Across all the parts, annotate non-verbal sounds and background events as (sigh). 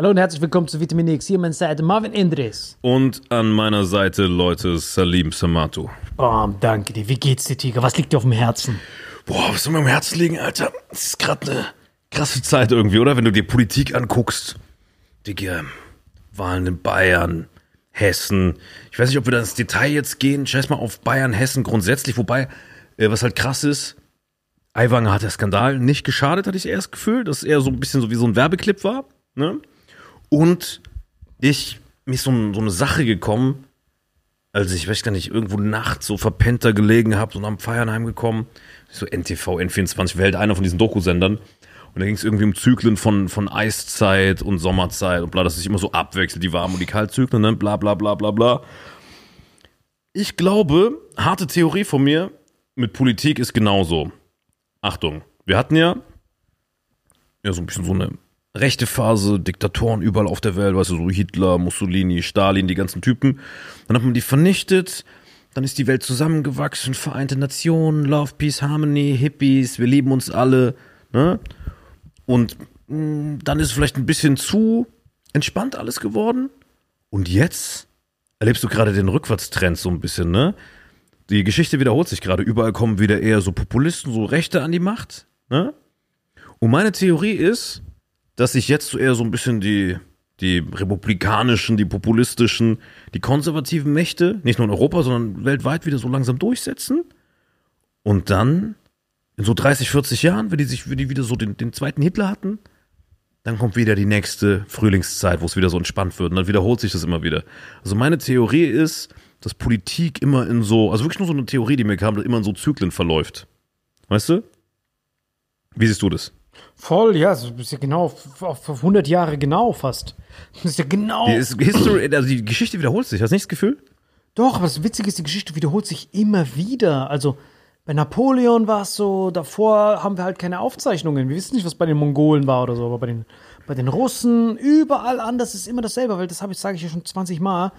Hallo und herzlich willkommen zu Vitamin X. Hier an meiner Seite Marvin Indres. Und an meiner Seite, Leute, Salim Samatu. Oh, danke dir. Wie geht's dir, Tiger? Was liegt dir auf dem Herzen? Boah, was soll mir am Herzen liegen, Alter? Es ist gerade eine krasse Zeit irgendwie, oder? Wenn du dir Politik anguckst. Digga, Wahlen in Bayern, Hessen. Ich weiß nicht, ob wir da ins Detail jetzt gehen. Scheiß mal auf Bayern, Hessen grundsätzlich. Wobei, äh, was halt krass ist, Aiwanger hat der Skandal nicht geschadet, hatte ich erst das Gefühl, dass er so ein bisschen so wie so ein Werbeclip war. Ne? Und ich, mir ist so, so eine Sache gekommen, als ich, weiß gar nicht, irgendwo nachts so verpennter gelegen habe, so am Feiern heimgekommen. So NTV, N24 Welt, einer von diesen Dokusendern. Und da ging es irgendwie um Zyklen von, von Eiszeit und Sommerzeit und bla, dass sich immer so abwechselt, die Warm- und die Kaltzyklen, ne? bla bla bla bla bla. Ich glaube, harte Theorie von mir, mit Politik ist genauso. Achtung, wir hatten ja, ja so ein bisschen so eine rechte Phase, Diktatoren überall auf der Welt, weißt du, so Hitler, Mussolini, Stalin, die ganzen Typen. Dann hat man die vernichtet, dann ist die Welt zusammengewachsen, Vereinte Nationen, Love, Peace, Harmony, Hippies, wir lieben uns alle, ne? Und mh, mm, dann ist vielleicht ein bisschen zu entspannt alles geworden. Und jetzt erlebst du gerade den Rückwärtstrend so ein bisschen, ne? Die Geschichte wiederholt sich gerade. Überall kommen wieder eher so Populisten, so Rechte an die Macht, ne? Und meine Theorie ist, dass sich jetzt eher so ein bisschen die, die republikanischen, die populistischen, die konservativen Mächte, nicht nur in Europa, sondern weltweit wieder so langsam durchsetzen. Und dann, in so 30, 40 Jahren, wenn die sich, wenn die wieder so den, den zweiten Hitler hatten, dann kommt wieder die nächste Frühlingszeit, wo es wieder so entspannt wird. Und dann wiederholt sich das immer wieder. Also meine Theorie ist, dass Politik immer in so, also wirklich nur so eine Theorie, die mir kam, immer in so Zyklen verläuft. Weißt du? Wie siehst du das? Voll, ja, das ist ja genau auf 100 Jahre genau fast. Das ist ja genau. Die, ist History, also die Geschichte wiederholt sich, hast du nicht das Gefühl? Doch, aber das Witzige ist, die Geschichte wiederholt sich immer wieder. Also bei Napoleon war es so, davor haben wir halt keine Aufzeichnungen. Wir wissen nicht, was bei den Mongolen war oder so, aber bei den, bei den Russen, überall anders ist immer dasselbe, weil das habe ich, sage ich ja schon 20 Mal.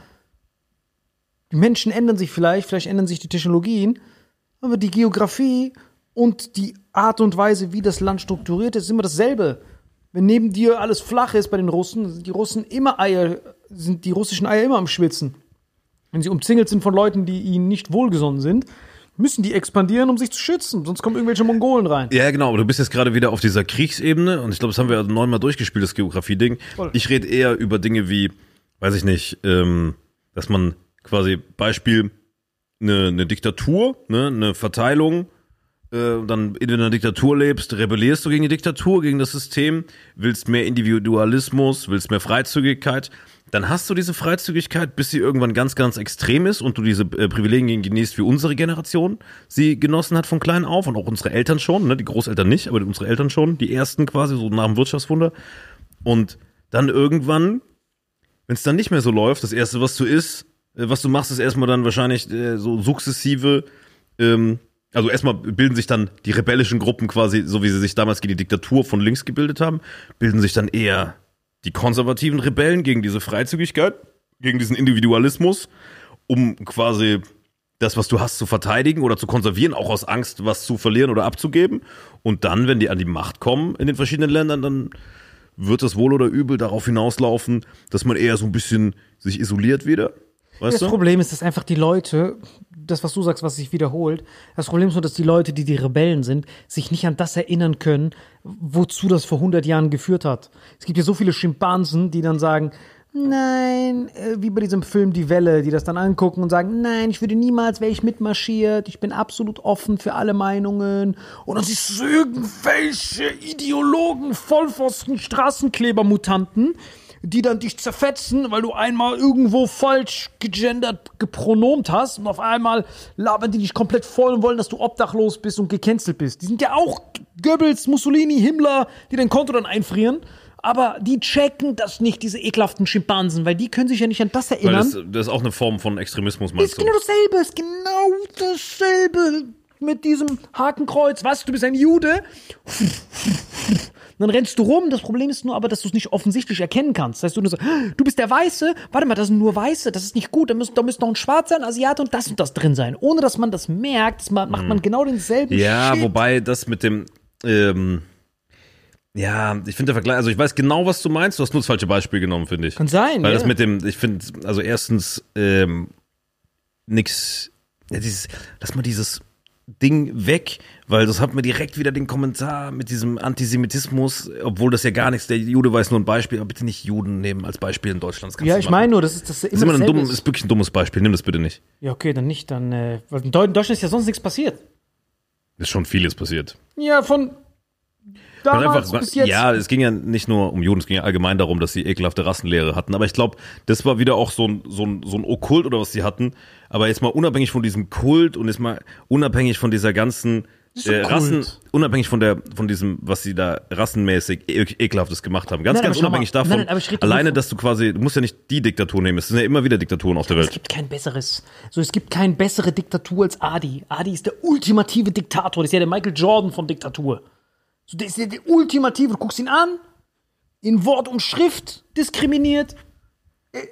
Die Menschen ändern sich vielleicht, vielleicht ändern sich die Technologien, aber die Geografie und die Art und Weise, wie das Land strukturiert ist, ist immer dasselbe. Wenn neben dir alles flach ist bei den Russen, sind die Russen immer Eier, sind die russischen Eier immer am Schwitzen. Wenn sie umzingelt sind von Leuten, die ihnen nicht wohlgesonnen sind, müssen die expandieren, um sich zu schützen. Sonst kommen irgendwelche Mongolen rein. Ja, genau. Aber du bist jetzt gerade wieder auf dieser Kriegsebene und ich glaube, das haben wir neunmal durchgespielt, das Geografie-Ding. Ich rede eher über Dinge wie, weiß ich nicht, ähm, dass man quasi Beispiel eine, eine Diktatur, ne, eine Verteilung äh, dann in einer Diktatur lebst, rebellierst du gegen die Diktatur, gegen das System, willst mehr Individualismus, willst mehr Freizügigkeit, dann hast du diese Freizügigkeit, bis sie irgendwann ganz, ganz extrem ist und du diese äh, Privilegien genießt, wie unsere Generation sie genossen hat von klein auf und auch unsere Eltern schon, ne? die Großeltern nicht, aber unsere Eltern schon, die ersten quasi, so nach dem Wirtschaftswunder. Und dann irgendwann, wenn es dann nicht mehr so läuft, das Erste, was du isst, äh, was du machst, ist erstmal dann wahrscheinlich äh, so sukzessive ähm, also erstmal bilden sich dann die rebellischen Gruppen quasi, so wie sie sich damals gegen die Diktatur von links gebildet haben, bilden sich dann eher die konservativen Rebellen gegen diese Freizügigkeit, gegen diesen Individualismus, um quasi das, was du hast, zu verteidigen oder zu konservieren, auch aus Angst, was zu verlieren oder abzugeben. Und dann, wenn die an die Macht kommen in den verschiedenen Ländern, dann wird das wohl oder übel darauf hinauslaufen, dass man eher so ein bisschen sich isoliert wieder. Weißt das du? Problem ist, dass einfach die Leute das, was du sagst, was sich wiederholt. Das Problem ist nur, dass die Leute, die die Rebellen sind, sich nicht an das erinnern können, wozu das vor 100 Jahren geführt hat. Es gibt ja so viele Schimpansen, die dann sagen, Nein, äh, wie bei diesem Film Die Welle, die das dann angucken und sagen, nein, ich würde niemals, wäre ich mitmarschiert, ich bin absolut offen für alle Meinungen. Und dann siehst du irgendwelche Ideologen, Vollpfosten, Straßenklebermutanten, die dann dich zerfetzen, weil du einmal irgendwo falsch gegendert, gepronomt hast und auf einmal labern die dich komplett voll und wollen, dass du obdachlos bist und gecancelt bist. Die sind ja auch Goebbels, Mussolini, Himmler, die dein Konto dann einfrieren. Aber die checken das nicht, diese ekelhaften Schimpansen, weil die können sich ja nicht an das erinnern. Das, das, ist auch eine Form von Extremismus, meinst ist du? Ist genau dasselbe, ist genau dasselbe mit diesem Hakenkreuz. Was, du bist ein Jude? dann rennst du rum. Das Problem ist nur aber, dass du es nicht offensichtlich erkennen kannst. Das heißt, du nur so, du bist der Weiße. Warte mal, das sind nur Weiße. Das ist nicht gut. Da müsste, da noch ein Schwarzer, ein Asiate und das und das drin sein. Ohne dass man das merkt, macht man hm. genau denselben Ja, Shit. wobei das mit dem, ähm, Ja, ich finde der Vergleich, also ich weiß genau, was du meinst, du hast nur das falsche Beispiel genommen, finde ich. Kann sein, Weil ja. das mit dem, ich finde, also erstens, ähm, nix, ja, dieses, lass mal dieses Ding weg, weil das hat mir direkt wieder den Kommentar mit diesem Antisemitismus, obwohl das ja gar nichts, der Jude jetzt nur ein Beispiel, aber bitte nicht Juden nehmen als Beispiel in Deutschland. Ja, ich meine nur, das ist das das ist immer ein dasselbe dumm, ist wirklich ein dummes Beispiel, nimm das bitte nicht. Ja, okay, dann nicht. Dann, äh, weil in Deu- in Deutschland ist ja sonst nichts passiert. Ist schon vieles passiert. Ja, von damals jetzt. Ja, es ging ja nicht nur um Juden, es ging ja allgemein darum, dass sie ekelhafte Rassenlehre hatten. Aber ich glaube, das war wieder auch so ein, so, ein, so ein Okkult oder was sie hatten. Aber jetzt mal unabhängig von diesem Kult und jetzt mal unabhängig von dieser ganzen äh. Rassen, unabhängig von der, von diesem, was sie da rassenmäßig e ekelhaftes gemacht haben. Ganz, Nein, ganz unabhängig mal. davon. Nein, alleine, dass du quasi, du musst ja nicht die Diktatur nehmen. Es sind ja immer wieder Diktaturen auf der Es Welt. gibt kein besseres. So, es gibt keine bessere Diktatur als Adi. Adi ist der ultimative Diktator. Das ist ja der Michael Jordan von Diktatur. So, der ist ja der ultimative. Du guckst ihn an, in Wort und Schrift diskriminiert, äh, äh,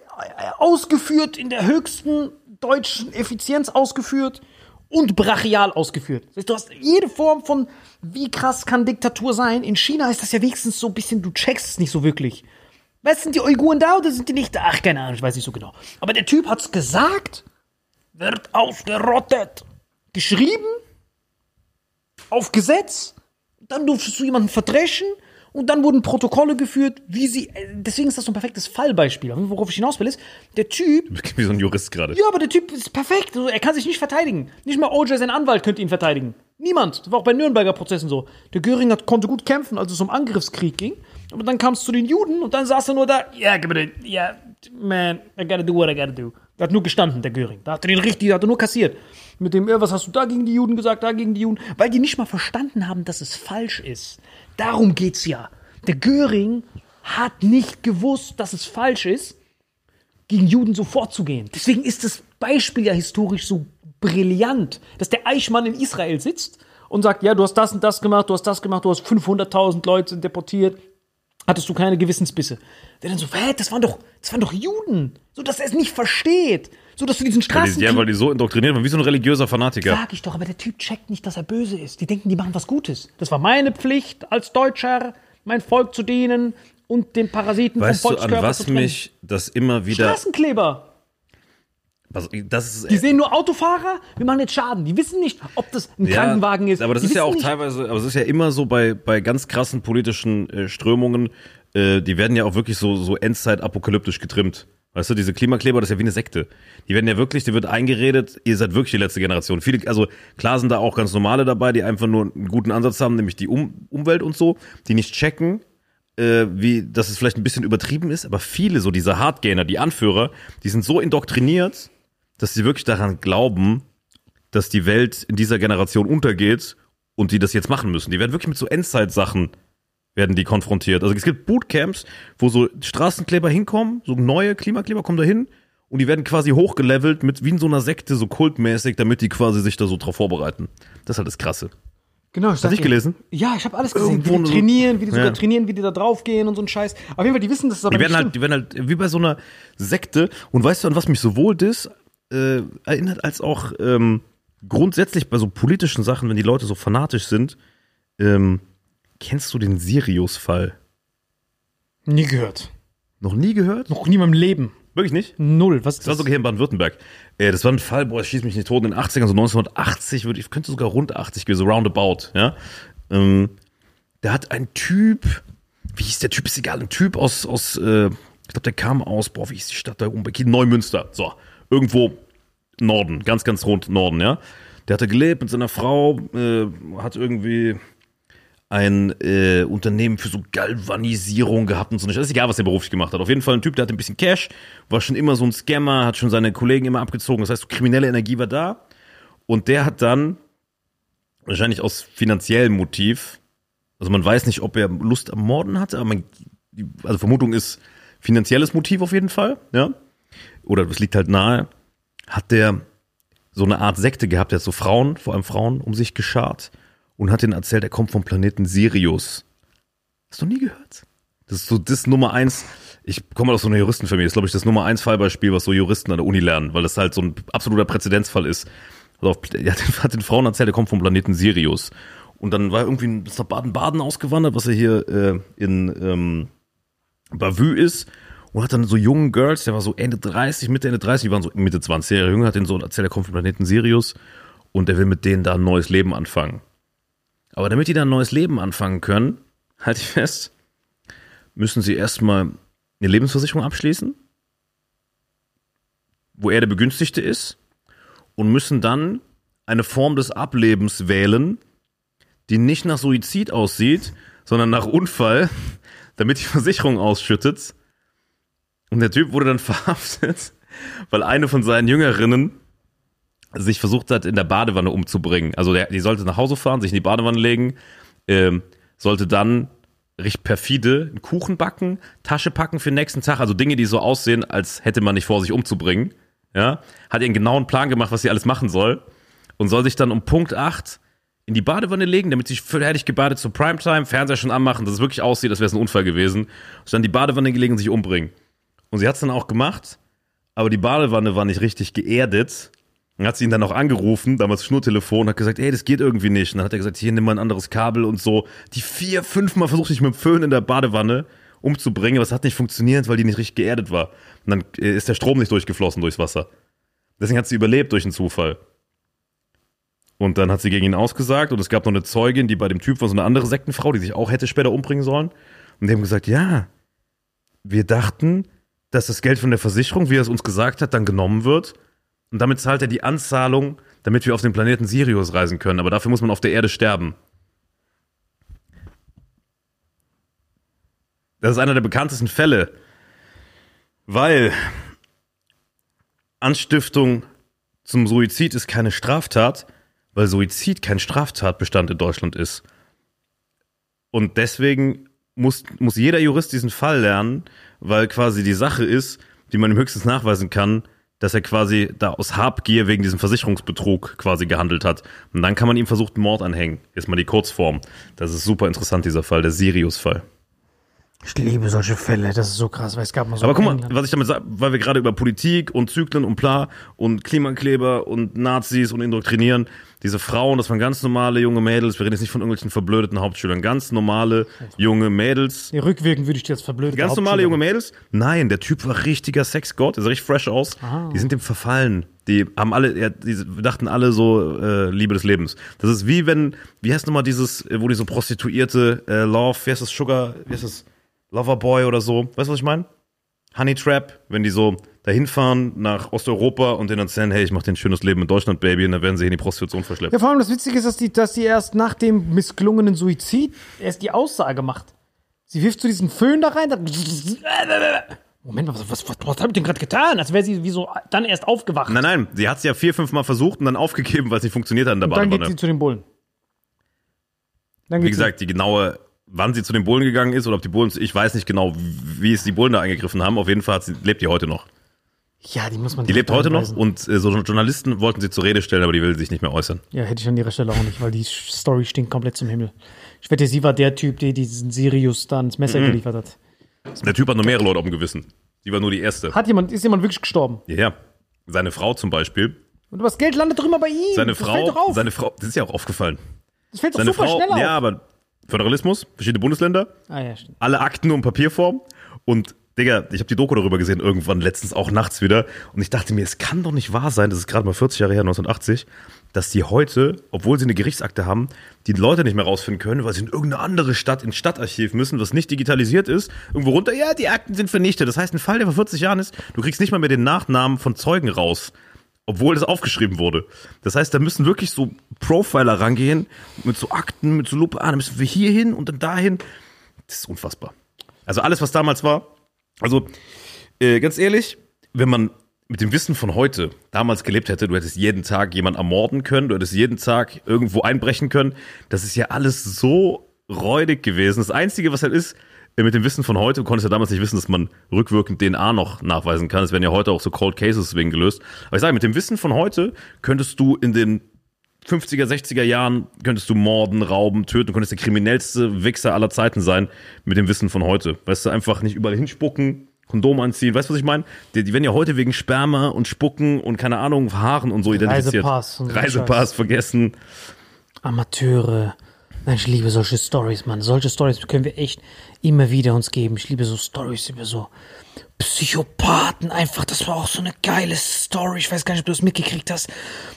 ausgeführt in der höchsten deutschen Effizienz ausgeführt und brachial ausgeführt. Das heißt, du hast jede Form von, wie krass kann Diktatur sein. In China ist das ja wenigstens so ein bisschen, du checkst es nicht so wirklich. Was sind die Uiguren da oder sind die nicht da? Ach, keine Ahnung, ich weiß nicht so genau. Aber der Typ hat's gesagt, wird ausgerottet. Geschrieben, auf Gesetz, dann durftest du jemanden verdreschen und dann wurden Protokolle geführt, wie sie. äh, Deswegen ist das so ein perfektes Fallbeispiel. Worauf ich hinaus will, ist, der Typ (laughs) Wie so ein Jurist gerade. ja, aber der Typ ist perfekt. Also, er kann sich nicht verteidigen. Nicht mal OJ, sein Anwalt, könnte ihn verteidigen. Niemand. Das war auch bei Nürnberger Prozessen so. Der Göring hat, konnte gut kämpfen, als es um Angriffskrieg ging. Aber dann kam es zu den Juden und dann saß er nur da. Ja, gib mir den. Ja, man, I gotta do what I gotta do. Der hat nur gestanden, der Göring. Da hat er den richtig, da hat er nur kassiert. Mit dem, äh, was hast du da gegen die Juden gesagt, da gegen die Juden? Weil die nicht mal verstanden haben, dass es falsch ist. Darum geht's ja. Der Göring hat nicht gewusst, dass es falsch ist gegen Juden so vorzugehen. Deswegen ist das Beispiel ja historisch so brillant, dass der Eichmann in Israel sitzt und sagt, ja, du hast das und das gemacht, du hast das gemacht, du hast 500.000 Leute deportiert, hattest du keine Gewissensbisse. Der dann so, hä, das waren doch, das waren doch Juden, so dass er es nicht versteht, so dass du diesen Straßen ja, weil die so indoktriniert waren, wie so ein religiöser Fanatiker. Sag ich doch, aber der Typ checkt nicht, dass er böse ist. Die denken, die machen was Gutes. Das war meine pflicht als Deutscher, mein Volk zu dienen und den Parasiten Weißt vom du, an Volkskörper was zu trennen. mich das immer wieder. Straßenkleber. Die sehen nur Autofahrer, wir machen jetzt Schaden. Die wissen nicht, ob das ein Krankenwagen ist. Aber das die ist ja auch nicht, teilweise, aber es ist ja immer so bei, bei ganz krassen politischen äh, Strömungen, äh, die werden ja auch wirklich so, so Endzeit-apokalyptisch getrimmt. Weißt du, diese Klimakleber, das ist ja wie eine Sekte. Die werden ja wirklich, die wird eingeredet, ihr seid wirklich die letzte Generation. Viele, also klar sind da auch ganz normale dabei, die einfach nur einen guten Ansatz haben, nämlich die um Umwelt und so, die nicht checken, äh, wie, dass es vielleicht ein bisschen übertrieben ist, aber viele, so diese Hardgainer, die Anführer, die sind so indoktriniert, dass sie wirklich daran glauben, dass die Welt in dieser Generation untergeht und die das jetzt machen müssen. Die werden wirklich mit so Endzeit-Sachen werden die konfrontiert. Also es gibt Bootcamps, wo so Straßenkleber hinkommen, so neue Klimakleber kommen da hin und die werden quasi hochgelevelt mit wie in so einer Sekte, so kultmäßig, damit die quasi sich da so drauf vorbereiten. Das ist halt das Krasse. Genau, ich Hast du nicht gelesen? Ja, ich habe alles gesehen. Irgendwo Wie die trainieren, wie die sogar Ja. trainieren, wie die da draufgehen und so ein Scheiß. Auf jeden Fall, die wissen, dass es aber Die werden nicht halt, die werden halt wie bei so einer Sekte. Und weißt du, an was mich sowohl das äh, erinnert, als auch ähm, grundsätzlich bei so politischen Sachen, wenn die Leute so fanatisch sind, ähm, kennst du den Sirius-Fall? Nie gehört. Noch nie gehört? Noch nie in meinem Leben. Wirklich nicht? Null. Was ist Das war das? sogar hier in Baden-Württemberg. Äh, das war ein Fall, boah, schieß mich nicht tot, in den 80ern, so 1980, würde ich, könnte sogar rund 80 gewesen, so roundabout, ja. Ähm, da hat ein Typ, wie hieß der Typ, ist egal, ein Typ aus, aus äh, ich glaube, der kam aus, boah, wie hieß die Stadt da oben bei Kiel? Neumünster, so, irgendwo Norden, ganz, ganz rund Norden, ja. Der hatte gelebt mit seiner Frau, äh, hat irgendwie ein äh, Unternehmen für so Galvanisierung gehabt und so. Das ist egal, was er beruflich gemacht hat. Auf jeden Fall ein Typ, der hatte ein bisschen Cash, war schon immer so ein Scammer, hat schon seine Kollegen immer abgezogen. Das heißt, so kriminelle Energie war da. Und der hat dann, wahrscheinlich aus finanziellem Motiv, also man weiß nicht, ob er Lust am Morden hatte, aber man, also Vermutung ist finanzielles Motiv auf jeden Fall, ja. Oder das liegt halt nahe, hat der so eine Art Sekte gehabt, der hat so Frauen, vor allem Frauen, um sich geschart und hat denen erzählt, er kommt vom Planeten Sirius. Hast du nie gehört? Das ist so das Nummer eins. Ich komme aus so einer Juristenfamilie. Das ist, glaube ich, das Nummer eins Fallbeispiel, was so Juristen an der Uni lernen, weil das halt so ein absoluter Präzedenzfall ist. Also auf, er hat, (laughs) den- hat den Frauen erzählt, er kommt vom Planeten Sirius. Und dann war er irgendwie bis nach Baden-Baden ausgewandert, was er hier äh, in ähm, Bavü ist. Und hat dann so jungen Girls, der war so Ende 30, Mitte, Ende 30, die waren so Mitte 20 Jahre jünger, hat den so erzählt, er kommt vom Planeten Sirius und er will mit denen da ein neues Leben anfangen. Aber damit die da ein neues Leben anfangen können, halte ich fest, müssen sie erstmal eine Lebensversicherung abschließen, wo er der Begünstigte ist, und müssen dann eine Form des Ablebens wählen, die nicht nach Suizid aussieht, sondern nach Unfall, (laughs) damit die Versicherung ausschüttet. Und der Typ wurde dann (laughs) verhaftet, weil eine von seinen Jüngerinnen sich versucht hat, in der Badewanne umzubringen. Also der, die sollte nach Hause fahren, sich in die Badewanne legen, ähm, sollte dann recht perfide einen Kuchen backen, Tasche packen für den nächsten Tag, also Dinge, die so aussehen, als hätte man nicht vor, sich umzubringen. Ja, hat ihr einen genauen Plan gemacht, was sie alles machen soll und soll sich dann um Punkt 8 in die Badewanne legen, damit sie fertig gebadet zur Primetime, Fernseher schon anmachen, dass es wirklich aussieht, als wäre es ein Unfall gewesen. Und dann die Badewanne gelegen und sich umbringen. Und sie hat es dann auch gemacht, aber die Badewanne war nicht richtig geerdet. Dann hat sie ihn dann auch angerufen, damals Schnurtelefon, hat gesagt, ey, das geht irgendwie nicht. Und dann hat er gesagt, hier, nimm mal ein anderes Kabel und so. Die vier, fünfmal versucht sich mit dem Föhn in der Badewanne umzubringen, aber es hat nicht funktioniert, weil die nicht richtig geerdet war. Und dann äh, ist der Strom nicht durchgeflossen durchs Wasser. Deswegen hat sie überlebt durch einen Zufall. Und dann hat sie gegen ihn ausgesagt und es gab noch eine Zeugin, die bei dem Typ war, so eine andere Sektenfrau, die sich auch hätte später umbringen sollen. Und die haben gesagt, ja, wir dachten, dass das Geld von der Versicherung, wie er es uns gesagt hat, dann genommen wird. Und damit zahlt er die Anzahlung, damit wir auf den Planeten Sirius reisen können. Aber dafür muss man auf der Erde sterben. Das ist einer der bekanntesten Fälle, weil Anstiftung zum Suizid ist keine Straftat, weil Suizid kein Straftatbestand in Deutschland ist. Und deswegen muss, muss jeder Jurist diesen Fall lernen, weil quasi die Sache ist, die man ihm höchstens nachweisen kann, dass er quasi da aus Habgier wegen diesem Versicherungsbetrug quasi gehandelt hat. Und dann kann man ihm versucht, Mord anhängen. Ist mal die Kurzform. Das ist super interessant, dieser Fall, der Sirius-Fall. Ich liebe solche Fälle, das ist so krass, weil es gab mal so. Aber guck mal, England. was ich damit sage, weil wir gerade über Politik und Zyklen und bla und Klimakleber und Nazis und Indoktrinieren, diese Frauen, das waren ganz normale junge Mädels, wir reden jetzt nicht von irgendwelchen verblödeten Hauptschülern, ganz normale junge Mädels. Nee, rückwirkend würde ich dir jetzt verblöden. Ganz normale junge Mädels? Nein, der Typ war richtiger Sexgott, der sah richtig fresh aus. Ah. Die sind dem verfallen. Die haben alle, die dachten alle so, äh, Liebe des Lebens. Das ist wie wenn, wie heißt nochmal dieses, wo die so Prostituierte, äh, Love, wie heißt das, Sugar, wie heißt das, Loverboy oder so. Weißt du, was ich meine? Honey Trap, wenn die so dahin fahren nach Osteuropa und denen erzählen, hey, ich mach dir ein schönes Leben in Deutschland, Baby, und dann werden sie in die Prostitution verschleppt. Ja, vor allem das Witzige ist, dass die, dass die erst nach dem missglungenen Suizid erst die Aussage macht. Sie wirft so diesen Föhn da rein, dann. Moment mal, was, was, was, was hab ich denn gerade getan? Als wäre sie wie so dann erst aufgewacht. Nein, nein, sie hat es ja vier, fünf Mal versucht und dann aufgegeben, weil es nicht funktioniert hat in der und dann geht Badewanne. sie zu den Bullen. Dann Wie gesagt, die genaue, wann sie zu den Bullen gegangen ist oder ob die Bullen, ich weiß nicht genau, wie es die Bullen da eingegriffen haben. Auf jeden Fall sie, lebt die heute noch. Ja, die muss man. Die lebt heute noch und äh, so Journalisten wollten sie zur Rede stellen, aber die will sich nicht mehr äußern. Ja, hätte ich an ihrer Stelle auch nicht, weil die Story stinkt komplett zum Himmel. Ich wette, sie war der Typ, der diesen Sirius da ins Mhm. Messer geliefert hat. Der Typ hat noch mehrere Leute auf dem Gewissen. Sie war nur die erste. Hat jemand, ist jemand wirklich gestorben? Ja, ja. Seine Frau zum Beispiel. Und das Geld landet doch immer bei ihm. Seine das fällt doch Frau, auf. seine Frau, das ist ja auch aufgefallen. das fällt doch Seine super Frau, schnell auf. ja, aber Föderalismus, verschiedene Bundesländer, ah ja, stimmt. alle Akten nur in Papierform und Digga, ich habe die Doku darüber gesehen, irgendwann letztens auch nachts wieder. Und ich dachte mir, es kann doch nicht wahr sein, das ist gerade mal 40 Jahre her, 1980, dass die heute, obwohl sie eine Gerichtsakte haben, die Leute nicht mehr rausfinden können, weil sie in irgendeine andere Stadt, ins Stadtarchiv müssen, was nicht digitalisiert ist, irgendwo runter, ja, die Akten sind vernichtet. Das heißt, ein Fall, der vor 40 Jahren ist, du kriegst nicht mal mehr den Nachnamen von Zeugen raus. Obwohl das aufgeschrieben wurde. Das heißt, da müssen wirklich so Profiler rangehen, mit so Akten, mit so Lupe, ah, dann müssen wir hier hin und dann dahin. Das ist unfassbar. Also alles, was damals war, also, äh, ganz ehrlich, wenn man mit dem Wissen von heute damals gelebt hätte, du hättest jeden Tag jemanden ermorden können, du hättest jeden Tag irgendwo einbrechen können. Das ist ja alles so räudig gewesen. Das Einzige, was halt ist, mit dem Wissen von heute, du konntest ja damals nicht wissen, dass man rückwirkend DNA noch nachweisen kann. Es werden ja heute auch so Cold Cases deswegen gelöst. Aber ich sage, mit dem Wissen von heute könntest du in den 50er, 60er Jahren könntest du morden, rauben, töten, könntest der kriminellste Wichser aller Zeiten sein mit dem Wissen von heute. Weißt du, einfach nicht überall hinspucken, Kondom anziehen, weißt du, was ich meine? Die, die werden ja heute wegen Sperma und Spucken und keine Ahnung, Haaren und so identifiziert. Reisepass und so Reisepass vergessen. Amateure. Nein, ich liebe solche Stories, Mann. Solche Stories können wir echt immer wieder uns geben. Ich liebe so Stories über so Psychopathen. Einfach, das war auch so eine geile Story. Ich weiß gar nicht, ob du das mitgekriegt hast.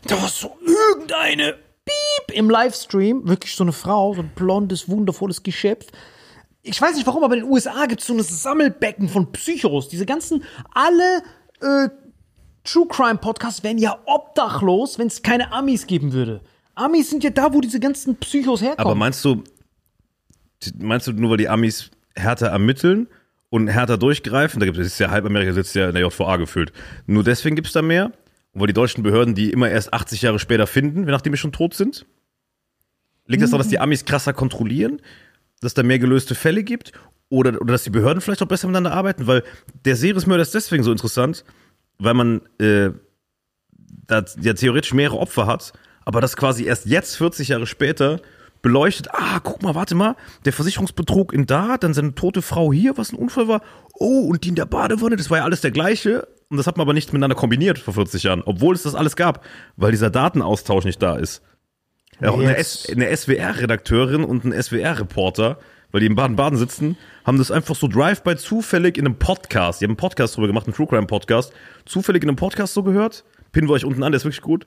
Da war so irgendeine Piep im Livestream. Wirklich so eine Frau, so ein blondes, wundervolles Geschöpf. Ich weiß nicht warum, aber in den USA gibt es so ein Sammelbecken von Psychos. Diese ganzen, alle äh, True Crime Podcasts wären ja obdachlos, wenn es keine Amis geben würde. Amis sind ja da, wo diese ganzen Psychos herkommen. Aber meinst du, meinst du nur, weil die Amis härter ermitteln und härter durchgreifen? Da gibt es ist ja halb Amerika sitzt ja in der JVA gefühlt. Nur deswegen gibt es da mehr? Und weil die deutschen Behörden die immer erst 80 Jahre später finden, nachdem die schon tot sind? Liegt das daran, dass die Amis krasser kontrollieren? Dass da mehr gelöste Fälle gibt? Oder, oder dass die Behörden vielleicht auch besser miteinander arbeiten? Weil der Seriesmörder ist deswegen so interessant, weil man äh, da ja theoretisch mehrere Opfer hat, aber das quasi erst jetzt, 40 Jahre später, beleuchtet, ah, guck mal, warte mal, der Versicherungsbetrug in da, dann seine tote Frau hier, was ein Unfall war, oh, und die in der Badewanne, das war ja alles der gleiche. Und das hat man aber nicht miteinander kombiniert vor 40 Jahren, obwohl es das alles gab, weil dieser Datenaustausch nicht da ist. Ja, eine, eine SWR-Redakteurin und ein SWR-Reporter, weil die in Baden-Baden sitzen, haben das einfach so drive-by zufällig in einem Podcast, die haben einen Podcast drüber gemacht, einen True Crime Podcast, zufällig in einem Podcast so gehört, pinnen wir euch unten an, der ist wirklich gut,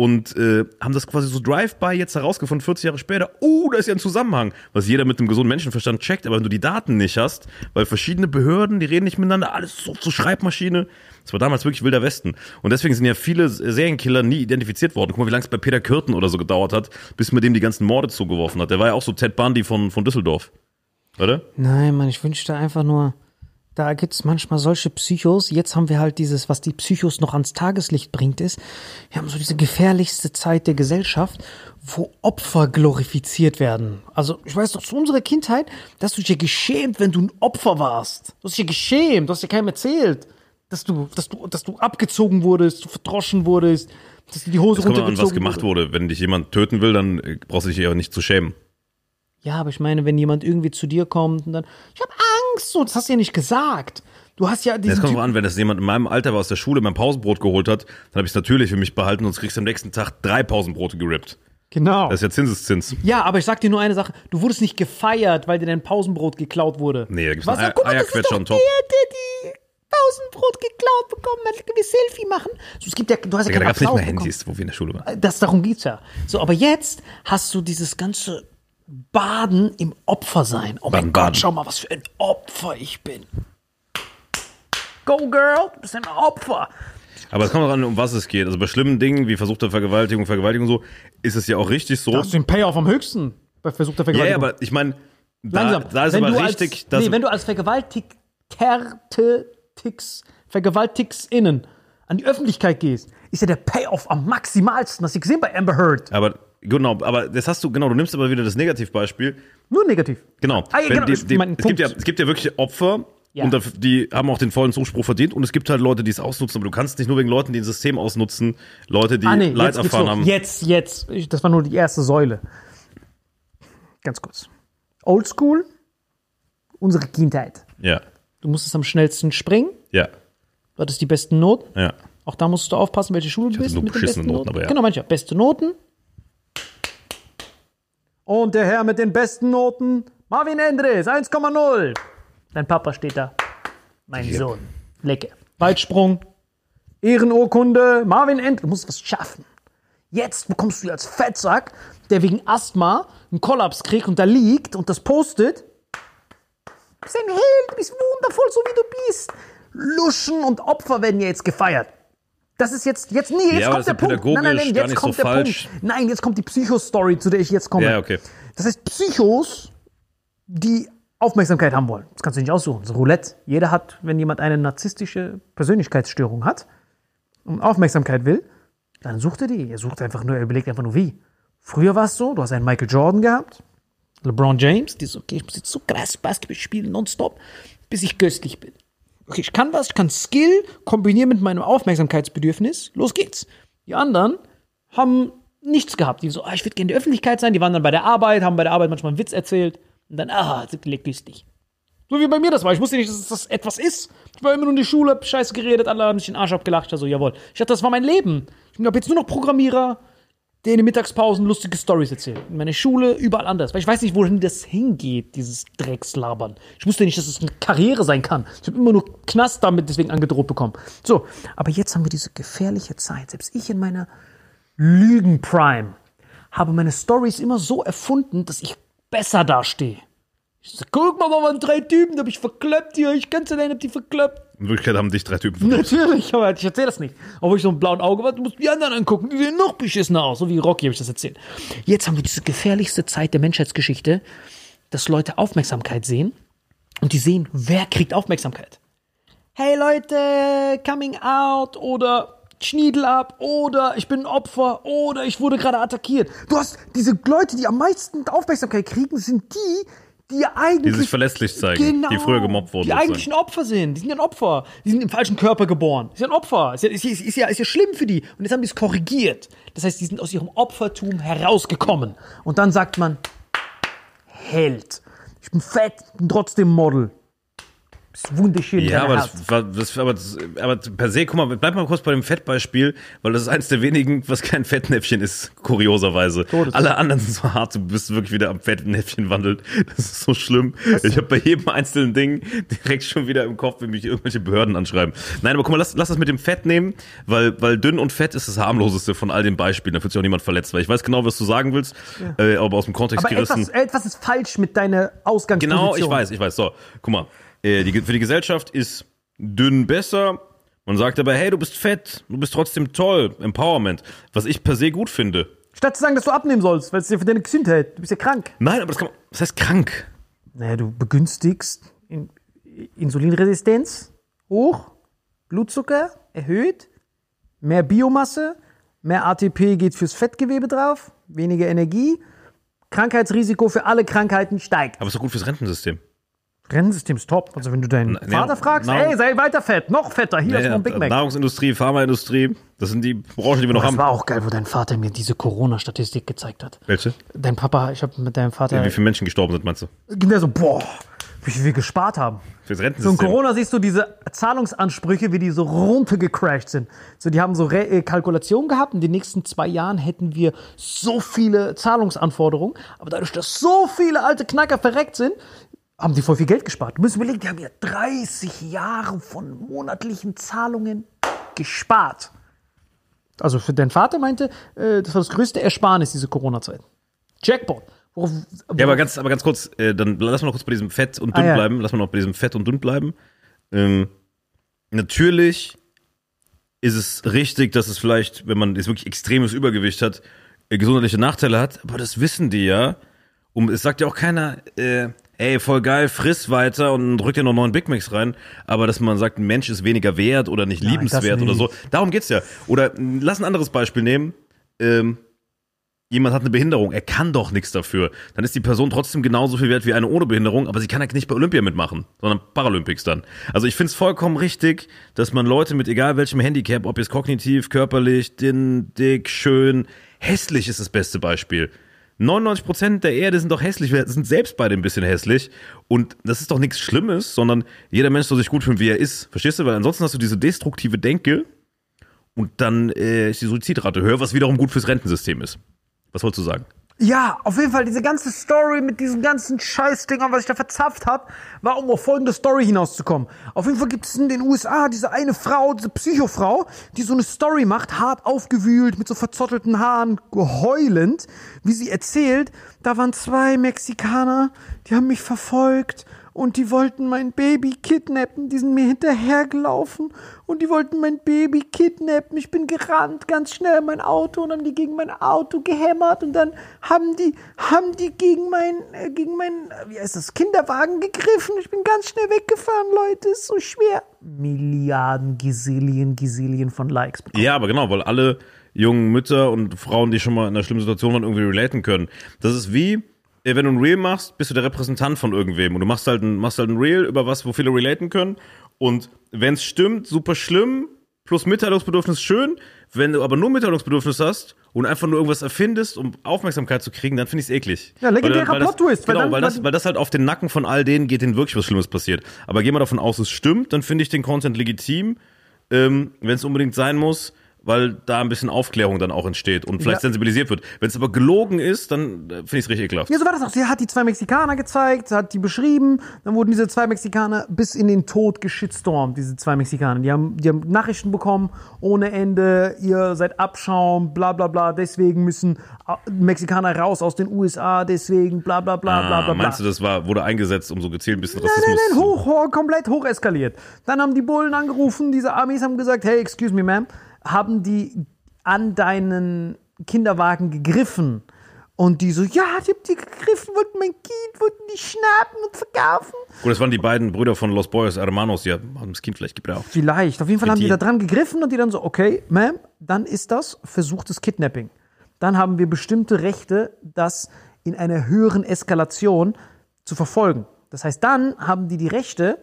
und äh, haben das quasi so drive-by jetzt herausgefunden, 40 Jahre später, oh, da ist ja ein Zusammenhang, was jeder mit einem gesunden Menschenverstand checkt, aber wenn du die Daten nicht hast, weil verschiedene Behörden, die reden nicht miteinander, alles so zur Schreibmaschine, das war damals wirklich wilder Westen. Und deswegen sind ja viele Serienkiller nie identifiziert worden. Guck mal, wie lange es bei Peter Kürten oder so gedauert hat, bis man dem die ganzen Morde zugeworfen hat. Der war ja auch so Ted Bundy von, von Düsseldorf. Oder? Nein, Mann, ich wünschte einfach nur, da gibt es manchmal solche Psychos. Jetzt haben wir halt dieses, was die Psychos noch ans Tageslicht bringt, ist, wir haben so diese gefährlichste Zeit der Gesellschaft, wo Opfer glorifiziert werden. Also, ich weiß doch, zu unserer Kindheit, da hast du dich ja geschämt, wenn du ein Opfer warst. Du hast dich ja geschämt, du hast ja keinem erzählt, dass du, dass du, dass du abgezogen wurdest, du verdroschen wurdest, dass dir die Hose an, runtergezogen was gemacht wurde. wurde. Wenn dich jemand töten will, dann äh, brauchst du dich ja nicht zu schämen. Ja, aber ich meine, wenn jemand irgendwie zu dir kommt und dann, ich habe Angst, so, das hast du ja nicht gesagt. Du hast ja Es diesen kommt Typ, drauf an, wenn das jemand in meinem Alter war, aus der Schule mein Pausenbrot geholt hat, dann habe ich es natürlich für mich behalten und kriegst am nächsten Tag drei Pausenbrote gerippt. genau. Das ist ja Zinseszins. Ja, aber ich sag dir nur eine Sache. Du wurdest nicht gefeiert, weil dir dein Pausenbrot geklaut wurde. Nee, da gibt's Was? Eier- Guck mal, das ist doch. Der, der die Pausenbrot geklaut bekommen hat. Wir Selfie machen? So, es gibt ja, du hast ja Digga, da keinen gab es nicht Applaus mehr bekommen. Handys, wo wir in der Schule waren. Das, darum geht's ja. So, aber jetzt hast du dieses ganze Baden im Opfersein. Oh mein Gott, schau mal, was für ein Opfer ich bin. Go, Girl, du bist ein Opfer. Aber es kommt auch an, um was es geht. Also bei schlimmen Dingen wie versuchte Vergewaltigung, Vergewaltigung und so, ist es ja auch richtig so. Da hast du den Payoff am höchsten bei versuchter Ja, ja, Vergewaltigung. aber ich meine, da, Langsam. da ist wenn aber du richtig, als, dass nee, wenn du als Vergewaltigter-Ticks, Vergewaltigsinnen an die Öffentlichkeit gehst, ist ja der Payoff am maximalsten. Hast du gesehen bei Amber Heard? aber genau, aber das hast du, genau, du nimmst aber wieder das Negativbeispiel. Nur negativ. Genau. Ah, ja, genau, die, die, es, gibt ja, es gibt ja wirklich Opfer, Ja. und die haben auch den vollen Zuspruch verdient. Und es gibt halt Leute, die es ausnutzen, aber du kannst nicht nur wegen Leuten, die ein System ausnutzen, Leute, die Ah, nee, Leid erfahren haben. Jetzt, jetzt. Das war nur die erste Säule. Ganz kurz. Oldschool, unsere Kindheit. Ja, Du musstest am schnellsten springen, ja, du hattest die besten Noten. ja. Auch da musstest du aufpassen, welche Schule du bist. nur mit den besten Noten, aber ja. Genau, manche. Beste Noten. Und der Herr mit den besten Noten, Marvin Endres, 1,0. Dein Papa steht da. Mein Sohn. Lecke. Weitsprung. Ehrenurkunde. Marvin Endres. Du musst was schaffen. Jetzt bekommst du als Fettsack, der wegen Asthma einen Kollaps kriegt und da liegt und das postet. Du bist ein Held, du bist wundervoll, so wie du bist. Luschen und Opfer werden ja jetzt gefeiert. Das ist jetzt, jetzt, nee, jetzt Ja, kommt der Punkt. Nein, nein, nein, jetzt kommt so der falsch. Punkt. Nein, jetzt kommt die Psycho-Story, zu der ich jetzt komme. Ja, okay. Das heißt, Psychos, die Aufmerksamkeit haben wollen. Das kannst du nicht aussuchen. Das ist Roulette. Jeder hat, wenn jemand eine narzisstische Persönlichkeitsstörung hat und Aufmerksamkeit will, dann sucht er die. Er sucht einfach nur, er überlegt einfach nur wie. Früher war es so, du hast einen Michael Jordan gehabt, LeBron James, die so, okay, ich muss jetzt so krass Basketball spielen, nonstop, bis ich köstlich bin. Okay, ich kann was, ich kann Skill kombinieren mit meinem Aufmerksamkeitsbedürfnis. Los geht's. Die anderen haben nichts gehabt. Die so, ah, ich würde gerne in der Öffentlichkeit sein. Die waren dann bei der Arbeit, haben bei der Arbeit manchmal einen Witz erzählt. Und dann, ah, sind die lustig. So wie bei mir das war. Ich wusste nicht, dass das etwas ist. Ich war immer nur in die Schule, hab scheiße geredet, alle haben sich den Arsch abgelacht. Ich so, jawohl. Ich dachte, das war mein Leben. Ich bin jetzt nur noch Programmierer. Der in den Mittagspausen lustige Stories erzählt. In meiner Schule, überall anders. Weil ich weiß nicht, wohin das hingeht, dieses Dreckslabern. Ich wusste nicht, dass es eine Karriere sein kann. Ich habe immer nur Knast damit deswegen angedroht bekommen. So, aber jetzt haben wir diese gefährliche Zeit. Selbst ich in meiner Lügenprime habe meine Stories immer so erfunden, dass ich besser dastehe. Ich sag, guck mal, da waren drei Typen, die hab ich verkloppt hier. Ich kann's allein, hab die verkloppt. In Wirklichkeit haben dich drei Typen verkloppt. Natürlich, aber ich erzähle das nicht. Obwohl ich so ein blauen Auge war, du musst die anderen angucken, die sehen noch beschissener aus. So wie Rocky habe ich das erzählt. Jetzt haben wir diese gefährlichste Zeit der Menschheitsgeschichte, dass Leute Aufmerksamkeit sehen und die sehen, wer kriegt Aufmerksamkeit. Hey Leute, coming out oder Schniedel ab oder ich bin ein Opfer oder ich wurde gerade attackiert. Du hast diese Leute, die am meisten Aufmerksamkeit kriegen, sind die, die eigentlich. Die sich verlässlich zeigen, die früher gemobbt wurden. Die eigentlich ein Opfer sind. Die sind ja ein Opfer. Die sind im falschen Körper geboren. Die sind ein Opfer. Ist ja, ist, ist, ist, ja, ist ja schlimm für die. Und jetzt haben die es korrigiert. Das heißt, die sind aus ihrem Opfertum herausgekommen. Und dann sagt man, Held. Ich bin fett, bin trotzdem Model. Bist wunderschön. Ja, aber das, das, aber, das, aber per se, guck mal, bleib mal kurz bei dem Fettbeispiel, weil das ist eins der wenigen, was kein Fettnäpfchen ist, kurioserweise. Todes- Alle anderen sind so hart, du bist wirklich wieder am Fettnäpfchen wandelt. Das ist so schlimm. Ich habe bei jedem einzelnen Ding direkt schon wieder im Kopf, wenn mich irgendwelche Behörden anschreiben. Nein, aber guck mal, lass, lass das mit dem Fett nehmen, weil, weil dünn und fett ist das harmloseste von all den Beispielen. Da fühlt sich auch niemand verletzt, weil ich weiß genau, was du sagen willst, äh, aber aus dem Kontext aber gerissen. etwas, etwas ist falsch mit deiner Ausgangsposition. Genau, ich weiß, ich weiß. So, guck mal. Äh, die, für die Gesellschaft ist dünn besser. Man sagt aber, hey, du bist fett, du bist trotzdem toll. Empowerment. Was ich per se gut finde. Statt zu sagen, dass du abnehmen sollst, weil es dir für deine Gesundheit, du bist ja krank. Nein, aber das kann man. Was heißt krank? Naja, du begünstigst In Insulinresistenz hoch, Blutzucker erhöht, mehr Biomasse, mehr ATP geht fürs Fettgewebe drauf, weniger Energie, Krankheitsrisiko für alle Krankheiten steigt. Aber ist doch gut fürs Rentensystem. Rentensystem ist top. Also wenn du deinen Na- Vater ja, fragst, na- ey, sei weiter fett, noch fetter, hier ist noch ein Big Mac. Nahrungsindustrie, Pharmaindustrie, das sind die Branchen, die wir noch Das haben. war auch geil, wo dein Vater mir diese Corona-Statistik gezeigt hat. Welche? Dein Papa, ich habe mit deinem Vater, Wie viele Menschen gestorben sind, meinst du? der so, boah, wie viel wir gespart haben. Fürs So in Rentensystem. Corona siehst du diese Zahlungsansprüche, wie die so runtergecrashed sind. So, die haben so Re äh, Kalkulationen gehabt. In den nächsten zwei Jahren hätten wir so viele Zahlungsanforderungen. Aber dadurch, dass so viele alte Knacker verreckt sind, haben die voll viel Geld gespart. Du musst überlegen, die haben ja 30 Jahre von monatlichen Zahlungen gespart. Also für deinen Vater meinte, äh, das war das größte Ersparnis, diese Corona-Zeit. Jackpot. Worauf, Ja, aber ganz, aber ganz kurz, äh, dann lass mal noch kurz bei diesem Fett und dünn Ah, ja. bleiben. Lass mal noch bei diesem Fett und dünn bleiben. Ähm, natürlich ist es richtig, dass es vielleicht, wenn man jetzt wirklich extremes Übergewicht hat, äh, gesundheitliche Nachteile hat, aber das wissen die ja. Um, es sagt ja auch keiner, äh, ey, voll geil, friss weiter und drück dir noch neun Big Macs rein, aber dass man sagt, ein Mensch ist weniger wert oder nicht Nein, liebenswert das oder so. nicht. Darum geht's ja. Oder lass ein anderes Beispiel nehmen. Ähm, jemand hat eine Behinderung, er kann doch nichts dafür. Dann ist die Person trotzdem genauso viel wert wie eine ohne Behinderung, aber sie kann ja nicht bei Olympia mitmachen, sondern Paralympics dann. Also ich finde es vollkommen richtig, dass man Leute mit egal welchem Handicap, ob jetzt kognitiv, körperlich, dünn, dick, schön, hässlich ist das beste Beispiel. 99% der Erde sind doch hässlich, wir sind selbst beide ein bisschen hässlich und das ist doch nichts Schlimmes, sondern jeder Mensch soll sich gut fühlen, wie er ist. Verstehst du? Weil ansonsten hast du diese destruktive Denke und dann äh, ist die Suizidrate höher, was wiederum gut fürs Rentensystem ist. Was wolltest du sagen? Ja, auf jeden Fall, diese ganze Story mit diesen ganzen Scheißdingern, was ich da verzapft habe, war, um auf folgende Story hinauszukommen. Auf jeden Fall gibt es in den USA diese eine Frau, diese Psychofrau, die so eine Story macht, hart aufgewühlt, mit so verzottelten Haaren, heulend, wie sie erzählt, da waren zwei Mexikaner, die haben mich verfolgt und die wollten mein Baby kidnappen, die sind mir hinterhergelaufen und die wollten mein Baby kidnappen. Ich bin gerannt, ganz schnell in mein Auto und haben die gegen mein Auto gehämmert und dann haben die, haben die gegen mein, äh, gegen mein, äh, wie heißt das, Kinderwagen gegriffen. Ich bin ganz schnell weggefahren, Leute, ist so schwer. Milliarden, Gazillion, Gazillion von Likes bekommen. Ja, aber genau, weil alle jungen Mütter und Frauen, die schon mal in einer schlimmen Situation waren, irgendwie relaten können. Das ist wie, wenn du ein Reel machst, bist du der Repräsentant von irgendwem und du machst halt ein, machst halt ein Reel über was, wo viele relaten können und wenn es stimmt, super schlimm, plus Mitteilungsbedürfnis schön, wenn du aber nur Mitteilungsbedürfnis hast und einfach nur irgendwas erfindest, um Aufmerksamkeit zu kriegen, dann finde ich es eklig. Ja, legendärer Weil- weil das- Plot-Twist, Genau, dann- weil, das, weil das halt auf den Nacken von all denen geht, denen wirklich was Schlimmes passiert. Aber geh mal davon aus, es stimmt, dann finde ich den Content legitim, ähm, wenn es unbedingt sein muss, weil da ein bisschen Aufklärung dann auch entsteht und vielleicht Ja. sensibilisiert wird. Wenn es aber gelogen ist, dann äh, finde ich es richtig ekelhaft. Ja, so war das auch. Sie hat die zwei Mexikaner gezeigt, hat die beschrieben. Dann wurden diese zwei Mexikaner bis in den Tod geschitstormt, diese zwei Mexikaner. Die haben, die haben Nachrichten bekommen ohne Ende. Ihr seid Abschaum, bla bla bla. Deswegen müssen äh, Mexikaner raus aus den USA, deswegen bla bla bla bla bla. Ah, bla. meinst du, das war, wurde eingesetzt, um so gezielt ein bisschen Nein, Rassismus nein, nein, zu- hoch, hoch, komplett hoch eskaliert. Dann haben die Bullen angerufen, diese Amis haben gesagt, hey, excuse me, ma'am, haben die an deinen Kinderwagen gegriffen? Und die so, ja, die haben die gegriffen, wollten mein Kind, wollten die schnappen und verkaufen. Gut, das waren die beiden Brüder von Los Boyos Hermanos, die haben das Kind vielleicht gebraucht. Vielleicht. Auf jeden Fall haben die die- da dran gegriffen und die dann so, okay, Ma'am, dann ist das versuchtes Kidnapping. Dann haben wir bestimmte Rechte, das in einer höheren Eskalation zu verfolgen. Das heißt, dann haben die die Rechte,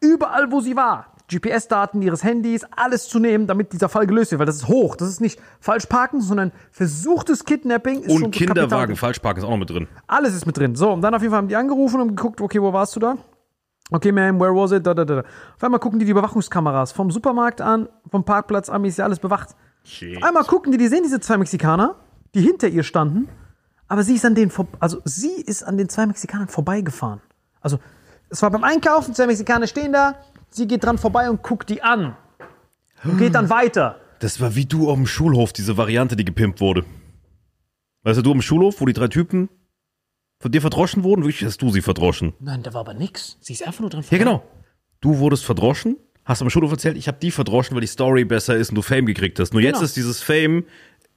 überall wo sie war, GPS-Daten ihres Handys, alles zu nehmen, damit dieser Fall gelöst wird, weil das ist hoch. Das ist nicht falsch parken, sondern versuchtes Kidnapping ist Und Kinderwagen, Kapital- Falschparken ist auch noch mit drin. alles ist mit drin. So, und dann auf jeden Fall haben die angerufen und geguckt, okay, wo warst du da? Okay, ma'am, where was it? Da, da, da. Auf einmal gucken die die Überwachungskameras vom Supermarkt an, vom Parkplatz an, ist ja alles bewacht. Shit. Einmal gucken die, die sehen diese zwei Mexikaner, die hinter ihr standen, aber sie ist an den, vor- also sie ist an den zwei Mexikanern vorbeigefahren. Also, es war beim Einkaufen, zwei Mexikaner stehen da, sie geht dran vorbei und guckt die an. Und geht dann weiter. Das war wie du auf dem Schulhof, diese Variante, die gepimpt wurde. Weißt du, du am Schulhof, wo die drei Typen von dir verdroschen wurden? Wirklich hast du sie verdroschen. Nein, da war aber nix. Sie ist einfach nur dran Ja, genau. Du wurdest verdroschen, hast am Schulhof erzählt, ich habe die verdroschen, weil die Story besser ist und du Fame gekriegt hast. Nur jetzt Genau. ist dieses Fame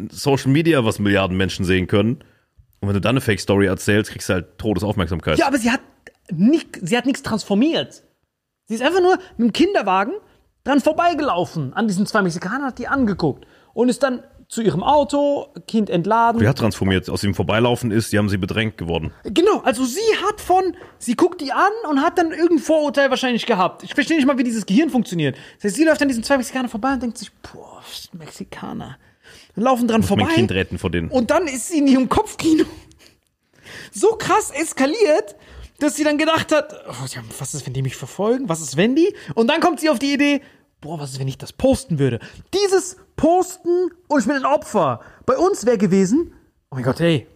Social Media, was Milliarden Menschen sehen können. Und wenn du dann eine Fake Story erzählst, kriegst du halt Todesaufmerksamkeit. Ja, aber sie hat nicht, sie hat nichts transformiert. Sie ist einfach nur mit dem Kinderwagen dran vorbeigelaufen an diesen zwei Mexikanern, hat die angeguckt und ist dann zu ihrem Auto, Kind entladen. Die hat transformiert. Aus dem Vorbeilaufen ist, die haben sie bedrängt geworden. Genau, also sie hat von, sie guckt die an und hat dann irgendein Vorurteil wahrscheinlich gehabt. Ich verstehe nicht mal, wie dieses Gehirn funktioniert. Das heißt, sie läuft an diesen zwei Mexikanern vorbei und denkt sich, boah, Mexikaner. Dann laufen dran vorbei. Mein Kind retten vor denen. Und dann ist sie in ihrem Kopfkino so krass eskaliert, dass sie dann gedacht hat, oh, was ist, wenn die mich verfolgen? Was ist, wenn die? Und dann kommt sie auf die Idee, boah, was ist, wenn ich das posten würde? Dieses Posten und ich bin ein Opfer. Bei uns wäre gewesen, oh mein Gott, ey,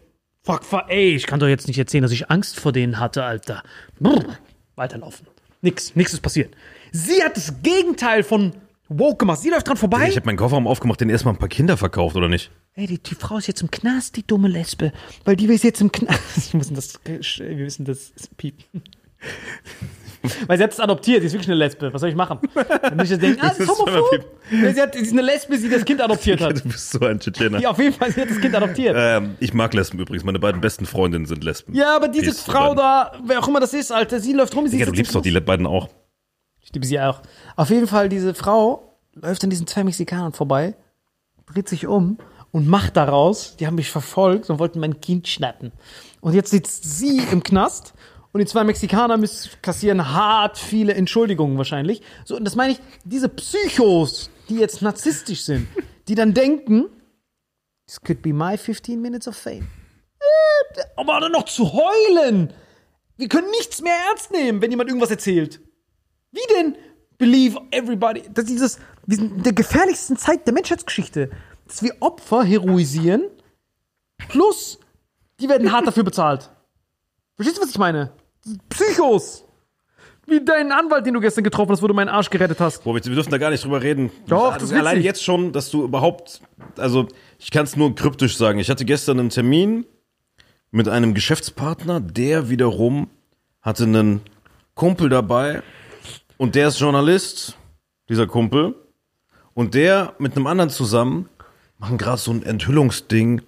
fuck, fuck, ey, ich kann doch jetzt nicht erzählen, dass ich Angst vor denen hatte, Alter. Brr, weiterlaufen. Nix, nix ist passiert. Sie hat das Gegenteil von woke gemacht. Sie läuft dran vorbei. Ich habe meinen Kofferraum aufgemacht, den erstmal ein paar Kinder verkauft, oder nicht? Ey, die, die Frau ist jetzt im Knast, die dumme Lesbe. Weil die ist jetzt im Knast. (laughs) Wir müssen das, wir müssen das piepen. Weil sie hat es adoptiert, die ist wirklich eine Lesbe. Was soll ich machen? Wenn ich jetzt denke, ah, (laughs) sie ist homophob. Sie, hat, sie ist eine Lesbe, die das Kind adoptiert hat. Du bist so ein Tschetschener. Ja, auf jeden Fall, sie hat das Kind adoptiert. Ähm, ich mag Lesben übrigens. Meine beiden besten Freundinnen sind Lesben. Ja, aber diese Peace, Frau da, wer auch immer das ist, Alter, sie läuft rum, sie Ja, du liebst doch die beiden auch. Ich liebe sie auch. Auf jeden Fall, diese Frau läuft an diesen zwei Mexikanern vorbei, dreht sich um und macht daraus, die haben mich verfolgt und wollten mein Kind schnappen. Und jetzt sitzt sie im Knast und die zwei Mexikaner müssen kassieren hart viele Entschuldigungen wahrscheinlich. So, und das meine ich, diese Psychos, die jetzt narzisstisch sind, die dann denken, this could be my 15 minutes of fame. Äh, Aber dann noch zu heulen. Wir können nichts mehr ernst nehmen, wenn jemand irgendwas erzählt. Wie denn? Believe everybody. Das ist dieses, wir sind in der gefährlichsten Zeit der Menschheitsgeschichte. Dass wir Opfer heroisieren, plus die werden hart dafür bezahlt. Verstehst du, was ich meine? Psychos. Wie dein Anwalt, den du gestern getroffen hast, wo du meinen Arsch gerettet hast. Boah, wir dürfen da gar nicht drüber reden. Doch, das ist Allein witzig. jetzt schon, dass du überhaupt, also ich kann es nur kryptisch sagen. Ich hatte gestern einen Termin mit einem Geschäftspartner, der wiederum hatte einen Kumpel dabei und der ist Journalist, dieser Kumpel. Und der mit einem anderen zusammen machen gerade so ein Enthüllungsding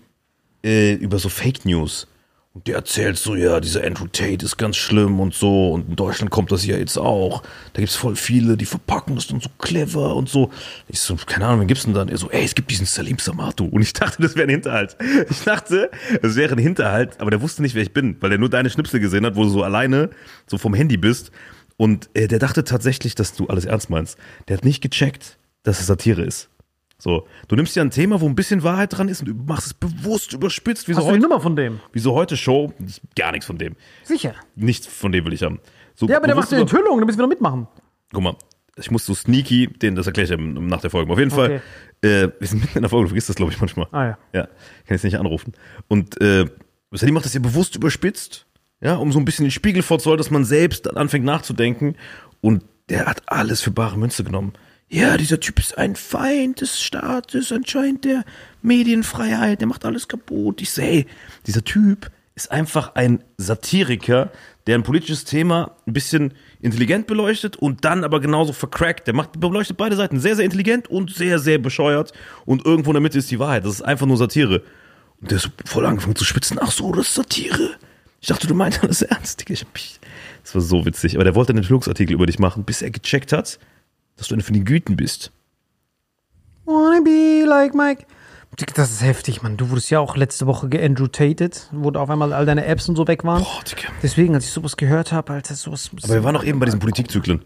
äh, über so Fake News. Und der erzählt so, ja, dieser Andrew Tate ist ganz schlimm und so. Und in Deutschland kommt das ja jetzt auch. Da gibt's voll viele, die verpacken das dann so clever und so. Ich so, keine Ahnung, wen gibt's denn dann? Er so, ey, es gibt diesen Salim Samatu. Und ich dachte, das wäre ein Hinterhalt. Ich dachte, es wäre ein Hinterhalt, aber der wusste nicht, wer ich bin, weil er nur deine Schnipsel gesehen hat, wo du so alleine so vom Handy bist. Und äh, der dachte tatsächlich, dass du alles ernst meinst. Der hat nicht gecheckt, dass es Satire ist. So, du nimmst ja ein Thema, wo ein bisschen Wahrheit dran ist und du machst es bewusst überspitzt, wie so Hast du die heute, Nummer von dem? wie so heute Show. Gar nichts von dem. Sicher. Nichts von dem will ich haben. So Ja, aber der macht eine Enthüllung, da müssen wir doch mitmachen. Guck mal, ich muss so sneaky, den, das erkläre ich dann nach der Folge. Auf jeden Fall, äh, wir sind mitten in der Folge, du vergisst das, glaube ich, manchmal. Ah ja. Ja, kann jetzt nicht anrufen. Und äh, Sally macht das ja bewusst überspitzt, ja, um so ein bisschen den Spiegel vorzuhalten, dass man selbst anfängt nachzudenken. Und der hat alles für bare Münze genommen. Ja, dieser Typ ist ein Feind des Staates, anscheinend der Medienfreiheit, der macht alles kaputt. Ich sehe, dieser Typ ist einfach ein Satiriker, der ein politisches Thema ein bisschen intelligent beleuchtet und dann aber genauso vercrackt. Der macht, beleuchtet beide Seiten sehr, sehr intelligent und sehr, sehr bescheuert. Und irgendwo in der Mitte ist die Wahrheit. Das ist einfach nur Satire. Und der ist voll angefangen zu spitzen. Ach so, das ist Satire. Ich dachte, du meinst alles ernst. Das war so witzig. Aber der wollte einen Enthüllungsartikel über dich machen, bis er gecheckt hat, dass du eine von den Güten bist. Wanna be like Mike. Das ist heftig, Mann. Du wurdest ja auch letzte Woche geandrutated, wo auf einmal all deine Apps und so weg waren. Boah, Digga. Deswegen, als ich sowas gehört habe, Alter, sowas. Aber wir waren auch eben bei diesen Politikzyklen.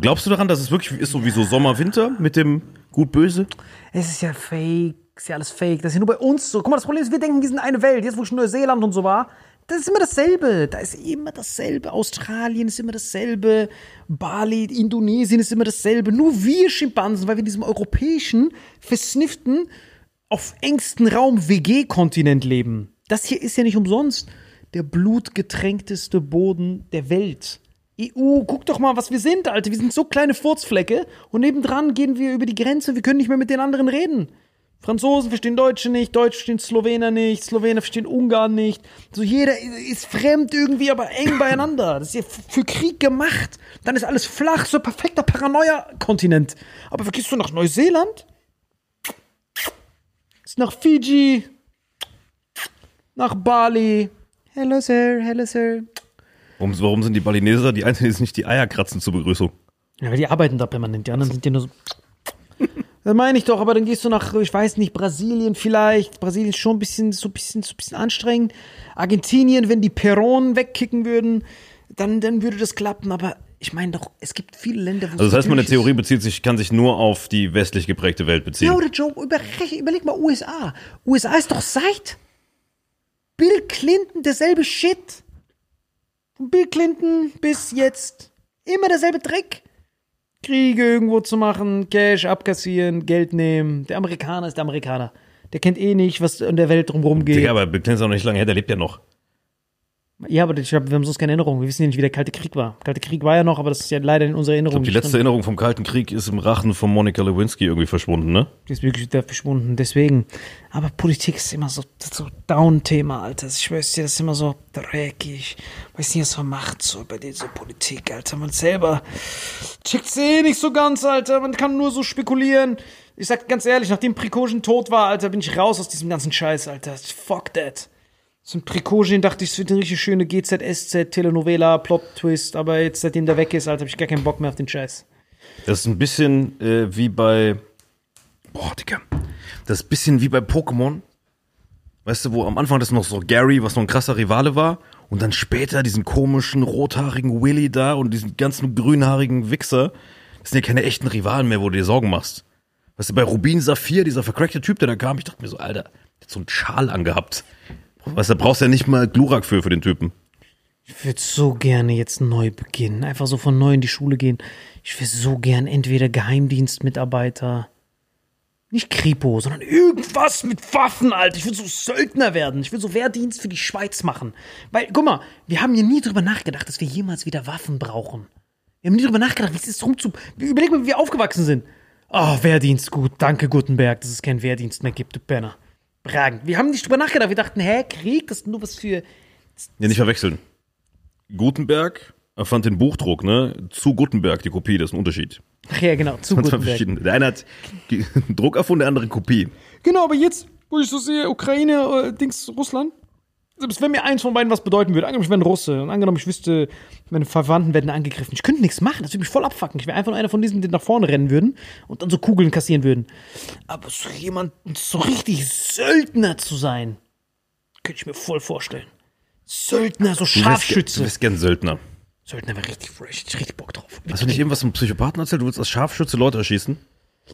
Glaubst du daran, dass es wirklich ist so wie so Sommer-Winter mit dem Gut-Böse? Es ist ja fake, ist ja alles fake. Das ist ja nur bei uns so. Guck mal, das Problem ist, wir denken, wir sind eine Welt. Jetzt, wo ich in Neuseeland und so war, das ist immer dasselbe. Da ist immer dasselbe. Australien ist immer dasselbe. Bali, Indonesien ist immer dasselbe. Nur wir Schimpansen, weil wir in diesem europäischen, versnifften, auf engstem Raum WG-Kontinent leben. Das hier ist ja nicht umsonst der blutgetränkteste Boden der Welt. EU, guck doch mal, was wir sind, Alter. Wir sind so kleine Furzflecke und nebendran gehen wir über die Grenze. Wir können nicht mehr mit den anderen reden. Franzosen verstehen Deutsche nicht, Deutsche verstehen Slowener nicht, Slowener verstehen Ungarn nicht. So jeder ist fremd irgendwie, aber eng beieinander. Das ist ja für Krieg gemacht. Dann ist alles flach, so ein perfekter Paranoia-Kontinent. Aber vergisst du nach Neuseeland? Ist nach Fiji, nach Bali. Hello, Sir, hello, Sir. Warum, warum sind die Balineser die einzigen, die nicht die Eier kratzen zur Begrüßung? Ja, weil die arbeiten da permanent. Die anderen sind ja nur so. Das meine ich doch, aber dann gehst du nach, ich weiß nicht, Brasilien vielleicht. Brasilien ist schon ein bisschen, so ein bisschen, so ein bisschen anstrengend. Argentinien, wenn die Peron wegkicken würden, dann, dann würde das klappen. Aber ich meine doch, es gibt viele Länder, wo Also das heißt, meine Theorie bezieht sich, kann sich nur auf die westlich geprägte Welt beziehen. Ja, oder Joe, überrech- überleg mal USA. USA ist doch seit Bill Clinton derselbe Shit. Von Bill Clinton bis jetzt immer derselbe Dreck. Kriege irgendwo zu machen, Cash abkassieren, Geld nehmen. Der Amerikaner ist der Amerikaner. Der kennt eh nicht, was in der Welt drumherum geht. Digga, aber Bill Clinton ist auch noch nicht lange her, der lebt ja noch. Ja, aber ich glaub, wir haben sonst keine Erinnerung. Wir wissen ja nicht, wie der Kalte Krieg war. Kalte Krieg war ja noch, aber das ist ja leider in unserer Ich Erinnerung glaube, die nicht letzte drin. Erinnerung vom Kalten Krieg ist im Rachen von Monica Lewinsky irgendwie verschwunden, ne? Die ist wirklich wieder verschwunden. Deswegen. Aber Politik ist immer so, so Down-Thema, Alter. Ich schwör's dir, das ist immer so dreckig. Weiß nicht, was man macht so bei dieser Politik, Alter. Man selber checkt's eh nicht so ganz, Alter. Man kann nur so spekulieren. Ich sag ganz ehrlich, nachdem Prigozhin tot war, Alter, bin ich raus aus diesem ganzen Scheiß, Alter. Fuck that. So ein Prigozhin dachte ich, es wird eine richtig schöne GZSZ, Telenovela, Plot-Twist. Aber jetzt, seitdem der weg ist, Alter, hab ich gar keinen Bock mehr auf den Scheiß. Das ist ein bisschen äh, wie bei. Boah, Digga. Das ist ein bisschen wie bei Pokémon. Weißt du, wo am Anfang das noch so Gary, was noch ein krasser Rivale war, und dann später diesen komischen rothaarigen Willy da und diesen ganzen grünhaarigen Wichser. Das sind ja keine echten Rivalen mehr, wo du dir Sorgen machst. Weißt du, bei Rubin Saphir, dieser vercrackte Typ, der da kam, ich dachte mir so, Alter, der hat so einen Schal angehabt. Weißt du, da brauchst du ja nicht mal Glurak für, für den Typen. Ich würde so gerne jetzt neu beginnen. Einfach so von neu in die Schule gehen. Ich will so gern entweder Geheimdienstmitarbeiter. Nicht Kripo, sondern irgendwas mit Waffen, Alter. Ich will so Söldner werden. Ich will so Wehrdienst für die Schweiz machen. Weil, guck mal, wir haben ja nie drüber nachgedacht, dass wir jemals wieder Waffen brauchen. Wir haben nie drüber nachgedacht, wie es ist rumzu. Überleg mal, wie wir aufgewachsen sind. Oh, Wehrdienst, gut. Danke, Gutenberg, dass es keinen Wehrdienst mehr gibt, du Penner. Bragend. Wir haben nicht drüber nachgedacht. Wir dachten, hä, Krieg, das ist nur was für. Ja, nicht verwechseln. Gutenberg erfand den Buchdruck, ne? Zu Gutenberg, die Kopie, das ist ein Unterschied. Ach ja, genau, zu Das Gutenberg. Der eine hat (laughs) Druck erfunden, der andere Kopie. Genau, aber jetzt, wo ich so sehe, Ukraine, äh, Dings, Russland, selbst wenn mir eins von beiden was bedeuten würde, angenommen, ich wäre ein Russe und angenommen, ich wüsste, meine Verwandten werden angegriffen, ich könnte nichts machen, das würde mich voll abfacken. Ich wäre einfach nur einer von diesen, die nach vorne rennen würden und dann so Kugeln kassieren würden. Aber so jemand, so richtig Söldner zu sein, könnte ich mir voll vorstellen. Söldner, so ge- du Scharfschütze. wärst gern Söldner. Söldner wäre richtig fresh, ich richtig Bock drauf. Hast du nicht irgendwas zum Psychopathen erzählt? Du willst als Scharfschütze Leute erschießen?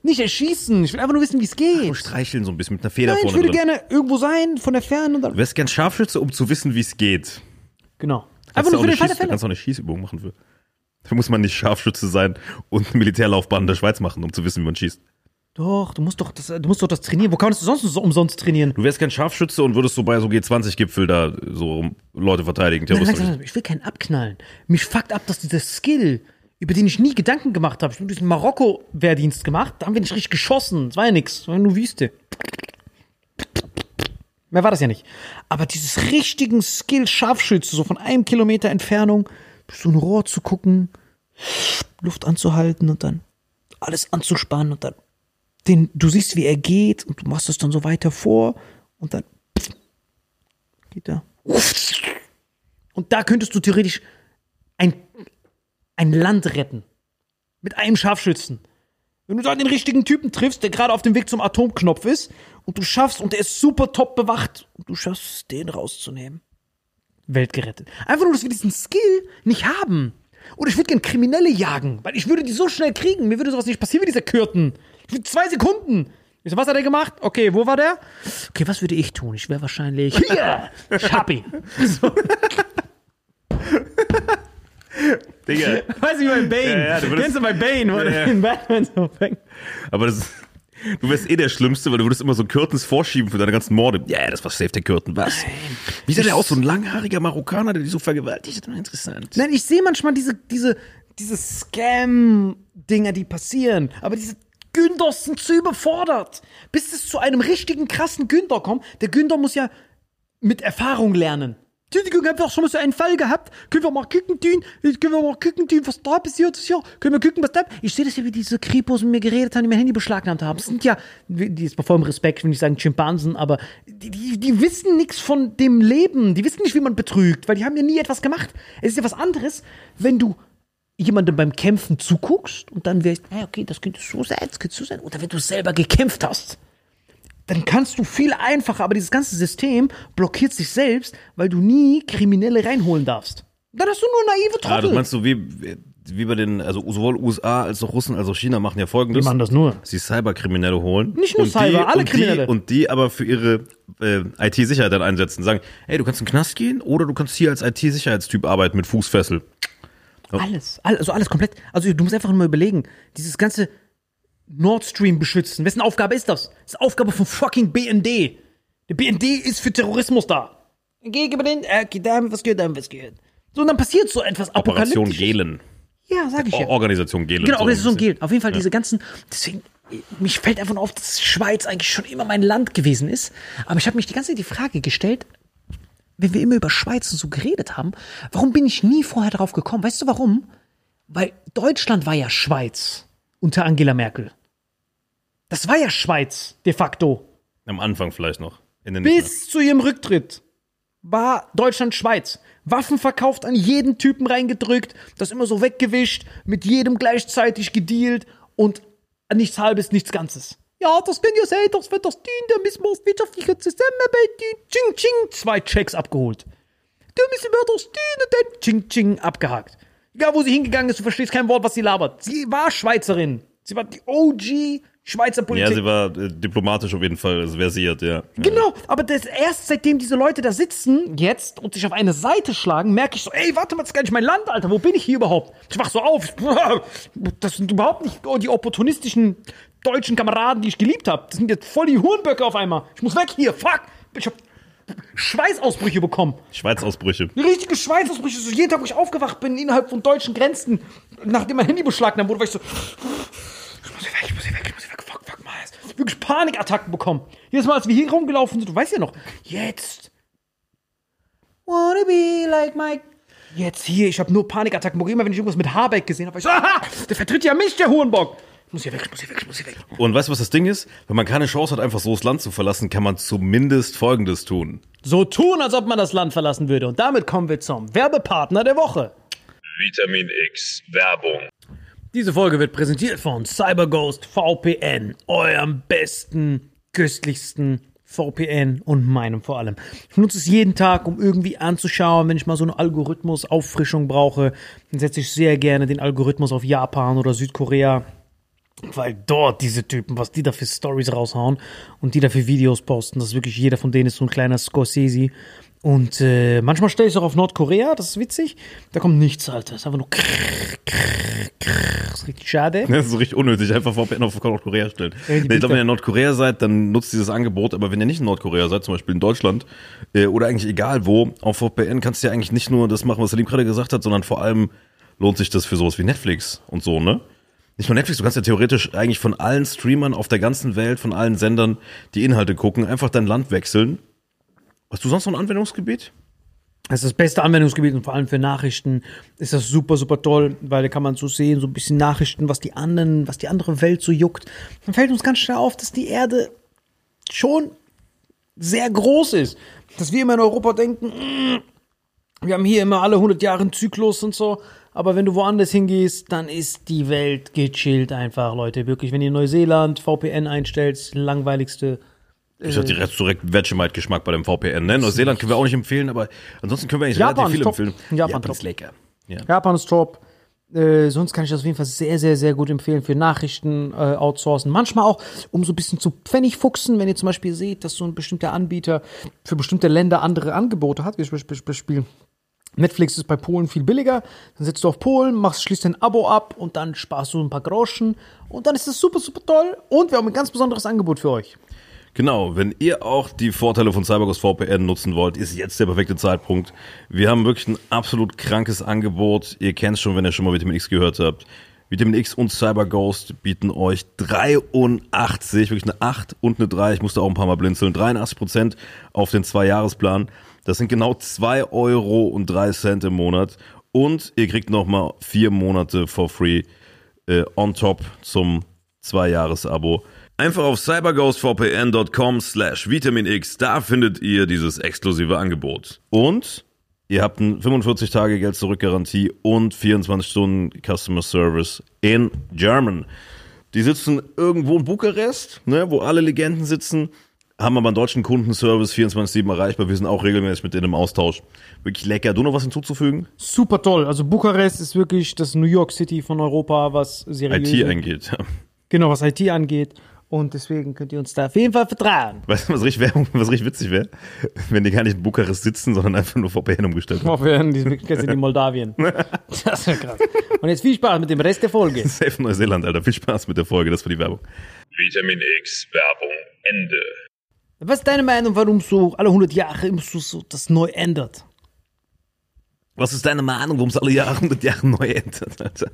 Nicht erschießen, ich will einfach nur wissen, wie es geht. Und streicheln so ein bisschen mit einer Feder Nein, ich vorne würde drin. gerne irgendwo sein, von der Ferne und dann. Du wärst gern Scharfschütze, um zu wissen, wie es geht. Genau. Einfach du nur für eine den Fall der Schieß- Fälle. kannst du auch eine Schießübung machen für. Da muss man nicht Scharfschütze sein und eine Militärlaufbahn in der Schweiz machen, um zu wissen, wie man schießt. Doch, du musst doch das, du musst doch das trainieren. Wo kannst du sonst so umsonst trainieren? Du wärst kein Scharfschütze und würdest so bei so G20-Gipfel da so Leute verteidigen. Nein, Terroristen. langsam. Ich will keinen abknallen. Mich fuckt ab, dass dieser Skill, über den ich nie Gedanken gemacht habe, ich habe diesen Marokko-Wehrdienst gemacht, da haben wir nicht richtig geschossen. Das war ja nichts, war nur Wüste. Mehr war das ja nicht. Aber dieses richtigen Skill Scharfschütze, so von einem Kilometer Entfernung, durch so ein Rohr zu gucken, Luft anzuhalten und dann alles anzuspannen und dann den, du siehst, wie er geht und du machst es dann so weiter vor und dann geht er. Und da könntest du theoretisch ein, ein Land retten. Mit einem Scharfschützen. Wenn du da den richtigen Typen triffst, der gerade auf dem Weg zum Atomknopf ist und du schaffst und der ist super top bewacht und du schaffst es, den rauszunehmen. Welt gerettet. Einfach nur, dass wir diesen Skill nicht haben. Oder ich würde gern Kriminelle jagen, weil ich würde die so schnell kriegen. Mir würde sowas nicht passieren wie dieser Kürten. Ich würde zwei Sekunden. Ich so, was hat er gemacht? Okay, wo war der? Okay, was würde ich tun? Ich wäre wahrscheinlich hier. Ich hab ihn. So. (laughs) Digga. (laughs) Weiß ich bei Bane. Ja, ja, du würdest- Kennst du bei Bane, wo Ja, ja. den Batman so fängt? Aber das, du wärst eh der Schlimmste, weil du würdest immer so Kürtens vorschieben für deine ganzen Morde. Ja, das war safe der Kürten. Was? Wie sah der aus? So ein langhaariger Marokkaner, der dich so vergewaltigt hat? Interessant. Nein, ich sehe manchmal diese, diese, diese Scam-Dinger, die passieren. Aber diese Günders sind zu überfordert. Bis es zu einem richtigen krassen Günder kommt. Der Günder muss ja mit Erfahrung lernen. Entschuldigung, haben wir schon mal so einen Fall gehabt? Können wir mal gucken, tun? Können wir mal gucken, tun, was da passiert ist? Ja, können wir gucken, was da... Ich sehe das ja, wie diese Kripos mit mir geredet haben, die mein Handy beschlagnahmt haben. Das sind ja, die ist bei vollem Respekt, wenn ich sagen Schimpansen, aber die, die, die wissen nichts von dem Leben. Die wissen nicht, wie man betrügt, weil die haben ja nie etwas gemacht. Es ist ja was anderes, wenn du jemandem beim Kämpfen zuguckst und dann wirst, ah, okay, das könnte so sein, das könnte so sein. Oder wenn du selber gekämpft hast dann kannst du viel einfacher, aber dieses ganze System blockiert sich selbst, weil du nie Kriminelle reinholen darfst. Dann hast du nur naive Ah, Trottel. das meinst du, wie, wie bei den, also sowohl USA als auch Russen als auch China machen ja folgendes. Die machen das nur. Sie Cyberkriminelle holen. Nicht nur Cyber, die, alle und Kriminelle. Die, und die aber für ihre äh, IT-Sicherheit dann einsetzen. Sagen, hey, du kannst in den Knast gehen oder du kannst hier als IT-Sicherheitstyp arbeiten mit Fußfessel. Alles, all- also alles komplett. Also du musst einfach nur mal überlegen, dieses ganze Nord Stream beschützen. Wessen Aufgabe ist das? Das ist Aufgabe von fucking BND. Der BND ist für Terrorismus da. Gegen den, äh, geht da, was geht, da, was geht. So, und dann passiert so etwas Operation. Gehlen. Ja, sag ich ja. Organisation Gehlen. Genau, so Organisation ein bisschen. gilt. Auf jeden Fall diese ganzen, deswegen, mich fällt einfach nur auf, dass Schweiz eigentlich schon immer mein Land gewesen ist. Aber ich habe mich die ganze Zeit die Frage gestellt, wenn wir immer über Schweiz und so geredet haben, warum bin ich nie vorher darauf gekommen? Weißt du warum? Weil Deutschland war ja Schweiz unter Angela Merkel. Das war ja Schweiz, de facto. Am Anfang vielleicht noch. Bis zu ihrem Rücktritt war Deutschland Schweiz. Waffen verkauft, an jeden Typen reingedrückt, das immer so weggewischt, mit jedem gleichzeitig gedealt und nichts halbes, nichts Ganzes. Ja, das kann ja sein, das wird das dienen, da müssen wir auf wirtschaftliche Zusammenarbeit dienen. Ching, ching, zwei Checks abgeholt. Da müssen wir das dienen, dann ching, ching, abgehakt. Egal, wo sie hingegangen ist, du verstehst kein Wort, was sie labert. Sie war Schweizerin. Sie war die OG Schweizer Politik. Ja, sie war äh, diplomatisch auf jeden Fall versiert, ja. Genau, aber das erst seitdem diese Leute da sitzen jetzt und sich auf eine Seite schlagen, merke ich so, ey, warte mal, das ist gar nicht mein Land, Alter, wo bin ich hier überhaupt? Ich wach so auf, (laughs) das sind überhaupt nicht die opportunistischen deutschen Kameraden, die ich geliebt habe. Das sind jetzt voll die Hurenböcke auf einmal. Ich muss weg hier, fuck. Ich hab Schweißausbrüche bekommen. Schweizausbrüche. Richtige Schweißausbrüche. So jeden Tag, wo ich aufgewacht bin, innerhalb von deutschen Grenzen, nachdem mein Handy beschlagnahmt wurde, war ich so, ich muss hier weg, ich muss hier weg, ich muss hier weg, fuck, fuck, mal. Wirklich Panikattacken bekommen. Jedes Mal, als wir hier rumgelaufen sind, du weißt ja noch, jetzt. Wanna be like Mike. Jetzt hier, ich habe nur Panikattacken bekommen. Immer wenn ich irgendwas mit Habeck gesehen habe, war ich so, aha, (laughs) der vertritt ja mich, der Hurenbock. Ich muss hier weg, muss hier weg, muss hier weg. Und weißt du, was das Ding ist? Wenn man keine Chance hat, einfach so das Land zu verlassen, kann man zumindest Folgendes tun. So tun, als ob man das Land verlassen würde. Und damit kommen wir zum Werbepartner der Woche. Vitamin X Werbung. Diese Folge wird präsentiert von CyberGhost VPN, eurem besten, köstlichsten VPN und meinem vor allem. Ich nutze es jeden Tag, um irgendwie anzuschauen, wenn ich mal so eine Algorithmus-Auffrischung brauche, dann setze ich sehr gerne den Algorithmus auf Japan oder Südkorea, weil dort diese Typen, was die da für Stories raushauen und die da für Videos posten, das ist wirklich jeder von denen ist so ein kleiner Scorsese. Und äh, manchmal stelle ich es auch auf Nordkorea, das ist witzig. Da kommt nichts, Alter. Das ist einfach nur krrr, krrr, krrr. Das ist richtig schade. (laughs) Das ist so richtig unnötig, einfach VPN auf Nordkorea stellen. Die ich glaube, wenn ihr in Nordkorea seid, dann nutzt dieses Angebot, aber wenn ihr nicht in Nordkorea seid, zum Beispiel in Deutschland, äh, oder eigentlich egal wo, auf VPN kannst du ja eigentlich nicht nur das machen, was Salim gerade gesagt hat, sondern vor allem lohnt sich das für sowas wie Netflix und so, ne? Nicht nur Netflix, du kannst ja theoretisch eigentlich von allen Streamern auf der ganzen Welt, von allen Sendern die Inhalte gucken, einfach dein Land wechseln. Hast du sonst noch ein Anwendungsgebiet? Das ist das beste Anwendungsgebiet und vor allem für Nachrichten ist das super, super toll, weil da kann man so sehen, so ein bisschen Nachrichten, was die anderen, was die andere Welt so juckt. Dann fällt uns ganz schnell auf, dass die Erde schon sehr groß ist. Dass wir immer in Europa denken, "Mm, wir haben hier immer alle 100 Jahre einen Zyklus und so. Aber wenn du woanders hingehst, dann ist die Welt gechillt einfach, Leute. Wirklich, wenn ihr Neuseeland VPN einstellt, langweiligste. Ich hatte direkt, direkt Vegemite-Geschmack bei dem VPN. Ne? Neuseeland können wir auch nicht empfehlen, aber ansonsten können wir eigentlich Japan relativ viel top. empfehlen. Japan top. ist lecker. Ja. Japan ist top. Äh, sonst kann ich das auf jeden Fall sehr, sehr, sehr gut empfehlen für Nachrichten äh, outsourcen. Manchmal auch, um so ein bisschen zu Pfennigfuchsen, wenn ihr zum Beispiel seht, dass so ein bestimmter Anbieter für bestimmte Länder andere Angebote hat, wie zum Beispiel Netflix ist bei Polen viel billiger. Dann setzt du auf Polen, machst, schließt ein Abo ab und dann sparst du ein paar Groschen. Und dann ist das super, super toll. Und wir haben ein ganz besonderes Angebot für euch. Genau, wenn ihr auch die Vorteile von CyberGhost VPN nutzen wollt, ist jetzt der perfekte Zeitpunkt. Wir haben wirklich ein absolut krankes Angebot. Ihr kennt es schon, wenn ihr schon mal Vitamin X gehört habt. Vitamin X und CyberGhost bieten euch 83, wirklich eine 8 und eine 3, ich musste auch ein paar Mal blinzeln, 83 Prozent auf den Zwei-Jahres-Plan. Das sind genau 2 Euro und 3 Cent im Monat. Und ihr kriegt nochmal vier Monate for free äh, on top zum Zwei-Jahres-Abo. Einfach auf cyberghostvpn.com slash vitaminx, da findet ihr dieses exklusive Angebot. Und ihr habt eine 45 Tage Geld zurück und 24 Stunden Customer Service in German. Die sitzen irgendwo in Bukarest, ne, wo alle Legenden sitzen, haben aber einen deutschen Kundenservice 24-7 erreichbar. Wir sind auch regelmäßig mit denen im Austausch. Wirklich lecker. Du noch was hinzuzufügen? Super toll. Also Bukarest ist wirklich das New York City von Europa, was seriös IT angeht. Ja. Genau, was IT angeht. Und deswegen könnt ihr uns da auf jeden Fall vertrauen. Weißt du, was richtig, Werbung, (laughs) was richtig witzig wäre? Wenn die gar nicht in Bukarest sitzen, sondern einfach nur VPN umgestellt haben. Wir haben die Wirklichkeit (laughs) sind in Moldawien. (laughs) Das wäre krass. Und jetzt viel Spaß mit dem Rest der Folge. Safe Neuseeland, Alter. Viel Spaß mit der Folge. Das war die Werbung. Vitamin X Werbung Ende. Was ist deine Meinung, warum so alle 100 Jahre immer so, so das neu ändert? Was ist deine Meinung, warum es alle Jahre 100 Jahre neu ändert, (laughs) Alter?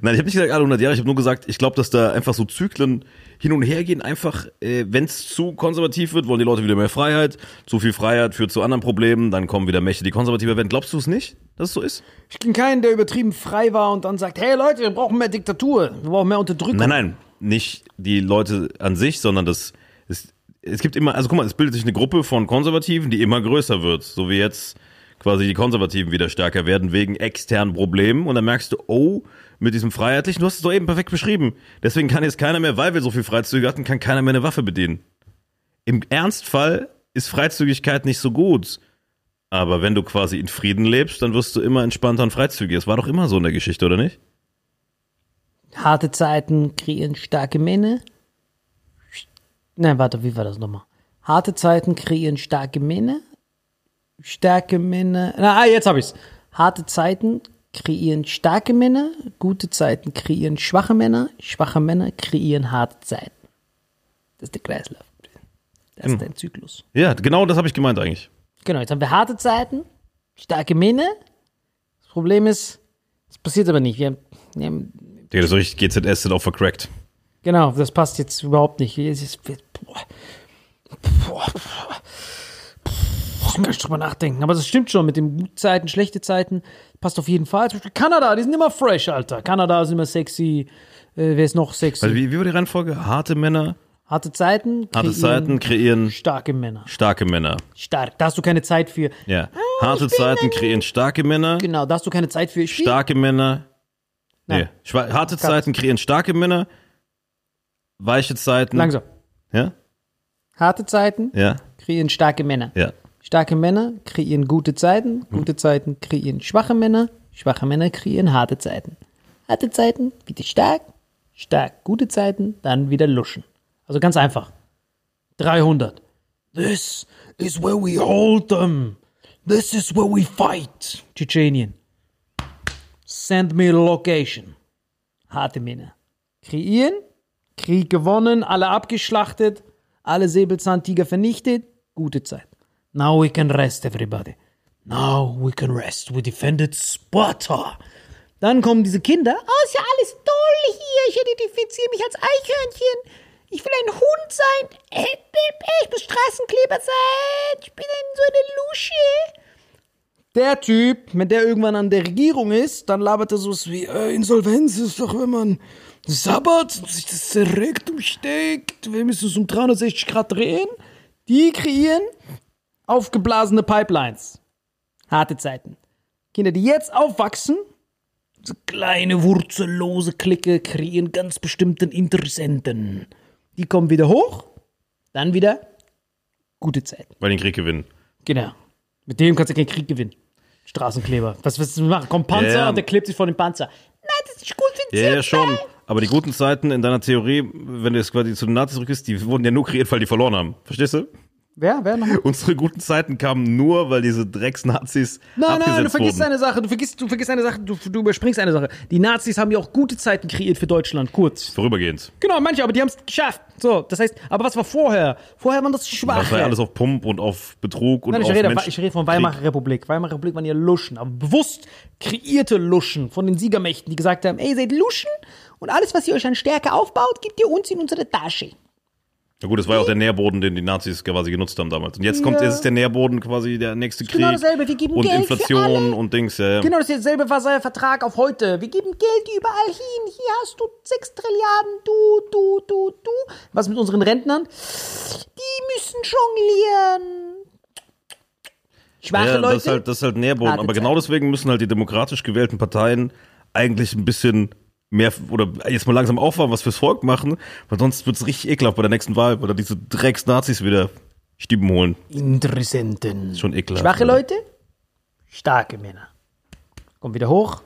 Nein, ich habe nicht gesagt alle 100 Jahre. Ich habe nur gesagt, ich glaube, dass da einfach so Zyklen hin und her gehen. Einfach, äh, wenn es zu konservativ wird, wollen die Leute wieder mehr Freiheit. Zu viel Freiheit führt zu anderen Problemen. Dann kommen wieder Mächte, die konservativer werden. Glaubst du es nicht, dass es so ist? Ich kenne keinen, der übertrieben frei war und dann sagt, hey Leute, wir brauchen mehr Diktatur, wir brauchen mehr Unterdrückung. Nein, nein, nicht die Leute an sich, sondern das es gibt immer, also guck mal, es bildet sich eine Gruppe von Konservativen, die immer größer wird, so wie jetzt quasi die Konservativen wieder stärker werden wegen externen Problemen und dann merkst du, oh, mit diesem Freiheitlichen, du hast es doch eben perfekt beschrieben. Deswegen kann jetzt keiner mehr, weil wir so viel Freizügig hatten, kann keiner mehr eine Waffe bedienen. Im Ernstfall ist Freizügigkeit nicht so gut. Aber wenn du quasi in Frieden lebst, dann wirst du immer entspannter und freizügiger. Es war doch immer so in der Geschichte, oder nicht? Harte Zeiten kreieren starke Männer. Nein, warte, wie war das nochmal? Harte Zeiten kreieren starke Männer. Starke Männer. Na, ah, jetzt hab ich's. Harte Zeiten kreieren starke Männer. Gute Zeiten kreieren schwache Männer. Schwache Männer kreieren harte Zeiten. Das ist der Kreislauf. Das ist dein Zyklus. Ja, genau das habe ich gemeint eigentlich. Genau, jetzt haben wir harte Zeiten, starke Männer. Das Problem ist, das passiert aber nicht. Wir haben, wir haben Digga, das ist richtig GZS sind auch vercrackt. Genau, das passt jetzt überhaupt nicht. Ist, boah, boah, boah, kann ich drüber nachdenken. Aber das stimmt schon mit den guten Zeiten, schlechte Zeiten. Passt auf jeden Fall. Zum Beispiel Kanada, die sind immer fresh, Alter. Kanada ist immer sexy. Äh, wer ist noch sexy? Also wie, wie war die Reihenfolge? Harte Männer, harte Zeiten. harte kreieren Zeiten kreieren Starke Männer. starke Männer. Stark. Da hast du keine Zeit für. Ja. Harte Zeiten kreieren starke Männer, Genau, da hast du keine Zeit für. Starke Männer. Nee. Nein. Harte Zeiten kreieren starke Männer, weiche Zeiten. Langsam. Ja? Harte Zeiten Ja? kreieren starke Männer. Ja. Starke Männer kreieren gute Zeiten, gute Zeiten kreieren schwache Männer, schwache Männer kreieren harte Zeiten. Harte Zeiten wieder stark, stark gute Zeiten, dann wieder luschen. Also ganz einfach. 300. This is where we hold them. This is where we fight. Tschetschenien. Send me the location. Harte Männer. Kreieren, Krieg gewonnen, alle abgeschlachtet, alle Säbelzahntiger vernichtet, gute Zeit. Now we can rest, everybody. Now we can rest. We defended Sparta. Dann kommen diese Kinder. Oh, ist ja alles toll hier. Ich identifiziere mich als Eichhörnchen. Ich will ein Hund sein. Äh, äh, äh, Ich muss Straßenkleber sein. Ich bin so eine Lusche. Der Typ, wenn der irgendwann an der Regierung ist, dann labert er sowas wie, äh, Insolvenz ist doch, wenn man sabbert und sich das Rektum steckt. Wir müssen es um 360 Grad drehen. Die kreieren aufgeblasene Pipelines. Harte Zeiten. Kinder, die jetzt aufwachsen, so kleine wurzellose Clique kreieren ganz bestimmten Interessenten. Die kommen wieder hoch, dann wieder gute Zeiten. Bei den Krieg gewinnen. Genau. Mit dem kannst du keinen Krieg gewinnen. Straßenkleber. Was willst du machen? Kommt Panzer Ja. und der klebt sich vor dem Panzer. Nein, das ist gut für den Ja, ja, schon. Aber die guten Zeiten in deiner Theorie, wenn du jetzt quasi zu den Nazis zurückgehst, die wurden ja nur kreiert, weil die verloren haben. Verstehst du? Wer? Wer noch? (laughs) Unsere guten Zeiten kamen nur, weil diese Drecks-Nazis Nein, abgesetzt nein, du vergisst wurden. eine Sache. Du vergisst, du vergisst eine Sache. Du, du überspringst eine Sache. Die Nazis haben ja auch gute Zeiten kreiert für Deutschland. Kurz. Vorübergehend. Genau, manche, aber die haben es geschafft. So, das heißt, aber was war vorher? Vorher waren das Das Schwache. war ja alles auf Pump und auf Betrug und Nein, ich auf rede, ich rede von Weimarer Republik. Weimarer Republik waren ja Luschen, aber bewusst kreierte Luschen von den Siegermächten, die gesagt haben, ey, seid Luschen und alles, was ihr euch an Stärke aufbaut, gibt ihr uns in unsere Tasche. Ja gut, das war ja auch der Nährboden, den die Nazis quasi genutzt haben damals. Und jetzt kommt, Ja. jetzt ist der Nährboden quasi der nächste Krieg. genau dasselbe, wir geben und Geld Inflation und Dings, ja, ja. Genau, das ist derselbe Versailler Vertrag auf heute. Wir geben Geld überall hin. Hier hast du 6 Trilliarden, du, du, du, du. Was mit unseren Rentnern? Die müssen jonglieren. Schwache Ja, Leute. das ist halt, das ist halt Nährboden. Aber genau deswegen müssen halt die demokratisch gewählten Parteien eigentlich ein bisschen mehr oder jetzt mal langsam aufwachen, was fürs Volk machen, weil sonst wird's richtig ekelhaft bei der nächsten Wahl, weil da diese Drecks-Nazis wieder Stieben holen. Interessenten. Schon ekelhaft. Schwache oder? Leute, starke Männer. Kommt wieder hoch.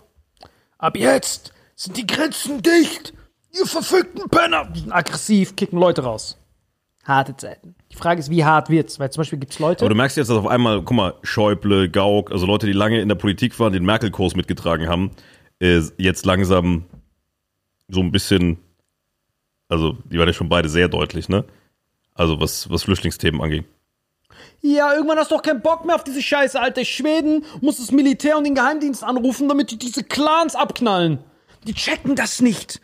Ab jetzt sind die Grenzen dicht. Ihr verfügten Penner. Die sind aggressiv, kicken Leute raus. Harte Zeiten. Die Frage ist, wie hart wird's? Weil zum Beispiel gibt's Leute. Aber du merkst jetzt, dass auf einmal, guck mal, Schäuble, Gauck, also Leute, die lange in der Politik waren, den Merkel-Kurs mitgetragen haben, äh, jetzt langsam so ein bisschen, also die waren ja schon beide sehr deutlich, ne? Also was, was Flüchtlingsthemen angeht. Ja, irgendwann hast du doch keinen Bock mehr auf diese Scheiße, Alter. Schweden muss das Militär und den Geheimdienst anrufen, damit die diese Clans abknallen. Die checken das nicht.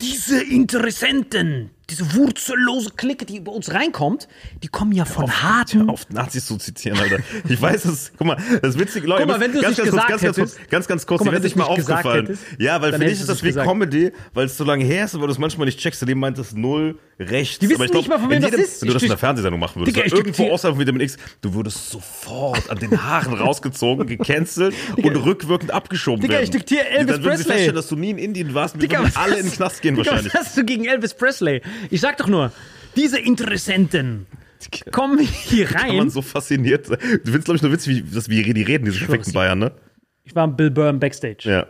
Diese Interessenten, diese wurzellose Clique, die über uns reinkommt, die kommen ja von harten. auf Nazis zu zitieren, Alter. Ich weiß es. Guck mal, das witzige Leute. Guck mal, wenn du es ganz, nicht ganz, kurz, gesagt ganz, ganz, kurz, hättest- ganz, ganz kurz, Guck mal, wenn nicht mal aufgefallen. hättest, ja, weil für dich ist das wie. Comedy, weil es so lange her ist und weil du es manchmal nicht checkst. Dem meint es null rechts. Die wissen ich glaub, nicht mal, von wem das jedem, ist. Wenn du das in der Fernsehsendung machen würdest, Digga, irgendwo außerhalb mit dem X, du würdest sofort an den Haaren rausgezogen, gecancelt (laughs) und rückwirkend abgeschoben Digga, werden. ich diktiere Elvis Dann würden sie Presley. feststellen, dass du nie in Indien warst und wir Digga, alle in den Knast gehen Digga, wahrscheinlich. Was hast du gegen Elvis Presley? Ich sag doch nur, diese Interessenten kommen hier Kann man rein. so fasziniert sein. Du findest, glaube ich, nur witzig, wie, das, wie die reden, diese perfekten Bayern, ne? Ich war mit Bill Burr im Backstage. Ja,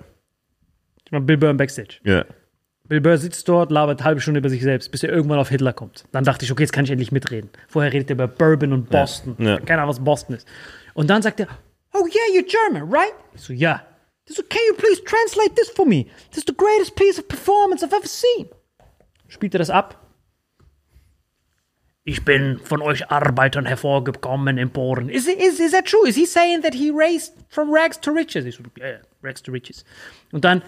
Ich war mit Bill Burr im Backstage. ja. Bill Burr sitzt dort, labert eine halbe Stunde über sich selbst, bis er irgendwann auf Hitler kommt. Dann dachte ich, okay, jetzt kann ich endlich mitreden. Vorher redet er über Bourbon und Boston. Ja. Keine Ahnung, was Boston ist. Und dann sagt er, oh yeah, you're German, right? Ich so, ja. Ich so, can you please translate this for me? This is the greatest piece of performance I've ever seen. Spielt er das ab? Ich bin von euch Arbeitern hervorgekommen, emporen. Is, it- is, is that true? Is he saying that he raised from rags to riches? Ich so, ja, yeah, rags to riches. Und dann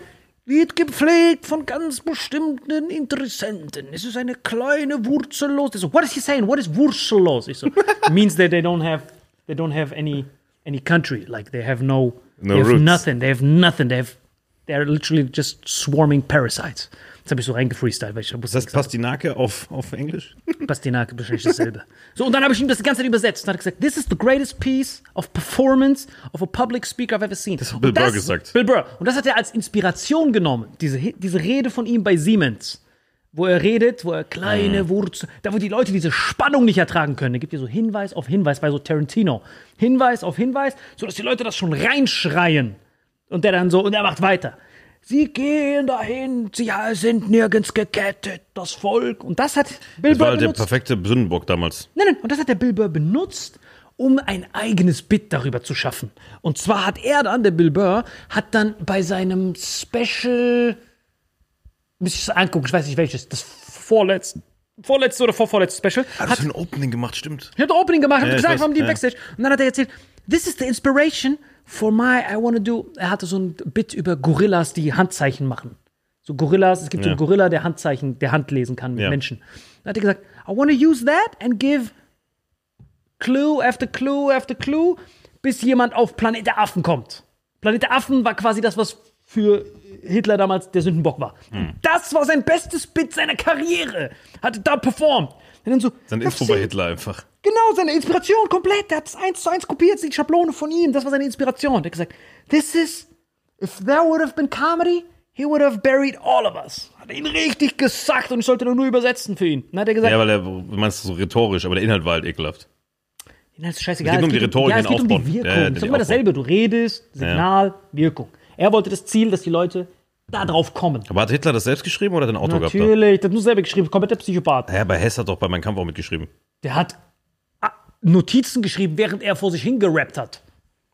wird gepflegt von ganz bestimmten Interessenten. Es ist eine kleine wurzellos. Ich so, what is he saying? What is wurzellos? Ich so, it (laughs) means that they don't have, they don't have any, any country. Like they have no, No they have roots. nothing. They have nothing. They have, they are literally just swarming parasites. Das habe ich so reingefreestylt, weil ich wusste, Das heißt Pastinake auf, auf Englisch? (laughs) Bastinake wahrscheinlich dasselbe. So, und dann habe ich ihm das die ganze Zeit übersetzt. Dann hat er gesagt, this is the greatest piece of performance of a public speaker I've ever seen. Das hat Bill Burr gesagt. Bill Burr. Und das hat er als Inspiration genommen. Diese, diese Rede von ihm bei Siemens. Wo er redet, wo er kleine Wurzel, da wo die Leute diese Spannung nicht ertragen können. Da gibt er so Hinweis auf Hinweis bei so Tarantino. Hinweis auf Hinweis, sodass die Leute das schon reinschreien. Und der dann so, und er macht weiter. Sie gehen dahin, sie sind nirgends gekettet, das Volk. Und das hat Bill Das Burr war halt der benutzt. perfekte Sündenbock damals. Nein, nein, und das hat der Bill Burr benutzt, um ein eigenes Bit darüber zu schaffen. Und zwar hat er dann, der Bill Burr, hat dann bei seinem Special, muss ich es angucken, ich weiß nicht welches, das vorletzte, vorletzte oder vorvorletzte Special, Hat hat ein Opening gemacht, stimmt. ich habe das Opening gemacht, hab Ja, ich gesagt, weiß, warum die ja. Backstage. Und dann hat er erzählt, this is the inspiration for my I wanna do. Er hatte so ein Bit über Gorillas, die Handzeichen machen. So Gorillas, es gibt so Ja. einen Gorilla, der Handzeichen, der Hand lesen kann mit Ja. Menschen. Dann hat er gesagt, I wanna use that and give Clue after Clue after Clue, bis jemand auf Planet der Affen kommt. Planet der Affen war quasi das, was für Hitler damals der Sündenbock war. Hm. Das war sein bestes Bit seiner Karriere. Hatte da performt. Und dann so, Sein "I've Info bei Hitler einfach. Genau, seine Inspiration komplett. Der hat es eins zu eins kopiert, die Schablone von ihm. Das war seine Inspiration. Der hat gesagt, this is, if there would have been comedy, he would have buried all of us. Hat er ihn richtig gesagt und ich sollte nur übersetzen für ihn. Dann hat er gesagt, Ja, weil er, du meinst so rhetorisch, aber der Inhalt war halt ekelhaft. Inhalt ist scheißegal. Es geht um die Rhetorik, ja, es den geht um die Aufbau. Wirkung. Ja, ja, es ist immer dasselbe. Du redest, Signal, Wirkung. Er wollte das Ziel, dass die Leute da drauf kommen. Aber hat Hitler das selbst geschrieben oder hat er ein Auto gehabt? Natürlich, das hat nur selber geschrieben, kompletter Psychopath. Ja, bei Hess hat doch bei meinem Kampf auch mitgeschrieben. Der hat ah, Notizen geschrieben, während er vor sich hingerappt hat.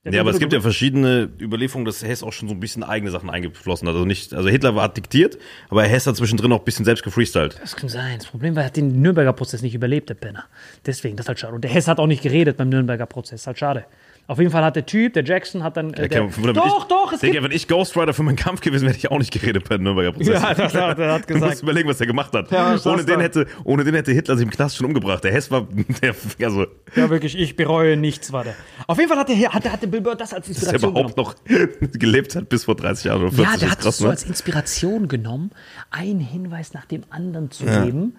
Der Ja, aber es gibt ja verschiedene Überlieferungen, dass Hess auch schon so ein bisschen eigene Sachen eingeflossen hat. Also nicht, also Hitler war diktiert, aber Hess hat zwischendrin auch ein bisschen selbst gefreestylt. Das kann sein. Das Problem war, er hat den Nürnberger Prozess nicht überlebt, der Penner. Deswegen, das ist halt schade. Und der Hess hat auch nicht geredet beim Nürnberger Prozess. Halt schade. Auf jeden Fall hat der Typ, der Jackson, hat dann. Äh, der, wenn doch, ich, doch, es Digga, gibt. wenn ich Ghost Rider für meinen Kampf gewesen wäre, hätte ich auch nicht geredet bei Nürnberger Prozess. Ja, das hat- er hat (laughs) Du musst gesagt. überlegen, was er gemacht hat. Ja, ohne, den hätte, ohne den hätte Hitler sich im Knast schon umgebracht. Der Hess war, (laughs) der, also, Ja, wirklich, ich bereue nichts, war der. Auf jeden Fall hat der, hat der, hat der Bill Burr das als dass er Inspiration überhaupt noch (laughs) gelebt hat bis vor 30 Jahren oder 40 Ja, der hat es so ne? als Inspiration genommen, einen Hinweis nach dem anderen zu geben,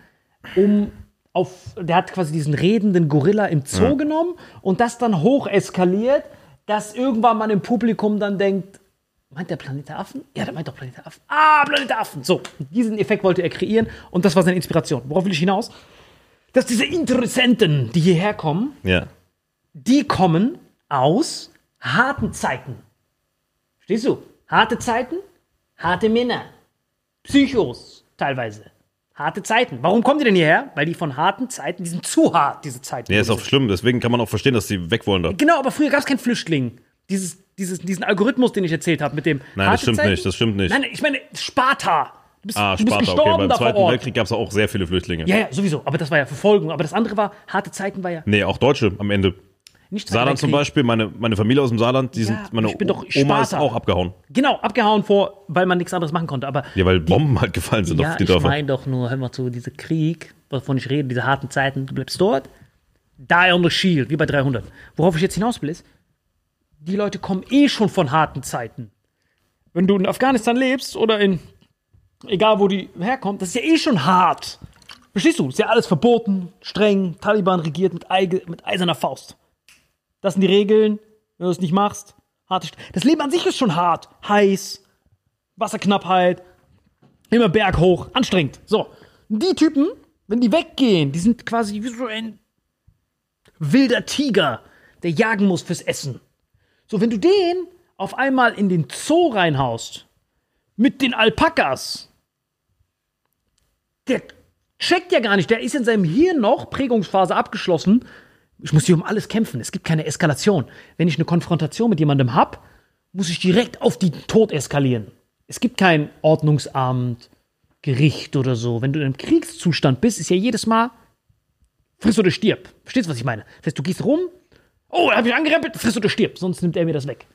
um auf, der hat quasi diesen redenden Gorilla im Zoo genommen und das dann hoch eskaliert, dass irgendwann man im Publikum dann denkt, meint der Planet der Affen? Ja, der meint doch Planet der Affen. Ah, Planet der Affen. So, diesen Effekt wollte er kreieren und das war seine Inspiration. Worauf will ich hinaus? Dass diese Interessenten, die hierher kommen, Ja. die kommen aus harten Zeiten. Verstehst du? Harte Zeiten, harte Männer. Psychos teilweise. Harte Zeiten. Warum kommen die denn hierher? Weil die von harten Zeiten, die sind zu hart, diese Zeiten. Ja, ist auch schlimm. Deswegen kann man auch verstehen, dass sie weg wollen da. Genau, aber früher gab es keinen Flüchtling. Dieses, dieses, diesen Algorithmus, den ich erzählt habe, mit dem. Nein, das stimmt Zeiten? nicht, das stimmt nicht. Nein, ich meine, Sparta. Du bist, Ah, du bist Sparta, okay. Beim Zweiten. Weltkrieg gab es auch sehr viele Flüchtlinge. Ja, ja, sowieso. Aber das war ja Verfolgung. Aber das andere war, harte Zeiten war ja Nee, auch Deutsche am Ende. Nicht Saarland zum. Beispiel, meine, meine Familie aus dem Saarland, die Ja, sind, meine ich bin doch Oma ist Sparta. auch abgehauen. Genau, abgehauen vor, weil man nichts anderes machen konnte. Aber Ja, weil Bomben halt gefallen sind Ja, auf die ich Dörfer. meine doch nur, hör mal zu, dieser Krieg, wovon ich rede, diese harten Zeiten, du bleibst dort, die on the shield, wie bei 300. Worauf ich jetzt hinaus will, ist, die Leute kommen eh schon von harten Zeiten. Wenn du in Afghanistan lebst oder in, egal wo die herkommt, das ist ja eh schon hart. Verstehst du? Ist ja alles verboten, streng, Taliban regiert mit, eige, mit eiserner Faust. Das sind die Regeln, wenn du es nicht machst. Harte St das Leben an sich ist schon hart, heiß, Wasserknappheit, immer berghoch, anstrengend. So, die Typen, wenn die weggehen, die sind quasi wie so ein wilder Tiger, der jagen muss fürs Essen. So, wenn du den auf einmal in den Zoo reinhaust, mit den Alpakas, der checkt ja gar nicht, der ist in seinem Hirn noch, Prägungsphase abgeschlossen. Ich muss hier um alles kämpfen. Es gibt keine Eskalation. Wenn ich eine Konfrontation mit jemandem hab, muss ich direkt auf die Tod eskalieren. Es gibt kein Ordnungsamt, Gericht oder so. Wenn du in einem Kriegszustand bist, ist ja jedes Mal friss oder stirb. Verstehst du, was ich meine? Das heißt, du gehst rum, oh, er hat mich angerempelt, friss oder stirb, sonst nimmt er mir das weg.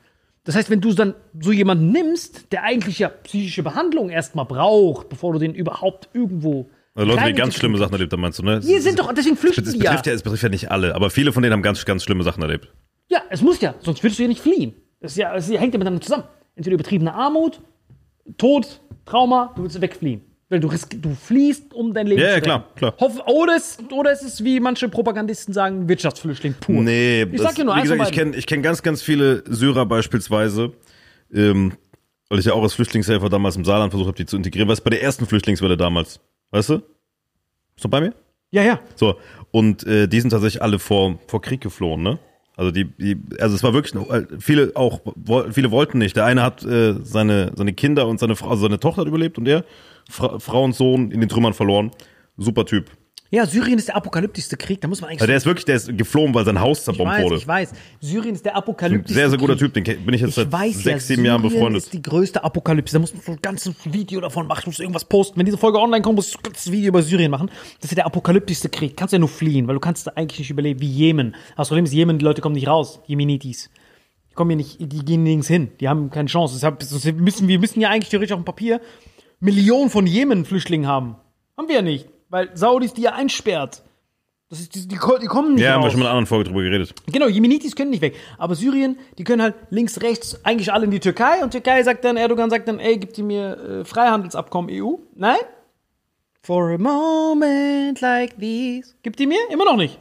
Das heißt, wenn du dann so jemanden nimmst, der eigentlich ja psychische Behandlung erstmal braucht, bevor du den überhaupt irgendwo. Also Leute, die ganz schlimme Sachen erlebt haben, meinst du, ne? Die sind doch, deswegen flüchten Das die ja. ja, es betrifft ja nicht alle, aber viele von denen haben ganz, ganz schlimme Sachen erlebt. Ja, es muss ja, sonst würdest du ja nicht fliehen. Das ist ja, es hängt ja miteinander zusammen. Entweder übertriebene Armut, Tod, Trauma, du willst wegfliehen. Weil du, du fliehst, um dein Leben Ja, zu ja, retten. klar, klar. Hoff, oder, es, oder es ist, wie manche Propagandisten sagen, Wirtschaftsflüchtling pur. Nee, Ich sag dir nur wie gesagt, ich kenne kenn ganz, ganz viele Syrer beispielsweise, ähm, weil ich ja auch als Flüchtlingshelfer damals im Saarland versucht habe, die zu integrieren. Was bei der ersten Flüchtlingswelle damals, weißt du? Bist du bei mir? Ja, ja. So, und äh, die sind tatsächlich alle vor, vor Krieg geflohen, ne? Also die, die, also es war wirklich äh, viele auch viele wollten nicht. Der eine hat äh, seine seine Kinder und seine Frau, also seine Tochter hat überlebt und er Fra Frau und Sohn in den Trümmern verloren. Super Typ. Ja, Syrien ist der apokalyptischste Krieg, da muss man eigentlich Also der ist wirklich, der ist geflohen, weil sein Haus Ich zerbombt weiß, wurde. ich weiß. Syrien ist der apokalyptischste Sehr, sehr guter Krieg. Typ, den bin ich jetzt Ich seit weiß sechs, ja, sieben Jahren Syrien befreundet. ist die größte Apokalypse. Da muss man so ein ganzes Video davon machen. Ich muss irgendwas posten. Wenn diese Folge online kommt, muss ich ein ganzes Video über Syrien machen. Das ist der apokalyptischste Krieg. Kannst ja nur fliehen, weil du kannst da eigentlich nicht überleben. Wie Jemen. Das Problem ist, Jemen, die Leute kommen nicht raus. Jemenitis. Die kommen hier nicht, die gehen nirgends hin. Die haben keine Chance. Deshalb müssen, wir müssen ja eigentlich theoretisch auf dem Papier Millionen von Jemen-Flüchtlingen haben. Haben wir ja nicht. Weil Saudis die ja einsperrt. Das ist, die, die, die kommen nicht Ja, haben wir raus. schon mal in einer anderen Folge drüber geredet. Genau, Jemenitis können nicht weg. Aber Syrien, die können halt links, rechts, eigentlich alle in die Türkei. Und Türkei sagt dann, Erdogan sagt dann, ey, gibt ihr mir äh, Freihandelsabkommen EU? Nein? For a moment like this. Gibt die mir? Immer noch nicht.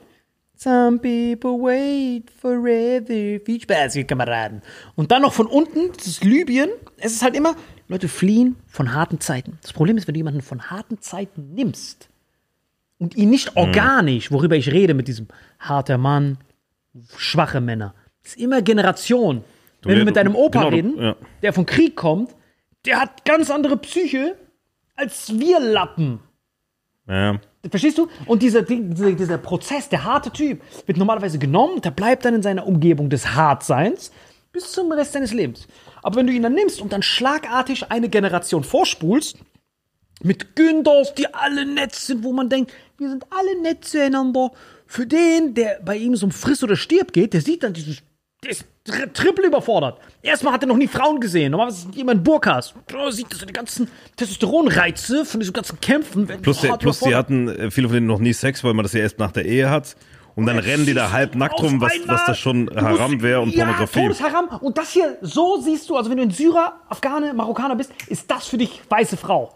Some people wait forever. Viel Spaß, ihr Kameraden. Und dann noch von unten, das ist Libyen. Es ist halt immer, Leute fliehen von harten Zeiten. Das Problem ist, wenn du jemanden von harten Zeiten nimmst und ihn nicht organisch, worüber ich rede mit diesem harter Mann, schwache Männer. Das ist immer Generation. Wenn ja, wir mit du- deinem Opa genau, du- reden, ja. der vom Krieg kommt, der hat ganz andere Psyche als wir Lappen. Ja. Verstehst du? Und dieser, dieser, dieser Prozess, der harte Typ, wird normalerweise genommen, der bleibt dann in seiner Umgebung des Hartseins bis zum Rest seines Lebens. Aber wenn du ihn dann nimmst und dann schlagartig eine Generation vorspulst, mit Günthers, die alle nett sind, wo man denkt, wir sind alle nett zueinander. Für den, der bei ihm so um Friss oder Stirb geht, der sieht dann dieses, der ist tri triple überfordert. Erstmal hat er noch nie Frauen gesehen. Normalerweise sind jemand Burkas. Da sieht so die ganzen Testosteronreize von diesen ganzen Kämpfen. Plus, der, plus die hatten, äh, viele von denen noch nie Sex, weil man das ja erst nach der Ehe hat. Und dann rennen die da halb nackt rum, was, was das schon Haram wäre und ja, Pornografie. Todesharam. Und das hier, so siehst du, also wenn du ein Syrer, Afghane, Marokkaner bist, ist das für dich weiße Frau.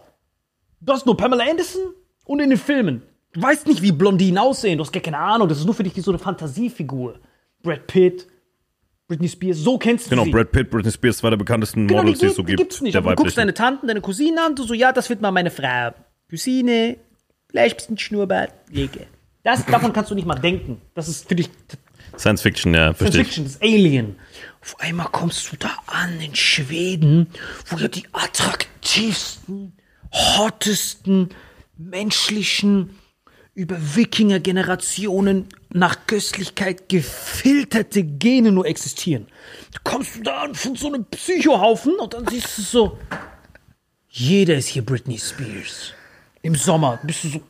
Du hast nur Pamela Anderson und in den Filmen. Du weißt nicht, wie Blondinen aussehen. Du hast gar keine Ahnung. Das ist nur für dich so eine Fantasiefigur. Brad Pitt, Britney Spears, so kennst du Genau, sie. Brad Pitt, Britney Spears, zwei der bekanntesten Genau, Models, die, es so die gibt. gibt's nicht. Aber du guckst deine Tanten, deine Cousinen an, du so, ja, das wird mal meine Frau. Cousine, vielleicht ein bisschen Schnurrbart, Lege. Das, davon kannst du nicht mal denken. Das ist für dich Science Fiction, ja, Science verstehe ich. Fiction, das Alien. Auf einmal kommst du da an in Schweden, wo ja die attraktivsten, hottesten, menschlichen, über Wikinger-Generationen nach Köstlichkeit gefilterte Gene nur existieren. Du kommst du da an von so einem Psychohaufen und dann siehst du so, jeder ist hier Britney Spears. Im Sommer bist du so,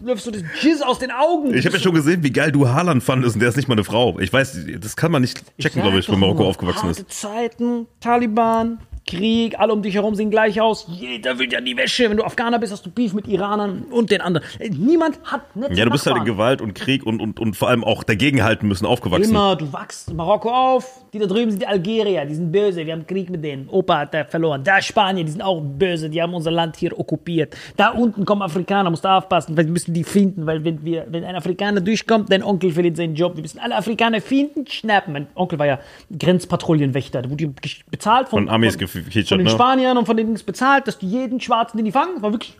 läufst du das Jizz aus den Augen. Ich habe ja schon gesehen, wie geil du Haaland fandest und der ist nicht mal eine Frau. Ich weiß, das kann man nicht checken, glaube ich, wenn Marokko aufgewachsen harte ist. Zeiten, Taliban, Krieg, alle um dich herum sehen gleich aus. Jeder will ja die Wäsche. Wenn du Afghaner bist, hast du Beef mit Iranern und den anderen. Äh, Niemand hat nette Ja, du bist halt in Nachbarn. Gewalt und Krieg und, und, und vor allem auch dagegenhalten müssen aufgewachsen. Immer, du wachst in Marokko auf. Die da drüben sind die Algerier, die sind böse, wir haben Krieg mit denen. Opa hat da verloren. Da Spanier, die sind auch böse, die haben unser Land hier okkupiert. Da unten kommen Afrikaner, musst du aufpassen, weil wir müssen die finden, weil wenn, wir, wenn ein Afrikaner durchkommt, dein Onkel verliert seinen Job. Wir müssen alle Afrikaner finden, schnappen. Mein Onkel war ja Grenzpatrouillenwächter, der wurde bezahlt von, Von Amis von, von den ne? Spaniern und von denen ist bezahlt, dass die jeden Schwarzen, den die fangen, war wirklich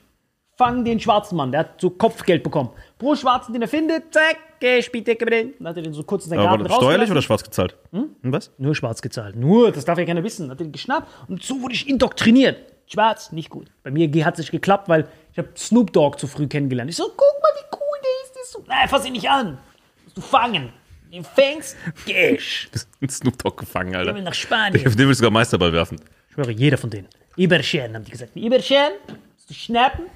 fangen den schwarzen Mann. Der hat so Kopfgeld bekommen. Pro Schwarzen, den er findet, zack, geh, spielt Decke mit denen. Dann hat er den so kurz in seinen Aber Garten war das steuerlich oder schwarz gezahlt? Hm? Was? Nur schwarz gezahlt. Nur, das darf ja keiner wissen. Hat er den geschnappt und so wurde ich indoktriniert. Schwarz, nicht gut. Bei mir hat es nicht geklappt, weil ich habe Snoop Dogg zu früh kennengelernt. Ich so, guck mal, wie cool der ist. Der ist so, nein, fass ihn nicht an. Musst du fangen. Den fängst, gehst. (laughs) Snoop Dogg gefangen, Alter. Geh mal nach Spanien. Den will ich sogar Meisterball werfen. Ich schwöre, jeder von denen. Iberchen, haben die gesagt. Iberchen, musst du schnappen?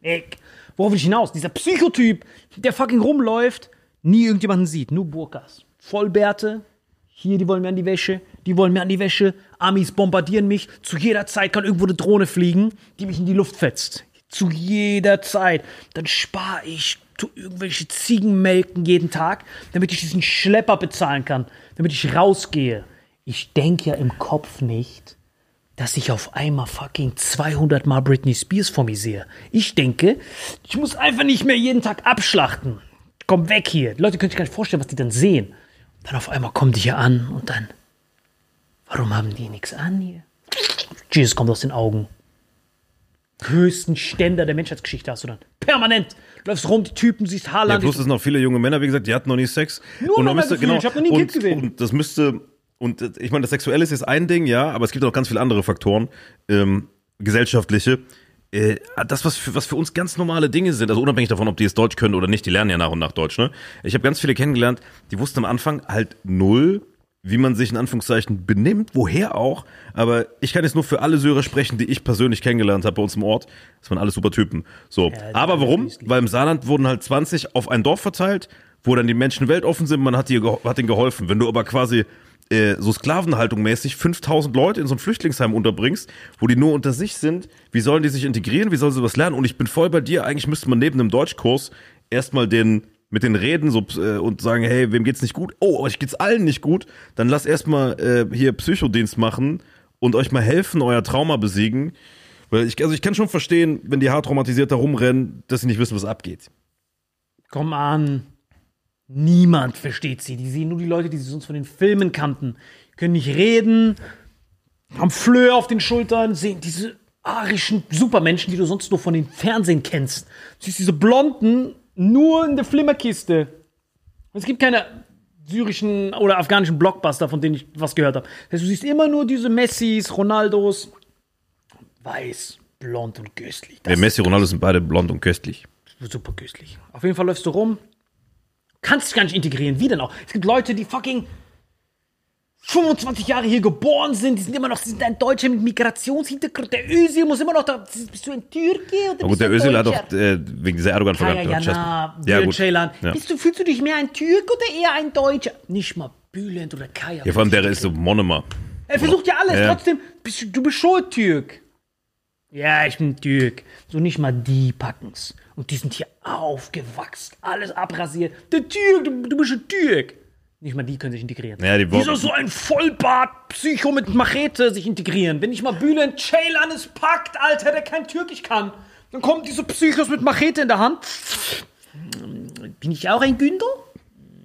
Weg. Worauf will ich hinaus? Dieser Psychotyp, der fucking rumläuft, nie irgendjemanden sieht, nur Burkas. Vollbärte, hier, die wollen mir an die Wäsche, die wollen mir an die Wäsche, Amis bombardieren mich, zu jeder Zeit kann irgendwo eine Drohne fliegen, die mich in die Luft fetzt. Zu jeder Zeit. Dann spare ich, tu irgendwelche Ziegen melken jeden Tag, damit ich diesen Schlepper bezahlen kann, damit ich rausgehe. Ich denke ja im Kopf nicht, dass ich auf einmal fucking 200 Mal Britney Spears vor mir sehe. Ich denke, ich muss einfach nicht mehr jeden Tag abschlachten. Komm weg hier. Die Leute können sich gar nicht vorstellen, was die dann sehen. Dann auf einmal kommen die hier an und dann, warum haben die nichts an hier? Jesus kommt aus den Augen. Höchsten Ständer der Menschheitsgeschichte hast du dann. Permanent. Läufst rum, die Typen, siehst Ja, Haarland. plus es sind noch viele junge Männer, wie gesagt, die hatten noch nie Sex. Nur und Männer müsste, gefühlt, ich hab noch nie ein Kind gesehen. Und das müsste, und äh, ich meine, das Sexuelle ist jetzt ein Ding, ja, aber es gibt auch ganz viele andere Faktoren, ähm, gesellschaftliche. äh, das, was für, was für uns ganz normale Dinge sind, also unabhängig davon, ob die jetzt Deutsch können oder nicht, die lernen ja nach und nach Deutsch, ne? Ich habe ganz viele kennengelernt, die wussten am Anfang halt null, wie man sich in Anführungszeichen benimmt, woher auch. Aber ich kann jetzt nur für alle Syrer sprechen, die ich persönlich kennengelernt habe bei uns im Ort. Das waren alles super Typen. So. Aber warum? Weil im Saarland wurden halt 20 auf ein Dorf verteilt, wo dann die Menschen weltoffen sind, man hat, dir, hat ihnen geholfen. Wenn du aber quasi äh, so Sklavenhaltung mäßig 5000 Leute in so ein Flüchtlingsheim unterbringst, wo die nur unter sich sind, wie sollen die sich integrieren, wie sollen sie was lernen? Und ich bin voll bei dir, eigentlich müsste man neben einem Deutschkurs erstmal den mit den reden so, äh, und sagen, hey, wem geht's nicht gut? Oh, euch geht's allen nicht gut. Dann lasst erstmal äh, hier Psychodienst machen und euch mal helfen, euer Trauma besiegen. Weil ich, also ich kann schon verstehen, wenn die hart traumatisiert da rumrennen, dass sie nicht wissen, was abgeht. Komm an. Niemand versteht sie. Die sehen nur die Leute, die sie sonst von den Filmen kannten. Können nicht reden, haben Flöhe auf den Schultern, sehen diese arischen Supermenschen, die du sonst nur von den Fernsehen kennst. Du siehst diese Blonden nur in der Flimmerkiste. Es gibt keine syrischen oder afghanischen Blockbuster, von denen ich was gehört habe. Das heißt, du siehst immer nur diese Messis, Ronaldos. Weiß, blond und köstlich. Das Ja, Messi, Ronaldo sind beide blond und köstlich. super köstlich. Auf jeden Fall läufst du rum, kannst dich gar nicht integrieren. Wie denn auch? Es gibt Leute, die fucking 25 Jahre hier geboren sind, die sind immer noch, sie sind ein Deutscher mit Migrationshintergrund. Der Özil muss immer noch da. Bist du ein Türke oder Aber gut, der Özil hat doch äh, wegen dieser erdogan Kaya vergangenheit Jana, ja, gut. Ja. Bist du, fühlst du dich mehr ein Türke oder eher ein Deutscher? Nicht mal Bülent oder Kaya. ja, vor allem der ist so Monomer. Er versucht ja alles, Ja. trotzdem, bist du, du bist schon Türk. Ja, ich bin Türk. So nicht mal die packen's. Und die sind hier aufgewachsen, alles abrasiert. Der Türk, du, du bist ein Türk. Nicht mal die können sich integrieren. Ja, die Wie soll Worte- so ein Vollbart Psycho mit Machete sich integrieren? Wenn nicht mal Bülent Ceylan es packt, Alter, der kein Türkisch kann, dann kommen diese Psychos mit Machete in der Hand. Bin ich auch ein Günther?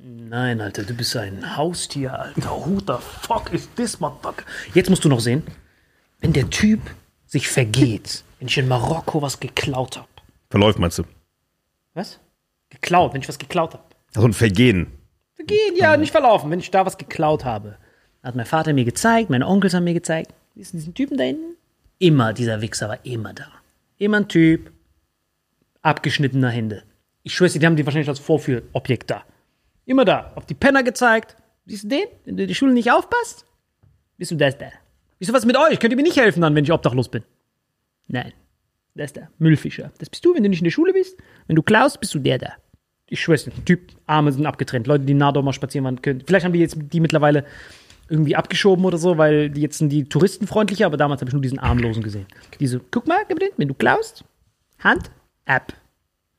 Nein, Alter, du bist ein Haustier, Alter. Who the fuck is this, motherfucker? Jetzt musst du noch sehen, wenn der Typ sich vergeht, wenn ich in Marokko was geklaut habe. Verläuft, meinst du? Was? Geklaut, wenn ich was geklaut habe. Also ein Vergehen. Vergehen, ja, nicht verlaufen, wenn ich da was geklaut habe. Hat mein Vater mir gezeigt, meine Onkels haben mir gezeigt. Siehst du diesen Typen da hinten? Immer, dieser Wichser war immer da. Immer ein Typ, abgeschnittener Hände. Ich schwöre die haben die wahrscheinlich als Vorführobjekt da. Immer da. Auf die Penner gezeigt. Siehst du den? Wenn du die Schule nicht aufpasst, bist du das da. Wieso was mit euch? Könnt ihr mir nicht helfen dann, wenn ich obdachlos bin? Nein. Das da. Müllfischer. Das bist du, wenn du nicht in der Schule bist. Wenn du klaust, bist du der da. Ich schwör's dir. Typ, Arme sind abgetrennt. Leute, die Nado mal spazieren waren können. Vielleicht haben die jetzt die mittlerweile irgendwie abgeschoben oder so, weil die jetzt sind die touristenfreundlicher, aber damals habe ich nur diesen Armlosen gesehen. Diese, guck mal, wenn du klaust, Hand, ab.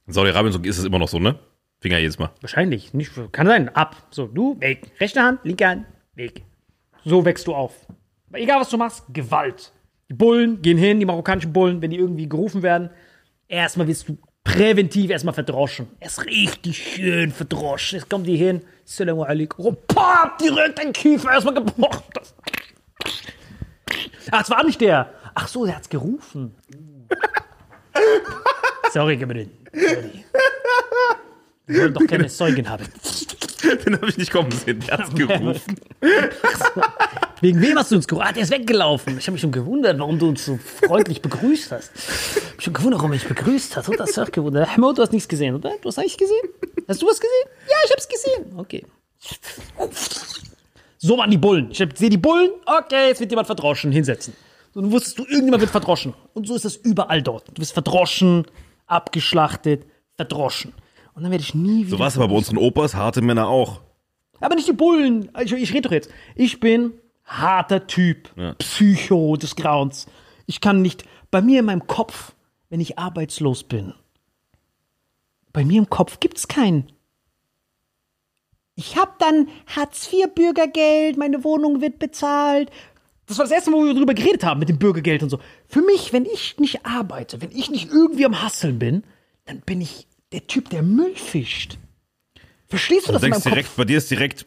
In Saudi-Arabien so ist es immer noch so, ne? Finger jedes Mal. Wahrscheinlich. Nicht, kann sein. Ab. So, du, weg. Rechte Hand, linke Hand, weg. So wächst du auf. Egal, was du machst, Gewalt. Die Bullen gehen hin, die marokkanischen Bullen, wenn die irgendwie gerufen werden. Erstmal wirst du präventiv erstmal verdroschen. Erst richtig schön verdroschen. Jetzt kommen die hin. Assalamu alaikum. Oh, pah, direkt ein Kiefer erstmal gebrochen. Das- Ach, es war nicht der. Ach so, der hat's gerufen. (laughs) Sorry, Gabriel. Sorry. Wir wollen doch keine (laughs) Zeugen haben. Den habe ich nicht kommen sehen. Der hat's (laughs) gerufen. Wegen wem hast du uns gerufen? Ah, der ist weggelaufen. Ich habe mich schon gewundert, warum du uns so freundlich begrüßt hast. Ich habe mich schon gewundert, warum er mich begrüßt hat. Und das auch gewundert. Ahmed, du hast nichts gesehen, oder? Du hast eigentlich gesehen? Hast du was gesehen? Ja, ich hab's gesehen. Okay. So waren die Bullen. Ich sehe die Bullen. Okay, jetzt wird jemand verdroschen. Hinsetzen. So, dann wusstest du, irgendjemand wird verdroschen. Und so ist das überall dort. Du wirst verdroschen, abgeschlachtet, verdroschen. Und dann werde ich nie wieder. So war es aber bei unseren Opas, harte Männer auch. Aber nicht die Bullen. Ich, ich rede doch jetzt. Ich bin harter Typ. Psycho des Grauens. Ich kann nicht. Bei mir in meinem Kopf, wenn ich arbeitslos bin, bei mir im Kopf gibt's keinen. Ich hab dann Hartz-IV-Bürgergeld, meine Wohnung wird bezahlt. Das war das erste Mal, wo wir darüber geredet haben, mit dem Bürgergeld und so. Für mich, wenn ich nicht arbeite, wenn ich nicht irgendwie am Hasseln bin, dann bin ich der Typ, der Müll fischt. Verstehst du Du das in denkst meinem Kopf? direkt, bei dir ist direkt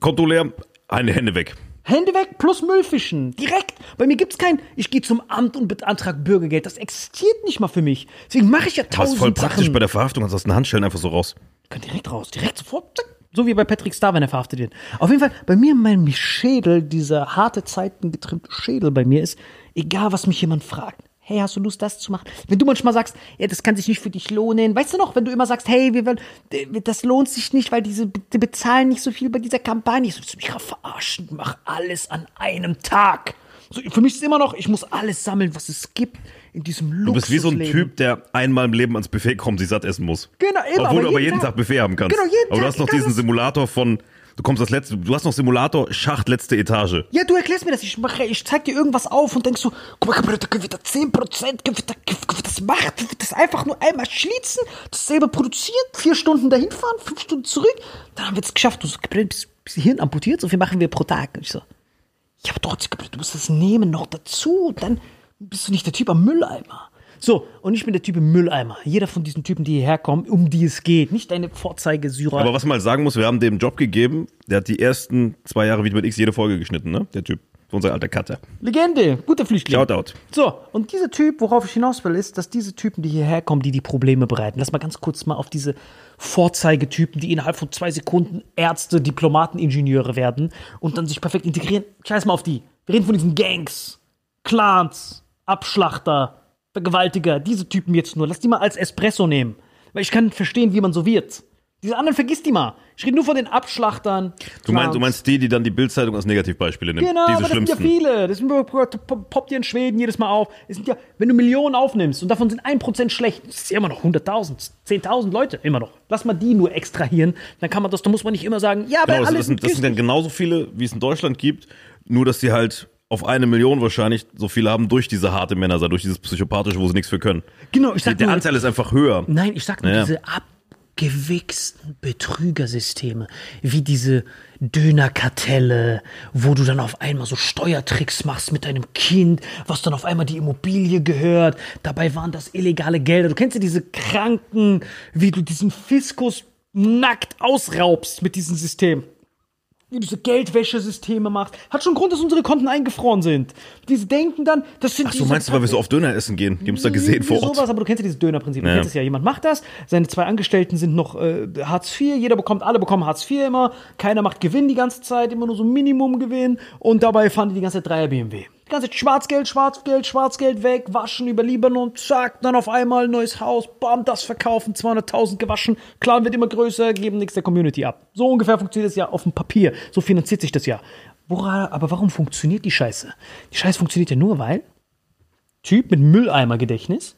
Konto leer, eine Hände weg. Hände weg plus Müllfischen. Direkt. Bei mir gibt's kein, ich gehe zum Amt und beantrag Bürgergeld. Das existiert nicht mal für mich. Deswegen mache ich ja tausend voll praktisch Sachen. bei der Verhaftung, du aus den Handschellen einfach so raus. Kann direkt raus, direkt sofort. Zack. So wie bei Patrick Star, wenn er verhaftet wird. Auf jeden Fall, bei mir in meinem Schädel, dieser harte Zeiten getrimmte Schädel bei mir ist, egal was mich jemand fragt. Hey, hast du Lust, das zu machen? Wenn du manchmal sagst, ja, das kann sich nicht für dich lohnen, weißt du noch, wenn du immer sagst, hey, wir wollen, das lohnt sich nicht, weil diese, die bezahlen nicht so viel bei dieser Kampagne. Ich so, willst du mich verarschen? Mach alles an einem Tag. So, für mich ist immer noch, ich muss alles sammeln, was es gibt in diesem Luxus. Du bist wie so ein Typ, der einmal im Leben ans Buffet kommt, sich satt essen muss. Genau, immer, Obwohl aber du aber jeden Tag. Tag Buffet haben kannst. Genau, jeden aber du Tag, hast noch diesen. Simulator von, du kommst das letzte, du hast noch Simulator Schacht letzte Etage. Ja, du erklärst mir das. Ich mache, ich zeig dir irgendwas auf und denkst so, guck mal, da können wir da 10%, können das wir das einfach nur einmal schließen, das selber produzieren, vier Stunden dahin fahren, fünf Stunden zurück, dann haben wir es geschafft. Du so, bist, bist Hirn amputiert? So viel machen wir pro Tag. Und ich so, ja, aber trotzdem, du musst das nehmen noch dazu dann bist du nicht der Typ am Mülleimer. So, und ich bin der Typ im Mülleimer. Jeder von diesen Typen, die hierher kommen, um die es geht. Nicht deine Vorzeigesyrer. Aber was man halt sagen muss, wir haben dem Job gegeben, der hat die ersten zwei Jahre Vitamin X jede Folge geschnitten, ne? Der Typ. Unser alter Cutter. Legende, guter Flüchtling. Shoutout. So, und dieser Typ, worauf ich hinaus will, ist, dass diese Typen, die hierher kommen, die die Probleme bereiten. Lass mal ganz kurz mal auf diese Vorzeigetypen, die innerhalb von zwei Sekunden Ärzte, Diplomaten, Ingenieure werden und dann sich perfekt integrieren. Scheiß mal auf die. Wir reden von diesen Gangs, Clans, Abschlachter, Vergewaltiger, diese Typen jetzt nur. Lass die mal als Espresso nehmen. Weil ich kann verstehen, wie man so wird. Diese anderen vergiss die mal. Ich rede nur von den Abschlachtern. Du meinst, du meinst die, die dann die Bildzeitung als Negativbeispiele nimmt. Genau, Diese aber das sind ja viele. Das sind, poppt ja in Schweden jedes Mal auf. Es sind ja, wenn du Millionen aufnimmst und davon sind 1% schlecht, das ist ja immer noch 100.000, 10.000 Leute, immer noch. Lass mal die nur extrahieren, dann kann man das, da muss man nicht immer sagen, ja, aber Genau, das, alles das, sind, das sind dann genauso viele, wie es in Deutschland gibt, nur dass sie halt auf eine Million wahrscheinlich so viele haben durch diese harte Männerseite, durch dieses Psychopathische, wo sie nichts für können. Genau, ich sag Der nur, Anteil ist einfach höher. Nein, ich sag nur Ja. diese abgewichsten Betrügersysteme, wie diese Dönerkartelle, wo du dann auf einmal so Steuertricks machst mit deinem Kind, was dann auf einmal die Immobilie gehört. Dabei waren das illegale Gelder. Du kennst ja diese Kranken, wie du diesen Fiskus nackt ausraubst mit diesem System diese Geldwäschesysteme machst. Hat schon einen Grund, dass unsere Konten eingefroren sind. Diese denken dann, das sind Ach diese meinst du, weil wir so oft Döner essen gehen? Die haben es da gesehen vor Irgendwie Ort. sowas, aber du kennst ja dieses Dönerprinzip. Du Ja. kennst es ja. Jemand macht das, seine zwei Angestellten sind noch äh, Hartz IV, jeder bekommt, alle bekommen Hartz IV immer, keiner macht Gewinn die ganze Zeit, immer nur so Minimumgewinn und dabei fahren die die ganze Zeit Dreier BMW. Die ganze Zeit Schwarzgeld, Schwarzgeld, Schwarzgeld weg, waschen über Libanon, zack, dann auf einmal neues Haus, bam, das verkaufen, 200.000 gewaschen, Clan wird immer größer, geben nichts der Community ab. So ungefähr funktioniert es ja auf dem Papier. So finanziert sich das ja. Wora, aber warum funktioniert die Scheiße? Die Scheiße funktioniert ja nur, weil Typ mit Mülleimergedächtnis.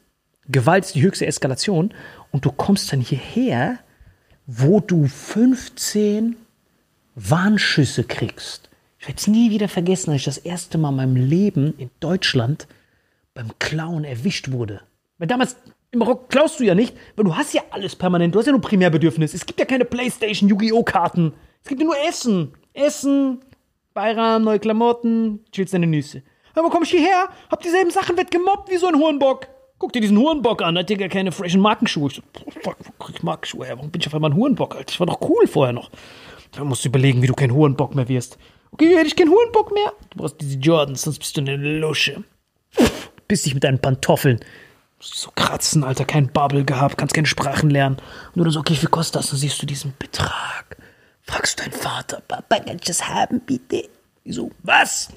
Gewalt ist die höchste Eskalation. Und du kommst dann hierher, wo du 15 Warnschüsse kriegst. Ich werde es nie wieder vergessen, als ich das erste Mal in meinem Leben in Deutschland beim Klauen erwischt wurde. Weil damals im Rock klaust du ja nicht, weil du hast ja alles permanent. Du hast ja nur Primärbedürfnis. Es gibt ja keine Playstation, Yu-Gi-Oh! Karten. Es gibt ja nur Essen. Essen, Bayram, neue Klamotten, chillst deine Nüsse. Aber komm ich hierher, hab dieselben Sachen, werd gemobbt wie so ein Hurenbock. Guck dir diesen Hurenbock an, hat Digga keine freshen Markenschuhe. Ich so, fuck, wo krieg ich Markenschuhe her? Warum bin ich auf einmal ein Hurenbock, Alter? Ich war doch cool vorher noch. Da musst du überlegen, wie du kein Hurenbock mehr wirst. Okay, werde ich kein Hurenbock mehr? Du brauchst diese Jordans, sonst bist du eine Lusche. Biss dich mit deinen Pantoffeln. So kratzen, Alter, kein Bubble gehabt, kannst keine Sprachen lernen. Und du dann so, okay, wie kostet das? Dann siehst du diesen Betrag. Fragst du deinen Vater, Papa, kann ich das haben, bitte? Die so, was?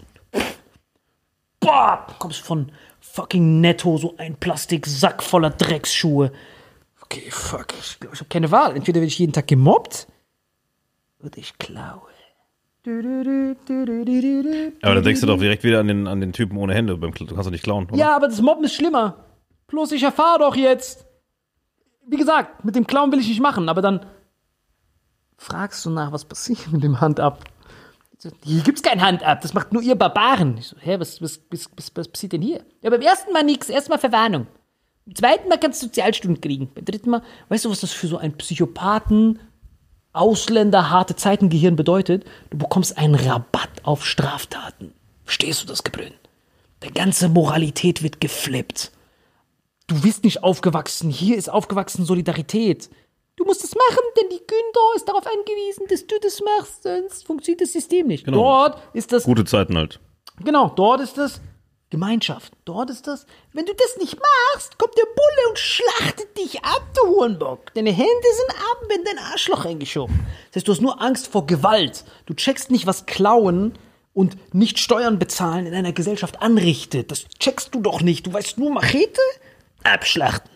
Boah, kommst von fucking Netto so ein Plastiksack voller Drecksschuhe. Okay, fuck, ich glaube, ich habe keine Wahl. Entweder werde ich jeden Tag gemobbt oder ich klaue. Aber dann denkst du doch direkt wieder an den, an den Typen ohne Hände. Beim, du kannst doch nicht klauen, oder? Ja, aber das Mobben ist schlimmer. Bloß ich erfahre doch jetzt. Wie gesagt, mit dem Clown will ich nicht machen, aber dann fragst du nach, was passiert mit dem Hand ab. Hier gibt's kein Hand ab, das macht nur ihr Barbaren. Ich so, hä, was, was, was, was, passiert denn hier? Ja, beim ersten Mal nix, erstmal Verwarnung. Beim zweiten Mal kannst du Sozialstunden kriegen. Beim dritten Mal, weißt du, was das für so einen Psychopathen, Ausländer, harte Zeitengehirn bedeutet? Du bekommst einen Rabatt auf Straftaten. Verstehst du das Gebrünn? Der ganze Moralität wird geflippt. Du bist nicht aufgewachsen. Hier ist aufgewachsen Solidarität. Du musst es machen, denn die Günther ist darauf angewiesen, dass du das machst, sonst funktioniert das System nicht. Genau. Dort ist das, Gute Zeiten halt. genau, dort ist das Gemeinschaft. Dort ist das, wenn du das nicht machst, kommt der Bulle und schlachtet dich ab, du Hurenbock. Deine Hände sind ab, wenn dein Arschloch eingeschoben. Das heißt, du hast nur Angst vor Gewalt. Du checkst nicht, was Klauen und nicht Steuern bezahlen in einer Gesellschaft anrichtet. Das checkst du doch nicht. Du weißt nur Machete, abschlachten.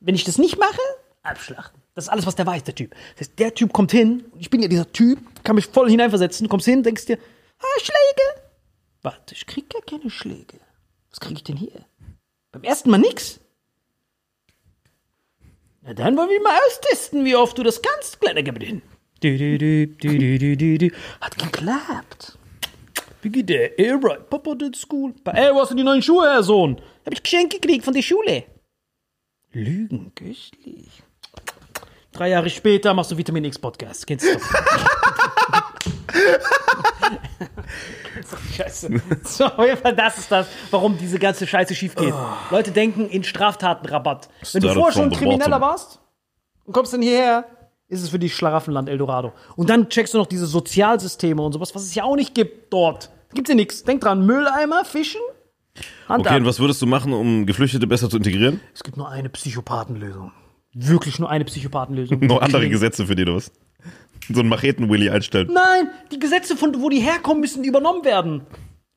Wenn ich das nicht mache, abschlachten. Das ist alles, was der weiß, der Typ. Das heißt, der Typ kommt hin, ich bin ja dieser Typ, kann mich voll hineinversetzen, kommst hin, denkst dir, ah, Schläge. Warte, ich krieg ja keine Schläge. Was krieg ich denn hier? Beim ersten Mal nix? Na dann wollen wir mal austesten, wie oft du das kannst, kleiner Gabriel. Hat geklappt. Wie geht der? Ey, right. Papa did school. Ey, wo hast du die neuen Schuhe her, Sohn? Hab ich geschenkt gekriegt von der Schule. Lügen, köstlich. Drei Jahre später machst du Vitamin X Podcast. Kennst du doch. (laughs) so, (laughs) Scheiße. So, auf jeden Fall, das ist das, warum diese ganze Scheiße schief geht. Leute denken in Straftatenrabatt. Wenn du Started vorher schon from the Krimineller bottom. warst und kommst dann hierher, ist es für dich Schlaraffenland Eldorado. Und dann checkst du noch diese Sozialsysteme und sowas, was es ja auch nicht gibt dort. Gibt's ja nichts. Denk dran, Mülleimer, Fischen, Hand Okay, ab. und was würdest du machen, um Geflüchtete besser zu integrieren? Es gibt nur eine Psychopathenlösung. Wirklich nur eine Psychopathenlösung. (laughs) Noch andere Gesetze für die oder was? So einen Macheten-Willy einstellen. Nein, die Gesetze, von wo die herkommen, müssen übernommen werden.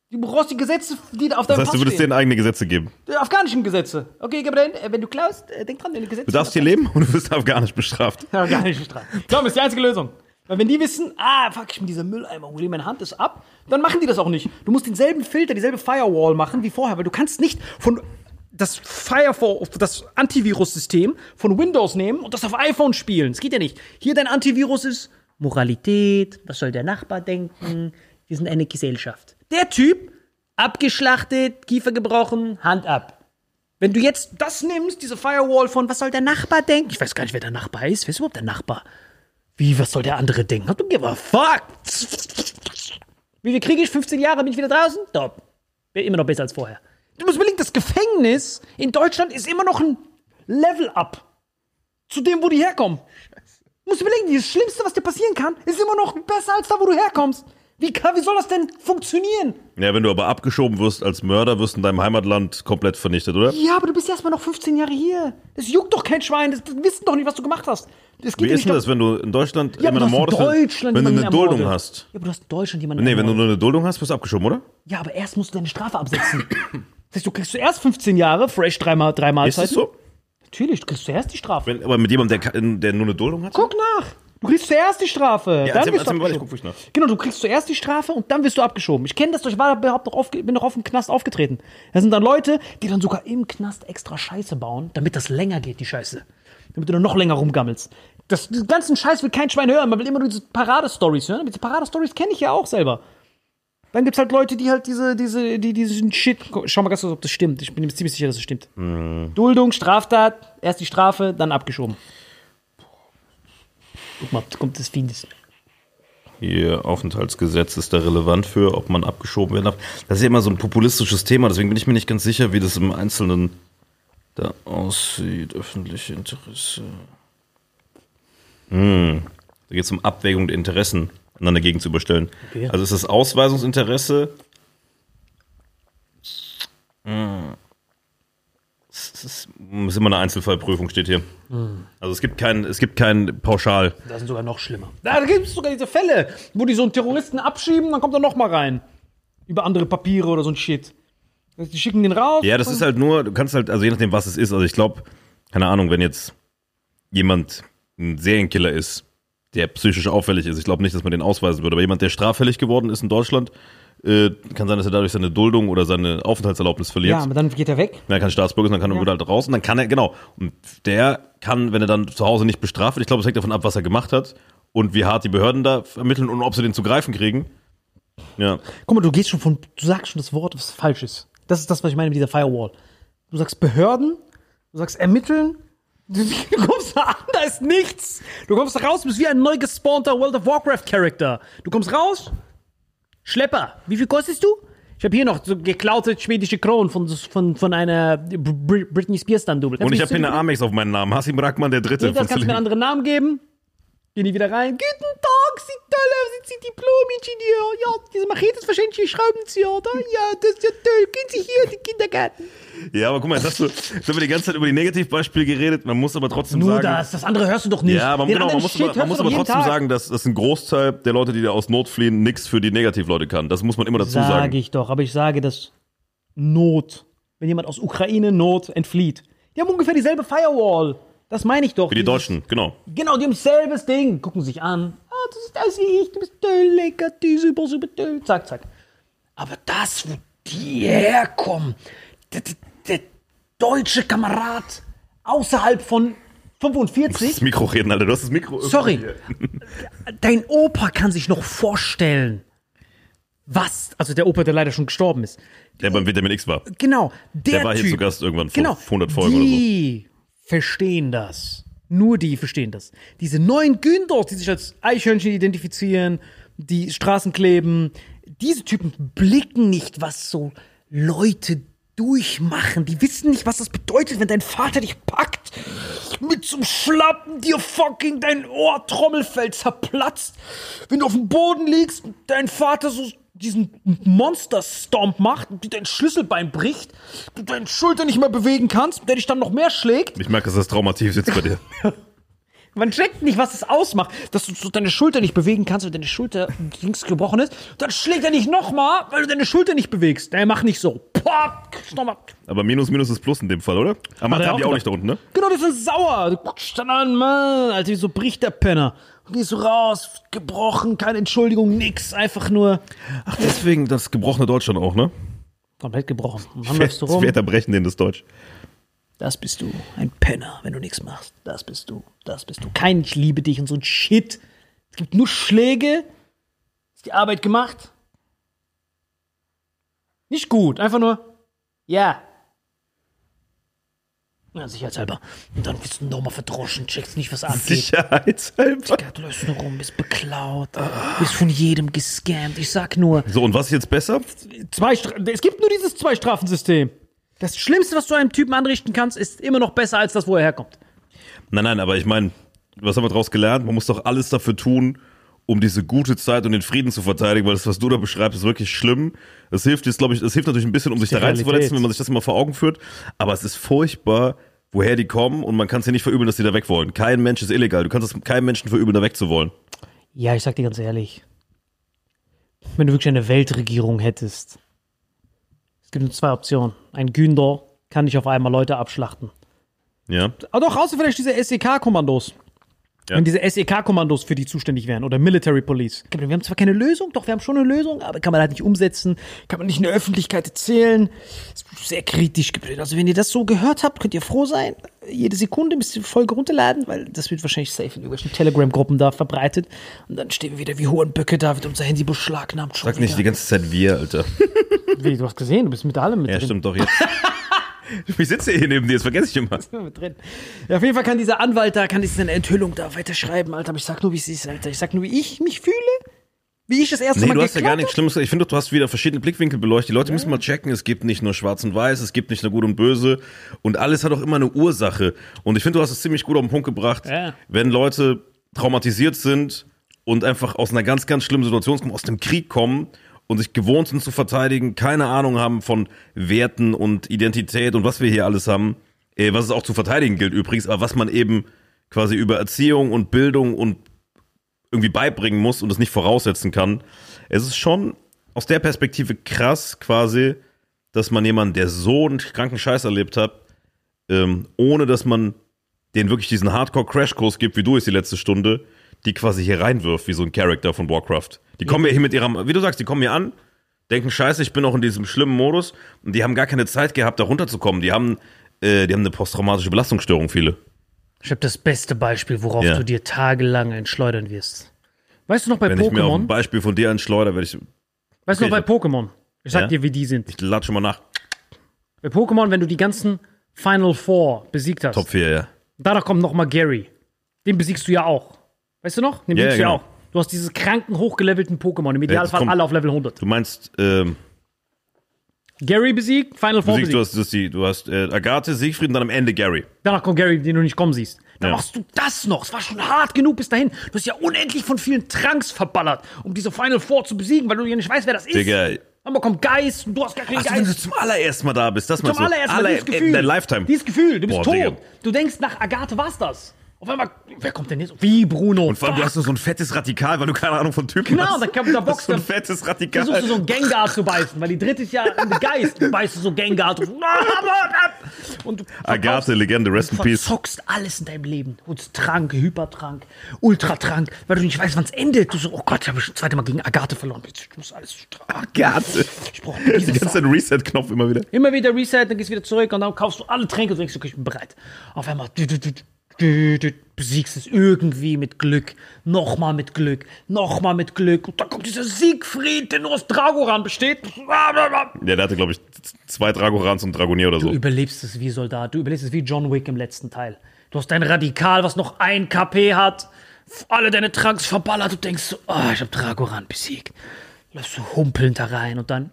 Du brauchst die Gesetze, die auf Das deinem heißt, du Pass würdest stehen. denen eigene Gesetze geben. Die afghanischen Gesetze. Okay, Gabriel, äh, wenn du klaust, äh, denk dran, deine Gesetze. Du darfst hier leben und du wirst afghanisch bestraft. Ja, gar nicht. Glaub mir, ist die einzige Lösung. Weil wenn die wissen, ah, fuck, ich bin dieser Mülleimer, Willy, meine Hand ist ab, dann machen die das auch nicht. Du musst denselben Filter, dieselbe Firewall machen wie vorher, weil du kannst nicht von das Firewall, das Antivirus-System von Windows nehmen und das auf iPhone spielen. Das geht ja nicht. Hier dein Antivirus ist Moralität, was soll der Nachbar denken? Wir sind eine Gesellschaft. Der Typ, abgeschlachtet, Kiefer gebrochen, Hand ab. Wenn du jetzt das nimmst, diese Firewall von, was soll der Nachbar denken? Ich weiß gar nicht, wer der Nachbar ist. Wer ist überhaupt der Nachbar? Wie, was soll der andere denken? Du give a fuck. Wie viel kriege ich? 15 Jahre, bin ich wieder draußen? Top. Immer noch besser als vorher. Du musst überlegen, das Gefängnis in Deutschland ist immer noch ein Level-up zu dem, wo die herkommen. Du musst überlegen, das Schlimmste, was dir passieren kann, ist immer noch besser als da, wo du herkommst. Wie, kann, wie soll das denn funktionieren? Ja, wenn du aber abgeschoben wirst als Mörder, wirst du in deinem Heimatland komplett vernichtet, oder? Ja, aber du bist erst mal noch 15 Jahre hier. Das juckt doch kein Schwein. Das, das wissen doch nicht, was du gemacht hast. Das geht Wie ist denn das, wenn du in Deutschland Ja, jemanden ermordest? Deutschland wenn du eine Duldung ermordet. hast. Ja, aber du hast in Deutschland jemanden Nee, wenn du ermordet. nur eine Duldung hast, wirst du abgeschoben, oder? Ja, aber erst musst du deine Strafe absetzen. (coughs) das heißt, du kriegst zuerst 15 Jahre, fresh dreimal, drei Ist das so? Natürlich, du kriegst zuerst die Strafe. Wenn, aber mit jemandem, der, der nur eine Duldung hat? Guck nach. Du kriegst zuerst die Strafe. Ja, dann erzähl, wirst du erzähl mir weiter, ich abgeschoben. guck nach. Genau, du kriegst zuerst die Strafe und dann wirst du abgeschoben. Ich kenne das ich war überhaupt noch auf, bin noch auf dem Knast aufgetreten. Das sind dann Leute, die dann sogar im Knast extra Scheiße bauen, damit das länger geht, die Scheiße. Damit du dann noch länger rumgammelst. Das, den ganzen Scheiß will kein Schwein hören. Man will immer nur diese Paradestories hören. Diese Paradestories kenne ich ja auch selber. Dann gibt's halt Leute, die halt diese, diese, die diesen Shit. Schau mal ganz kurz, ob das stimmt. Ich bin mir ziemlich sicher, dass es stimmt. Duldung, Straftat, erst die Strafe, dann abgeschoben. Guck mal, kommt das Fiendes. Ihr Aufenthaltsgesetz ist da relevant für, ob man abgeschoben werden darf. Das ist ja immer so ein populistisches Thema, deswegen bin ich mir nicht ganz sicher, wie das im Einzelnen da aussieht. Öffentliche Interesse. Hm. Da geht es um Abwägung der Interessen einander gegenüberstellen. Okay. Also ist das Ausweisungsinteresse. Hm. Es ist, ist immer eine Einzelfallprüfung, steht hier. Also es gibt kein, es gibt kein Pauschal. Das sind sogar noch schlimmer. Da gibt es sogar diese Fälle, wo die so einen Terroristen abschieben, dann kommt er noch mal rein. Über andere Papiere oder so ein Shit. Die schicken den raus. Ja, das ist halt nur, du kannst halt, also je nachdem, was es ist, also ich glaube, keine Ahnung, wenn jetzt jemand ein Serienkiller ist, der psychisch auffällig ist, ich glaube nicht, dass man den ausweisen würde, aber jemand, der straffällig geworden ist in Deutschland, äh, kann sein, dass er dadurch seine Duldung oder seine Aufenthaltserlaubnis verliert. Ja, aber dann geht er weg. Er kein Staatsbürger ist, dann kann er Ja. halt raus und dann kann er, genau. Und der kann, wenn er dann zu Hause nicht bestraft wird, ich glaube, es hängt davon ab, was er gemacht hat und wie hart die Behörden da ermitteln und ob sie den zu greifen kriegen. Ja. Guck mal, du gehst schon von, du sagst schon das Wort, was falsch ist. Das ist das, was ich meine mit dieser Firewall. Du sagst Behörden, du sagst ermitteln, du, kommst da an, da ist nichts. Du kommst da raus, bist wie ein neu gespawnter World of Warcraft Charakter. Du kommst raus, Schlepper, wie viel kostest du? Ich habe hier noch so geklaute schwedische Kronen von, von, von einer Br Britney Spears dann Double. Und ich habe hier eine Amex auf meinen Namen. Hassim Brackmann, der Dritte. Das kannst du mir einen anderen Namen geben. Gehen die wieder rein. Guten Tag, Sie toll, sind Sie Diplom-Ingenieur? Ja, diese Machete ist wahrscheinlich Ihr Schraubenzieher, oder? Ja, das ist ja toll. Gehen Sie hier in den Kindergarten. Ja, aber guck mal, jetzt hast du, jetzt haben wir die ganze Zeit über die Negativbeispiele geredet. Man muss aber trotzdem Nur sagen. das, das andere hörst du doch nicht. Ja, aber Den genau, man muss, Shit aber, man muss aber trotzdem Tag. sagen, dass, dass ein Großteil der Leute, die da aus Not fliehen, nichts für die Negativleute kann. Das muss man immer dazu Sage sagen. ich doch, aber ich sage das Not. Wenn jemand aus Ukraine Not entflieht. Die haben ungefähr dieselbe Firewall. Das meine ich doch. Für die Dieses- Deutschen, genau. Genau, die haben selbes Ding. Gucken sich an. Ah, du siehst aus wie ich, du bist toll, lecker, die super, super toll. Zack, zack. Aber das, wo die herkommen, der, der, der deutsche Kamerad außerhalb von 45. Das Mikro reden, Alter. Du hast das Mikro. Sorry. hier. (laughs) Dein Opa kann sich noch vorstellen, was, also der Opa, der leider schon gestorben ist. Der beim Vitamin X war. Genau, der, Der war hier typ, zu Gast irgendwann vor genau, 100 Folgen oder so. Verstehen das. Nur die verstehen das. Diese neuen Günters, die sich als Eichhörnchen identifizieren, die Straßen kleben, diese Typen blicken nicht, was so Leute durchmachen. Die wissen nicht, was das bedeutet, wenn dein Vater dich packt, mit zum Schlappen dir fucking dein Ohrtrommelfell zerplatzt, wenn du auf dem Boden liegst, und dein Vater so diesen Monster-Stomp macht dein Schlüsselbein bricht, du deine Schulter nicht mehr bewegen kannst, der dich dann noch mehr schlägt. Ich merke, dass das traumativ sitzt bei dir. (laughs) Man checkt nicht, was es ausmacht, dass du so deine Schulter nicht bewegen kannst, wenn deine Schulter links gebrochen ist. Dann schlägt er dich nochmal, weil du deine Schulter nicht bewegst. Der macht nicht so. Kriegst nochmal. Aber Minus Minus ist Plus in dem Fall, oder? Aber er haben die auch gedacht. nicht da unten, ne? Genau, die sind sauer. Du guckst dann an, Mann, Alter, wieso bricht der Penner? Und gehst du raus, gebrochen, keine Entschuldigung, nix, einfach nur Ach, deswegen das gebrochene Deutschland auch, ne? komplett gebrochen. Und dann läufst du Das rum. Brechen denen das Deutsch. Das bist du, ein Penner, wenn du nichts machst. Das bist du, das bist du. Kein Ich liebe dich und so ein Shit. Es gibt nur Schläge. Ist die Arbeit gemacht? Nicht gut, einfach nur, ja. Ja, sicherheitshalber. Und dann bist du nochmal verdroschen, checkst nicht, was abgeht. Sicherheitshalber. Du läufst nur rum, bist beklaut, bist von jedem gescammt. Ich sag nur, So, und was ist jetzt besser? zwei Stra es gibt nur dieses Zwei-Strafen-System. Das Schlimmste, was du einem Typen anrichten kannst, ist immer noch besser als das, wo er herkommt. Nein, nein, aber ich meine, was haben wir daraus gelernt? Man muss doch alles dafür tun, um diese gute Zeit und den Frieden zu verteidigen, weil das, was du da beschreibst, ist wirklich schlimm. Es hilft jetzt, glaube ich, es hilft natürlich ein bisschen, um sich da rein zu verletzen, wenn man sich das immer vor Augen führt. Aber es ist furchtbar, woher die kommen und man kann es dir nicht verübeln, dass die da weg wollen. Kein Mensch ist illegal. Du kannst es keinem Menschen verübeln, da weg zu wollen. Ja, ich sag dir ganz ehrlich. Wenn du wirklich eine Weltregierung hättest, es gibt nur zwei Optionen. Ein Günder kann nicht auf einmal Leute abschlachten. Ja. Aber doch, außer vielleicht diese SEK-Kommandos. Ja. Wenn diese SEK-Kommandos für die zuständig wären oder Military Police. Wir haben zwar keine Lösung, doch wir haben schon eine Lösung, aber kann man halt nicht umsetzen, kann man nicht in der Öffentlichkeit erzählen. Ist sehr kritisch gebildet. Also wenn ihr das so gehört habt, könnt ihr froh sein. Jede Sekunde müsst ihr die Folge runterladen, weil das wird wahrscheinlich safe in irgendwelchen Telegram-Gruppen da verbreitet. Und dann stehen wir wieder wie hohen Böcke da, wird unser Handy beschlagnahmt. Schon Sag nicht die ganze Zeit wir, Alter. (laughs) Wie, du hast gesehen, du bist mit allem mit Ja, drin. stimmt doch jetzt. (laughs) (laughs) Ich sitze hier neben dir, das vergesse ich immer. mit drin. Ja, auf jeden Fall kann dieser Anwalt da, kann diese Enthüllung da weiterschreiben, Alter. Aber ich sag nur, wie es ist, Alter. Ich sag nur, wie ich mich fühle. Wie ich das erste Nee, Mal du hast ja gar nichts Schlimmes. Ich finde, du hast wieder verschiedene Blickwinkel beleuchtet. Die Leute müssen mal checken, es gibt nicht nur schwarz und weiß, es gibt nicht nur gut und böse. Und alles hat auch immer eine Ursache. Und ich finde, du hast es ziemlich gut auf den Punkt gebracht. Ja. Wenn Leute traumatisiert sind und einfach aus einer ganz, ganz schlimmen Situation kommen, aus dem Krieg kommen und sich gewohnt sind zu verteidigen, keine Ahnung haben von Werten und Identität und was wir hier alles haben, äh, was es auch zu verteidigen gilt übrigens, aber was man eben quasi über Erziehung und Bildung und irgendwie beibringen muss und das nicht voraussetzen kann. Es ist schon aus der Perspektive krass quasi, dass man jemanden, der so einen kranken Scheiß erlebt hat, ähm, ohne dass man den wirklich diesen Hardcore-Crashkurs gibt, wie du es die letzte Stunde, die quasi hier reinwirft, wie so ein Charakter von Warcraft. Die kommen ja hier mit ihrem, wie du sagst, die kommen hier an, denken, scheiße, ich bin auch in diesem schlimmen Modus und die haben gar keine Zeit gehabt, da runterzukommen. Die haben, äh, die haben eine posttraumatische Belastungsstörung, viele. Ich habe das beste Beispiel, worauf Ja. du dir tagelang entschleudern wirst. Weißt du noch bei Wenn ich mir auf ein Pokémon? Beispiel von dir anschleuder, werde ich, Weißt du noch bei Pokémon? Ich sag Ja. dir, wie die sind. ich latsche mal nach. Bei Pokémon, wenn du die ganzen Final Four besiegt hast, Top 4, ja. danach kommt noch mal Gary. Den besiegst du ja auch. Weißt du noch? Du ja genau. auch. Du hast diese kranken, hochgelevelten Pokémon. Im Idealfall alle auf Level 100. Du meinst, ähm, Gary besiegt, Final Four besiegt. du hast, du hast, die, du hast äh, Agathe, Siegfried und dann am Ende Gary. Danach kommt Gary, den du nicht kommen siehst. Dann Ja. machst du das noch. Es war schon hart genug bis dahin. Du hast ja unendlich von vielen Tranks verballert, um diese Final Four zu besiegen, weil du ja nicht weißt, wer das ist. Digga. Aber kommt Geist und du hast gar keinen Ach, wenn du Geist. zum allerersten Mal da bist, das Zum meinst du? allerersten Mal Aller- dieses Gefühl. Dein Lifetime. Dieses Gefühl, du bist Boah, tot. Digga. Du denkst, nach Agathe war's das. Auf einmal, wer kommt denn jetzt? Wie, Bruno? Und vor allem, du hast nur so ein fettes Radikal, weil du keine Ahnung von Typen Genau, hast. da kann- da Das ist boxt so ein fettes Radikal. versuchst du so einen Gengar zu beißen, weil die dritte ist ja ein Geist. Du beißt du so Gengar. Du, und du Agathe, Legende, rest in Du peace. verzockst alles in deinem Leben. Du holst Trank, Hypertrank, Ultratrank, weil du nicht weißt, wann es endet. Du so, oh Gott, ich habe schon das zweite Mal gegen Agathe verloren. Ich muss alles Agathe. Ich brauche Die ganze Zeit Reset-Knopf immer wieder. Immer wieder Reset, dann gehst du wieder zurück und dann kaufst du alle Tränke und denkst, okay, ich bin bereit. Auf einmal dü- dü- dü- dü- dü- besiegst es irgendwie mit Glück, nochmal mit Glück, nochmal mit Glück. Und dann kommt dieser Siegfried, der nur aus Dragoran besteht. Ja, der hatte, glaube ich, zwei Dragorans und Dragonier oder Du so. überlebst es wie Soldat, du überlebst es wie John Wick im letzten Teil. Du hast dein Radikal, was noch ein KP hat, alle deine Tranks verballert. Du denkst so, ah, ich hab Dragoran besiegt. Läufst du humpelnd da rein und dann.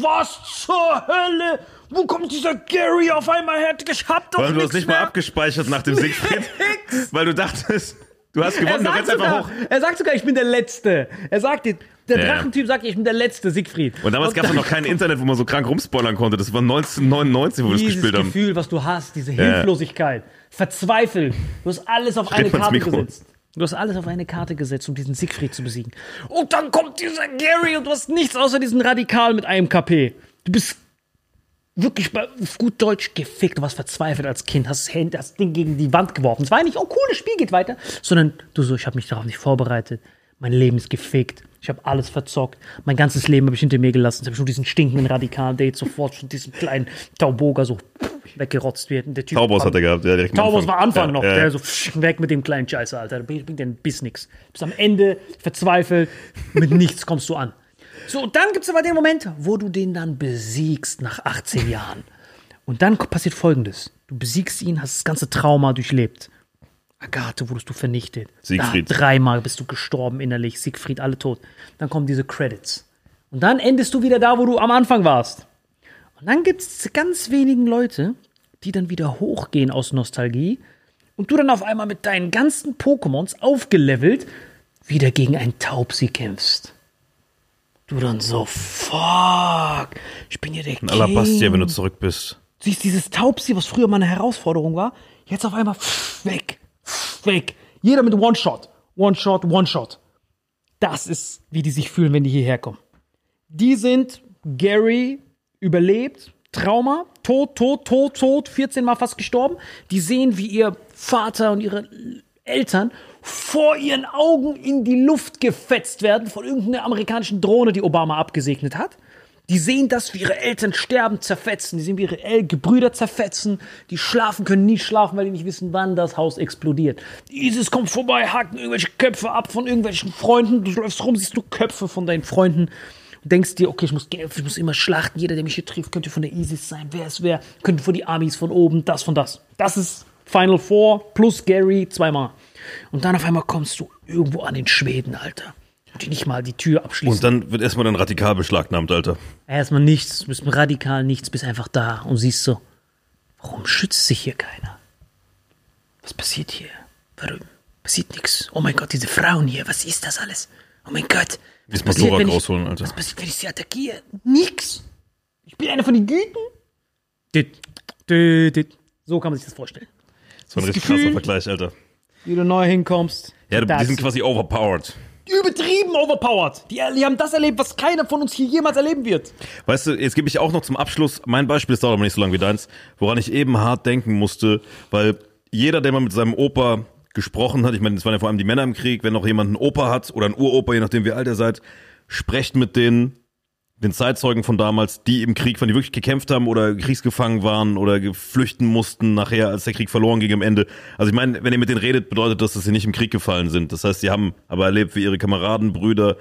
Was zur Hölle? Wo kommt dieser Gary auf einmal her? Ich hab doch Weil du hast nicht mal mehr. abgespeichert nach dem (laughs) Siegfried. Weil du dachtest, du hast Er gewonnen, du sagt, rennst einfach hoch. er sagt sogar, ich bin der Letzte. Er sagt dir, der Ja, ja. Drachentyp sagt, ich bin der Letzte, Siegfried. Und damals gab es noch kein Internet, wo man so krank rumspoilern konnte. Das war 1999, wo wir das dieses gespielt haben. Gefühl, was du hast, diese Hilflosigkeit, verzweifelt. Du hast alles auf eine mal ins Karte gesetzt. Du hast alles auf eine Karte gesetzt, um diesen Siegfried zu besiegen. Und dann kommt dieser Gary und du hast nichts außer diesen Radikal mit einem KP. Du bist wirklich bei gut Deutsch gefickt. Du warst verzweifelt als Kind, hast das Ding gegen die Wand geworfen. Es war nicht, oh cool, das Spiel geht weiter, sondern du so, ich habe mich darauf nicht vorbereitet. Mein Leben ist gefickt. Ich habe alles verzockt. Mein ganzes Leben habe ich hinter mir gelassen. Jetzt habe ich schon diesen stinkenden Radikal, der jetzt sofort von diesem kleinen Tauboga so weggerotzt wird. Und Der typ Taubos hat er gehabt. Ja, direkt Taubos war Anfang Ja, noch, ja. der so weg mit dem kleinen Scheiße, Alter. Bringt den bis nix. Bis am Ende verzweifelt, mit nichts kommst du an. So, und dann gibt es aber den Moment, wo du den dann besiegst nach 18 Jahren. Und dann passiert folgendes: Du besiegst ihn, hast das ganze Trauma durchlebt. Agathe wurdest du vernichtet. Siegfried. Da, dreimal bist du gestorben innerlich. Siegfried, alle tot. Dann kommen diese Credits. Und dann endest du wieder da, wo du am Anfang warst. Und dann gibt es ganz wenigen Leute, die dann wieder hochgehen aus Nostalgie und du dann auf einmal mit deinen ganzen Pokémons aufgelevelt wieder gegen einen Taubsi kämpfst. Du dann so, fuck, ich bin hier der King. Alabastia, wenn du zurück bist. Siehst dieses Taubsi, was früher mal eine Herausforderung war, jetzt auf einmal pff, weg, pff, weg. Jeder mit One-Shot, One-Shot, One-Shot. Das ist, wie die sich fühlen, wenn die hierher kommen. Die sind Gary überlebt, Trauma, tot, tot, tot, tot, 14 Mal fast gestorben. Die sehen, wie ihr Vater und ihre Eltern vor ihren Augen in die Luft gefetzt werden von irgendeiner amerikanischen Drohne, die Obama abgesegnet hat. Die sehen das, wie ihre Eltern sterben, zerfetzen. Die sehen, wie ihre El Gebrüder zerfetzen. Die schlafen, können nie schlafen, weil die nicht wissen, wann das Haus explodiert. ISIS kommt vorbei, hacken irgendwelche Köpfe ab von irgendwelchen Freunden. Du läufst rum, siehst du Köpfe von deinen Freunden. Du denkst dir, okay, ich muss, ich muss immer schlachten. Jeder, der mich hier trifft, könnte von der ISIS sein. Wer ist wer? Könnte von die Armies von oben, das von das. Das ist Final Four plus Gary zweimal. Und dann auf einmal kommst du irgendwo an den Schweden, Alter. Und die nicht mal die Tür abschließen. Und dann wird erstmal dein Radikal beschlagnahmt, Alter. Erstmal nichts, du bist radikal nichts, bist einfach da und siehst so, warum schützt sich hier keiner? Was passiert hier? Warum passiert nichts? Oh mein Gott, diese Frauen hier, was ist das alles? Oh mein Gott. Was Jetzt passiert, wenn ich- rausholen, Alter. Was passiert, wenn ich sie attackiere? Nix. Ich bin einer von den Güten. Dit, dit, dit. So kann man sich das vorstellen. Das war ein Das richtig Gefühl- krasser Vergleich, Alter. Wie du neu hinkommst. Ja, die sind quasi overpowered. übertrieben overpowered. Die, die haben das erlebt, was keiner von uns hier jemals erleben wird. Weißt du, jetzt gebe ich auch noch zum Abschluss mein Beispiel, das dauert aber nicht so lange wie deins, woran ich eben hart denken musste, weil jeder, der mal mit seinem Opa gesprochen hat, ich meine, das waren ja vor allem die Männer im Krieg, wenn noch jemand einen Opa hat oder einen Uropa, je nachdem wie alt ihr seid, sprecht mit denen, den Zeitzeugen von damals, die im Krieg, wenn die wirklich gekämpft haben oder kriegsgefangen waren oder geflüchten mussten nachher, als der Krieg verloren ging am Ende. Also ich meine, wenn ihr mit denen redet, bedeutet das, dass sie nicht im Krieg gefallen sind. Das heißt, sie haben aber erlebt, wie ihre Kameraden, Brüder,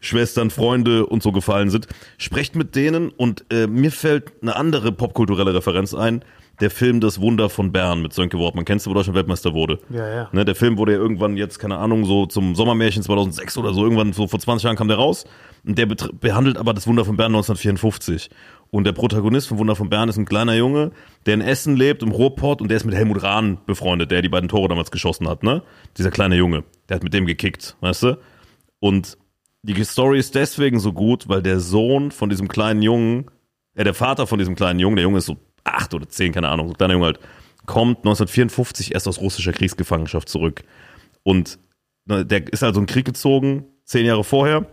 Schwestern, Freunde und so gefallen sind. Sprecht mit denen und äh, mir fällt eine andere popkulturelle Referenz ein. Der Film Das Wunder von Bern mit Sönke Wortmann. Kennst du, wo Deutschland Weltmeister wurde? Ja, ja. Ne, der Film wurde ja irgendwann jetzt, keine Ahnung, so zum Sommermärchen 2006 oder so, irgendwann so vor 20 Jahren kam der raus. Und der behandelt aber das Wunder von Bern 1954. Und der Protagonist von Wunder von Bern ist ein kleiner Junge, der in Essen lebt, im Ruhrpott, und der ist mit Helmut Rahn befreundet, der die beiden Tore damals geschossen hat, ne? Dieser kleine Junge, der hat mit dem gekickt, weißt du? Und die Story ist deswegen so gut, weil der Sohn von diesem kleinen Jungen, äh, der Vater von diesem kleinen Jungen, der Junge ist so acht oder zehn, keine Ahnung, so ein kleiner Junge halt, kommt 1954 erst aus russischer Kriegsgefangenschaft zurück. Und ne, der ist also in den Krieg gezogen, zehn Jahre vorher,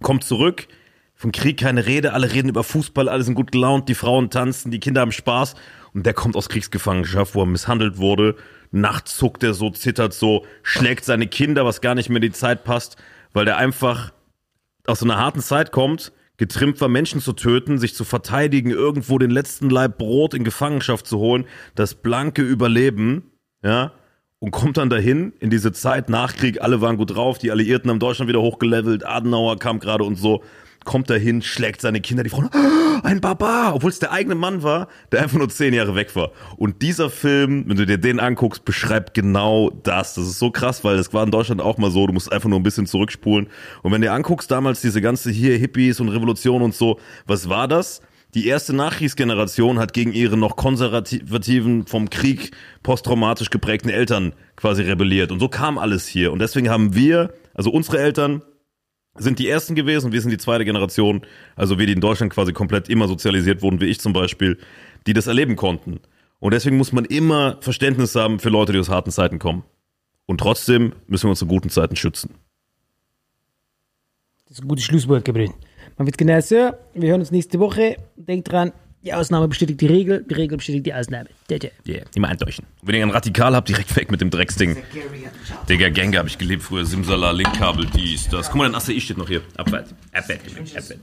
kommt zurück, vom Krieg keine Rede, alle reden über Fußball, alle sind gut gelaunt, die Frauen tanzen, die Kinder haben Spaß und der kommt aus Kriegsgefangenschaft, wo er misshandelt wurde. Nachts zuckt er so, zittert so, schlägt seine Kinder, was gar nicht mehr in die Zeit passt, weil der einfach aus so einer harten Zeit kommt, getrimmt war, Menschen zu töten, sich zu verteidigen, irgendwo den letzten Leib Brot in Gefangenschaft zu holen, das blanke Überleben, ja, und kommt dann dahin in diese Zeit nach Krieg, alle waren gut drauf, die Alliierten haben Deutschland wieder hochgelevelt, Adenauer kam gerade und so, kommt dahin, schlägt seine Kinder, die Frauen, "Ah, ein Barbar, obwohl es der eigene Mann war, der einfach nur zehn Jahre weg war. Und dieser Film, wenn du dir den anguckst, beschreibt genau das. Das ist so krass, weil das war in Deutschland auch mal so, du musst einfach nur ein bisschen zurückspulen. Und wenn du dir anguckst, damals diese ganze hier Hippies und Revolution und so, was war das? Die erste Nachkriegsgeneration hat gegen ihre noch konservativen, vom Krieg posttraumatisch geprägten Eltern quasi rebelliert. Und so kam alles hier. Und deswegen haben wir, also unsere Eltern, sind die ersten gewesen, wir sind die zweite Generation, also wir, die in Deutschland quasi komplett immer sozialisiert wurden, wie ich zum Beispiel, die das erleben konnten. Und deswegen muss man immer Verständnis haben für Leute, die aus harten Zeiten kommen. Und trotzdem müssen wir uns zu guten Zeiten schützen. Das ist ein gutes Schlusswort, Gabriel. Man wird genau so. Wir hören uns nächste Woche. Denkt dran, die Ausnahme bestätigt die Regel, die Regel bestätigt die Ausnahme. Yeah, immer eindeuchen. Und wenn ihr einen Radikal habt, direkt weg mit dem Drecksding. Digga, Gänge habe ich gelebt früher. Simsala, Linkkabel, dies, das. Guck mal, dein Asse, ich steht noch hier. Abwärts. Abwärts, Abwärts.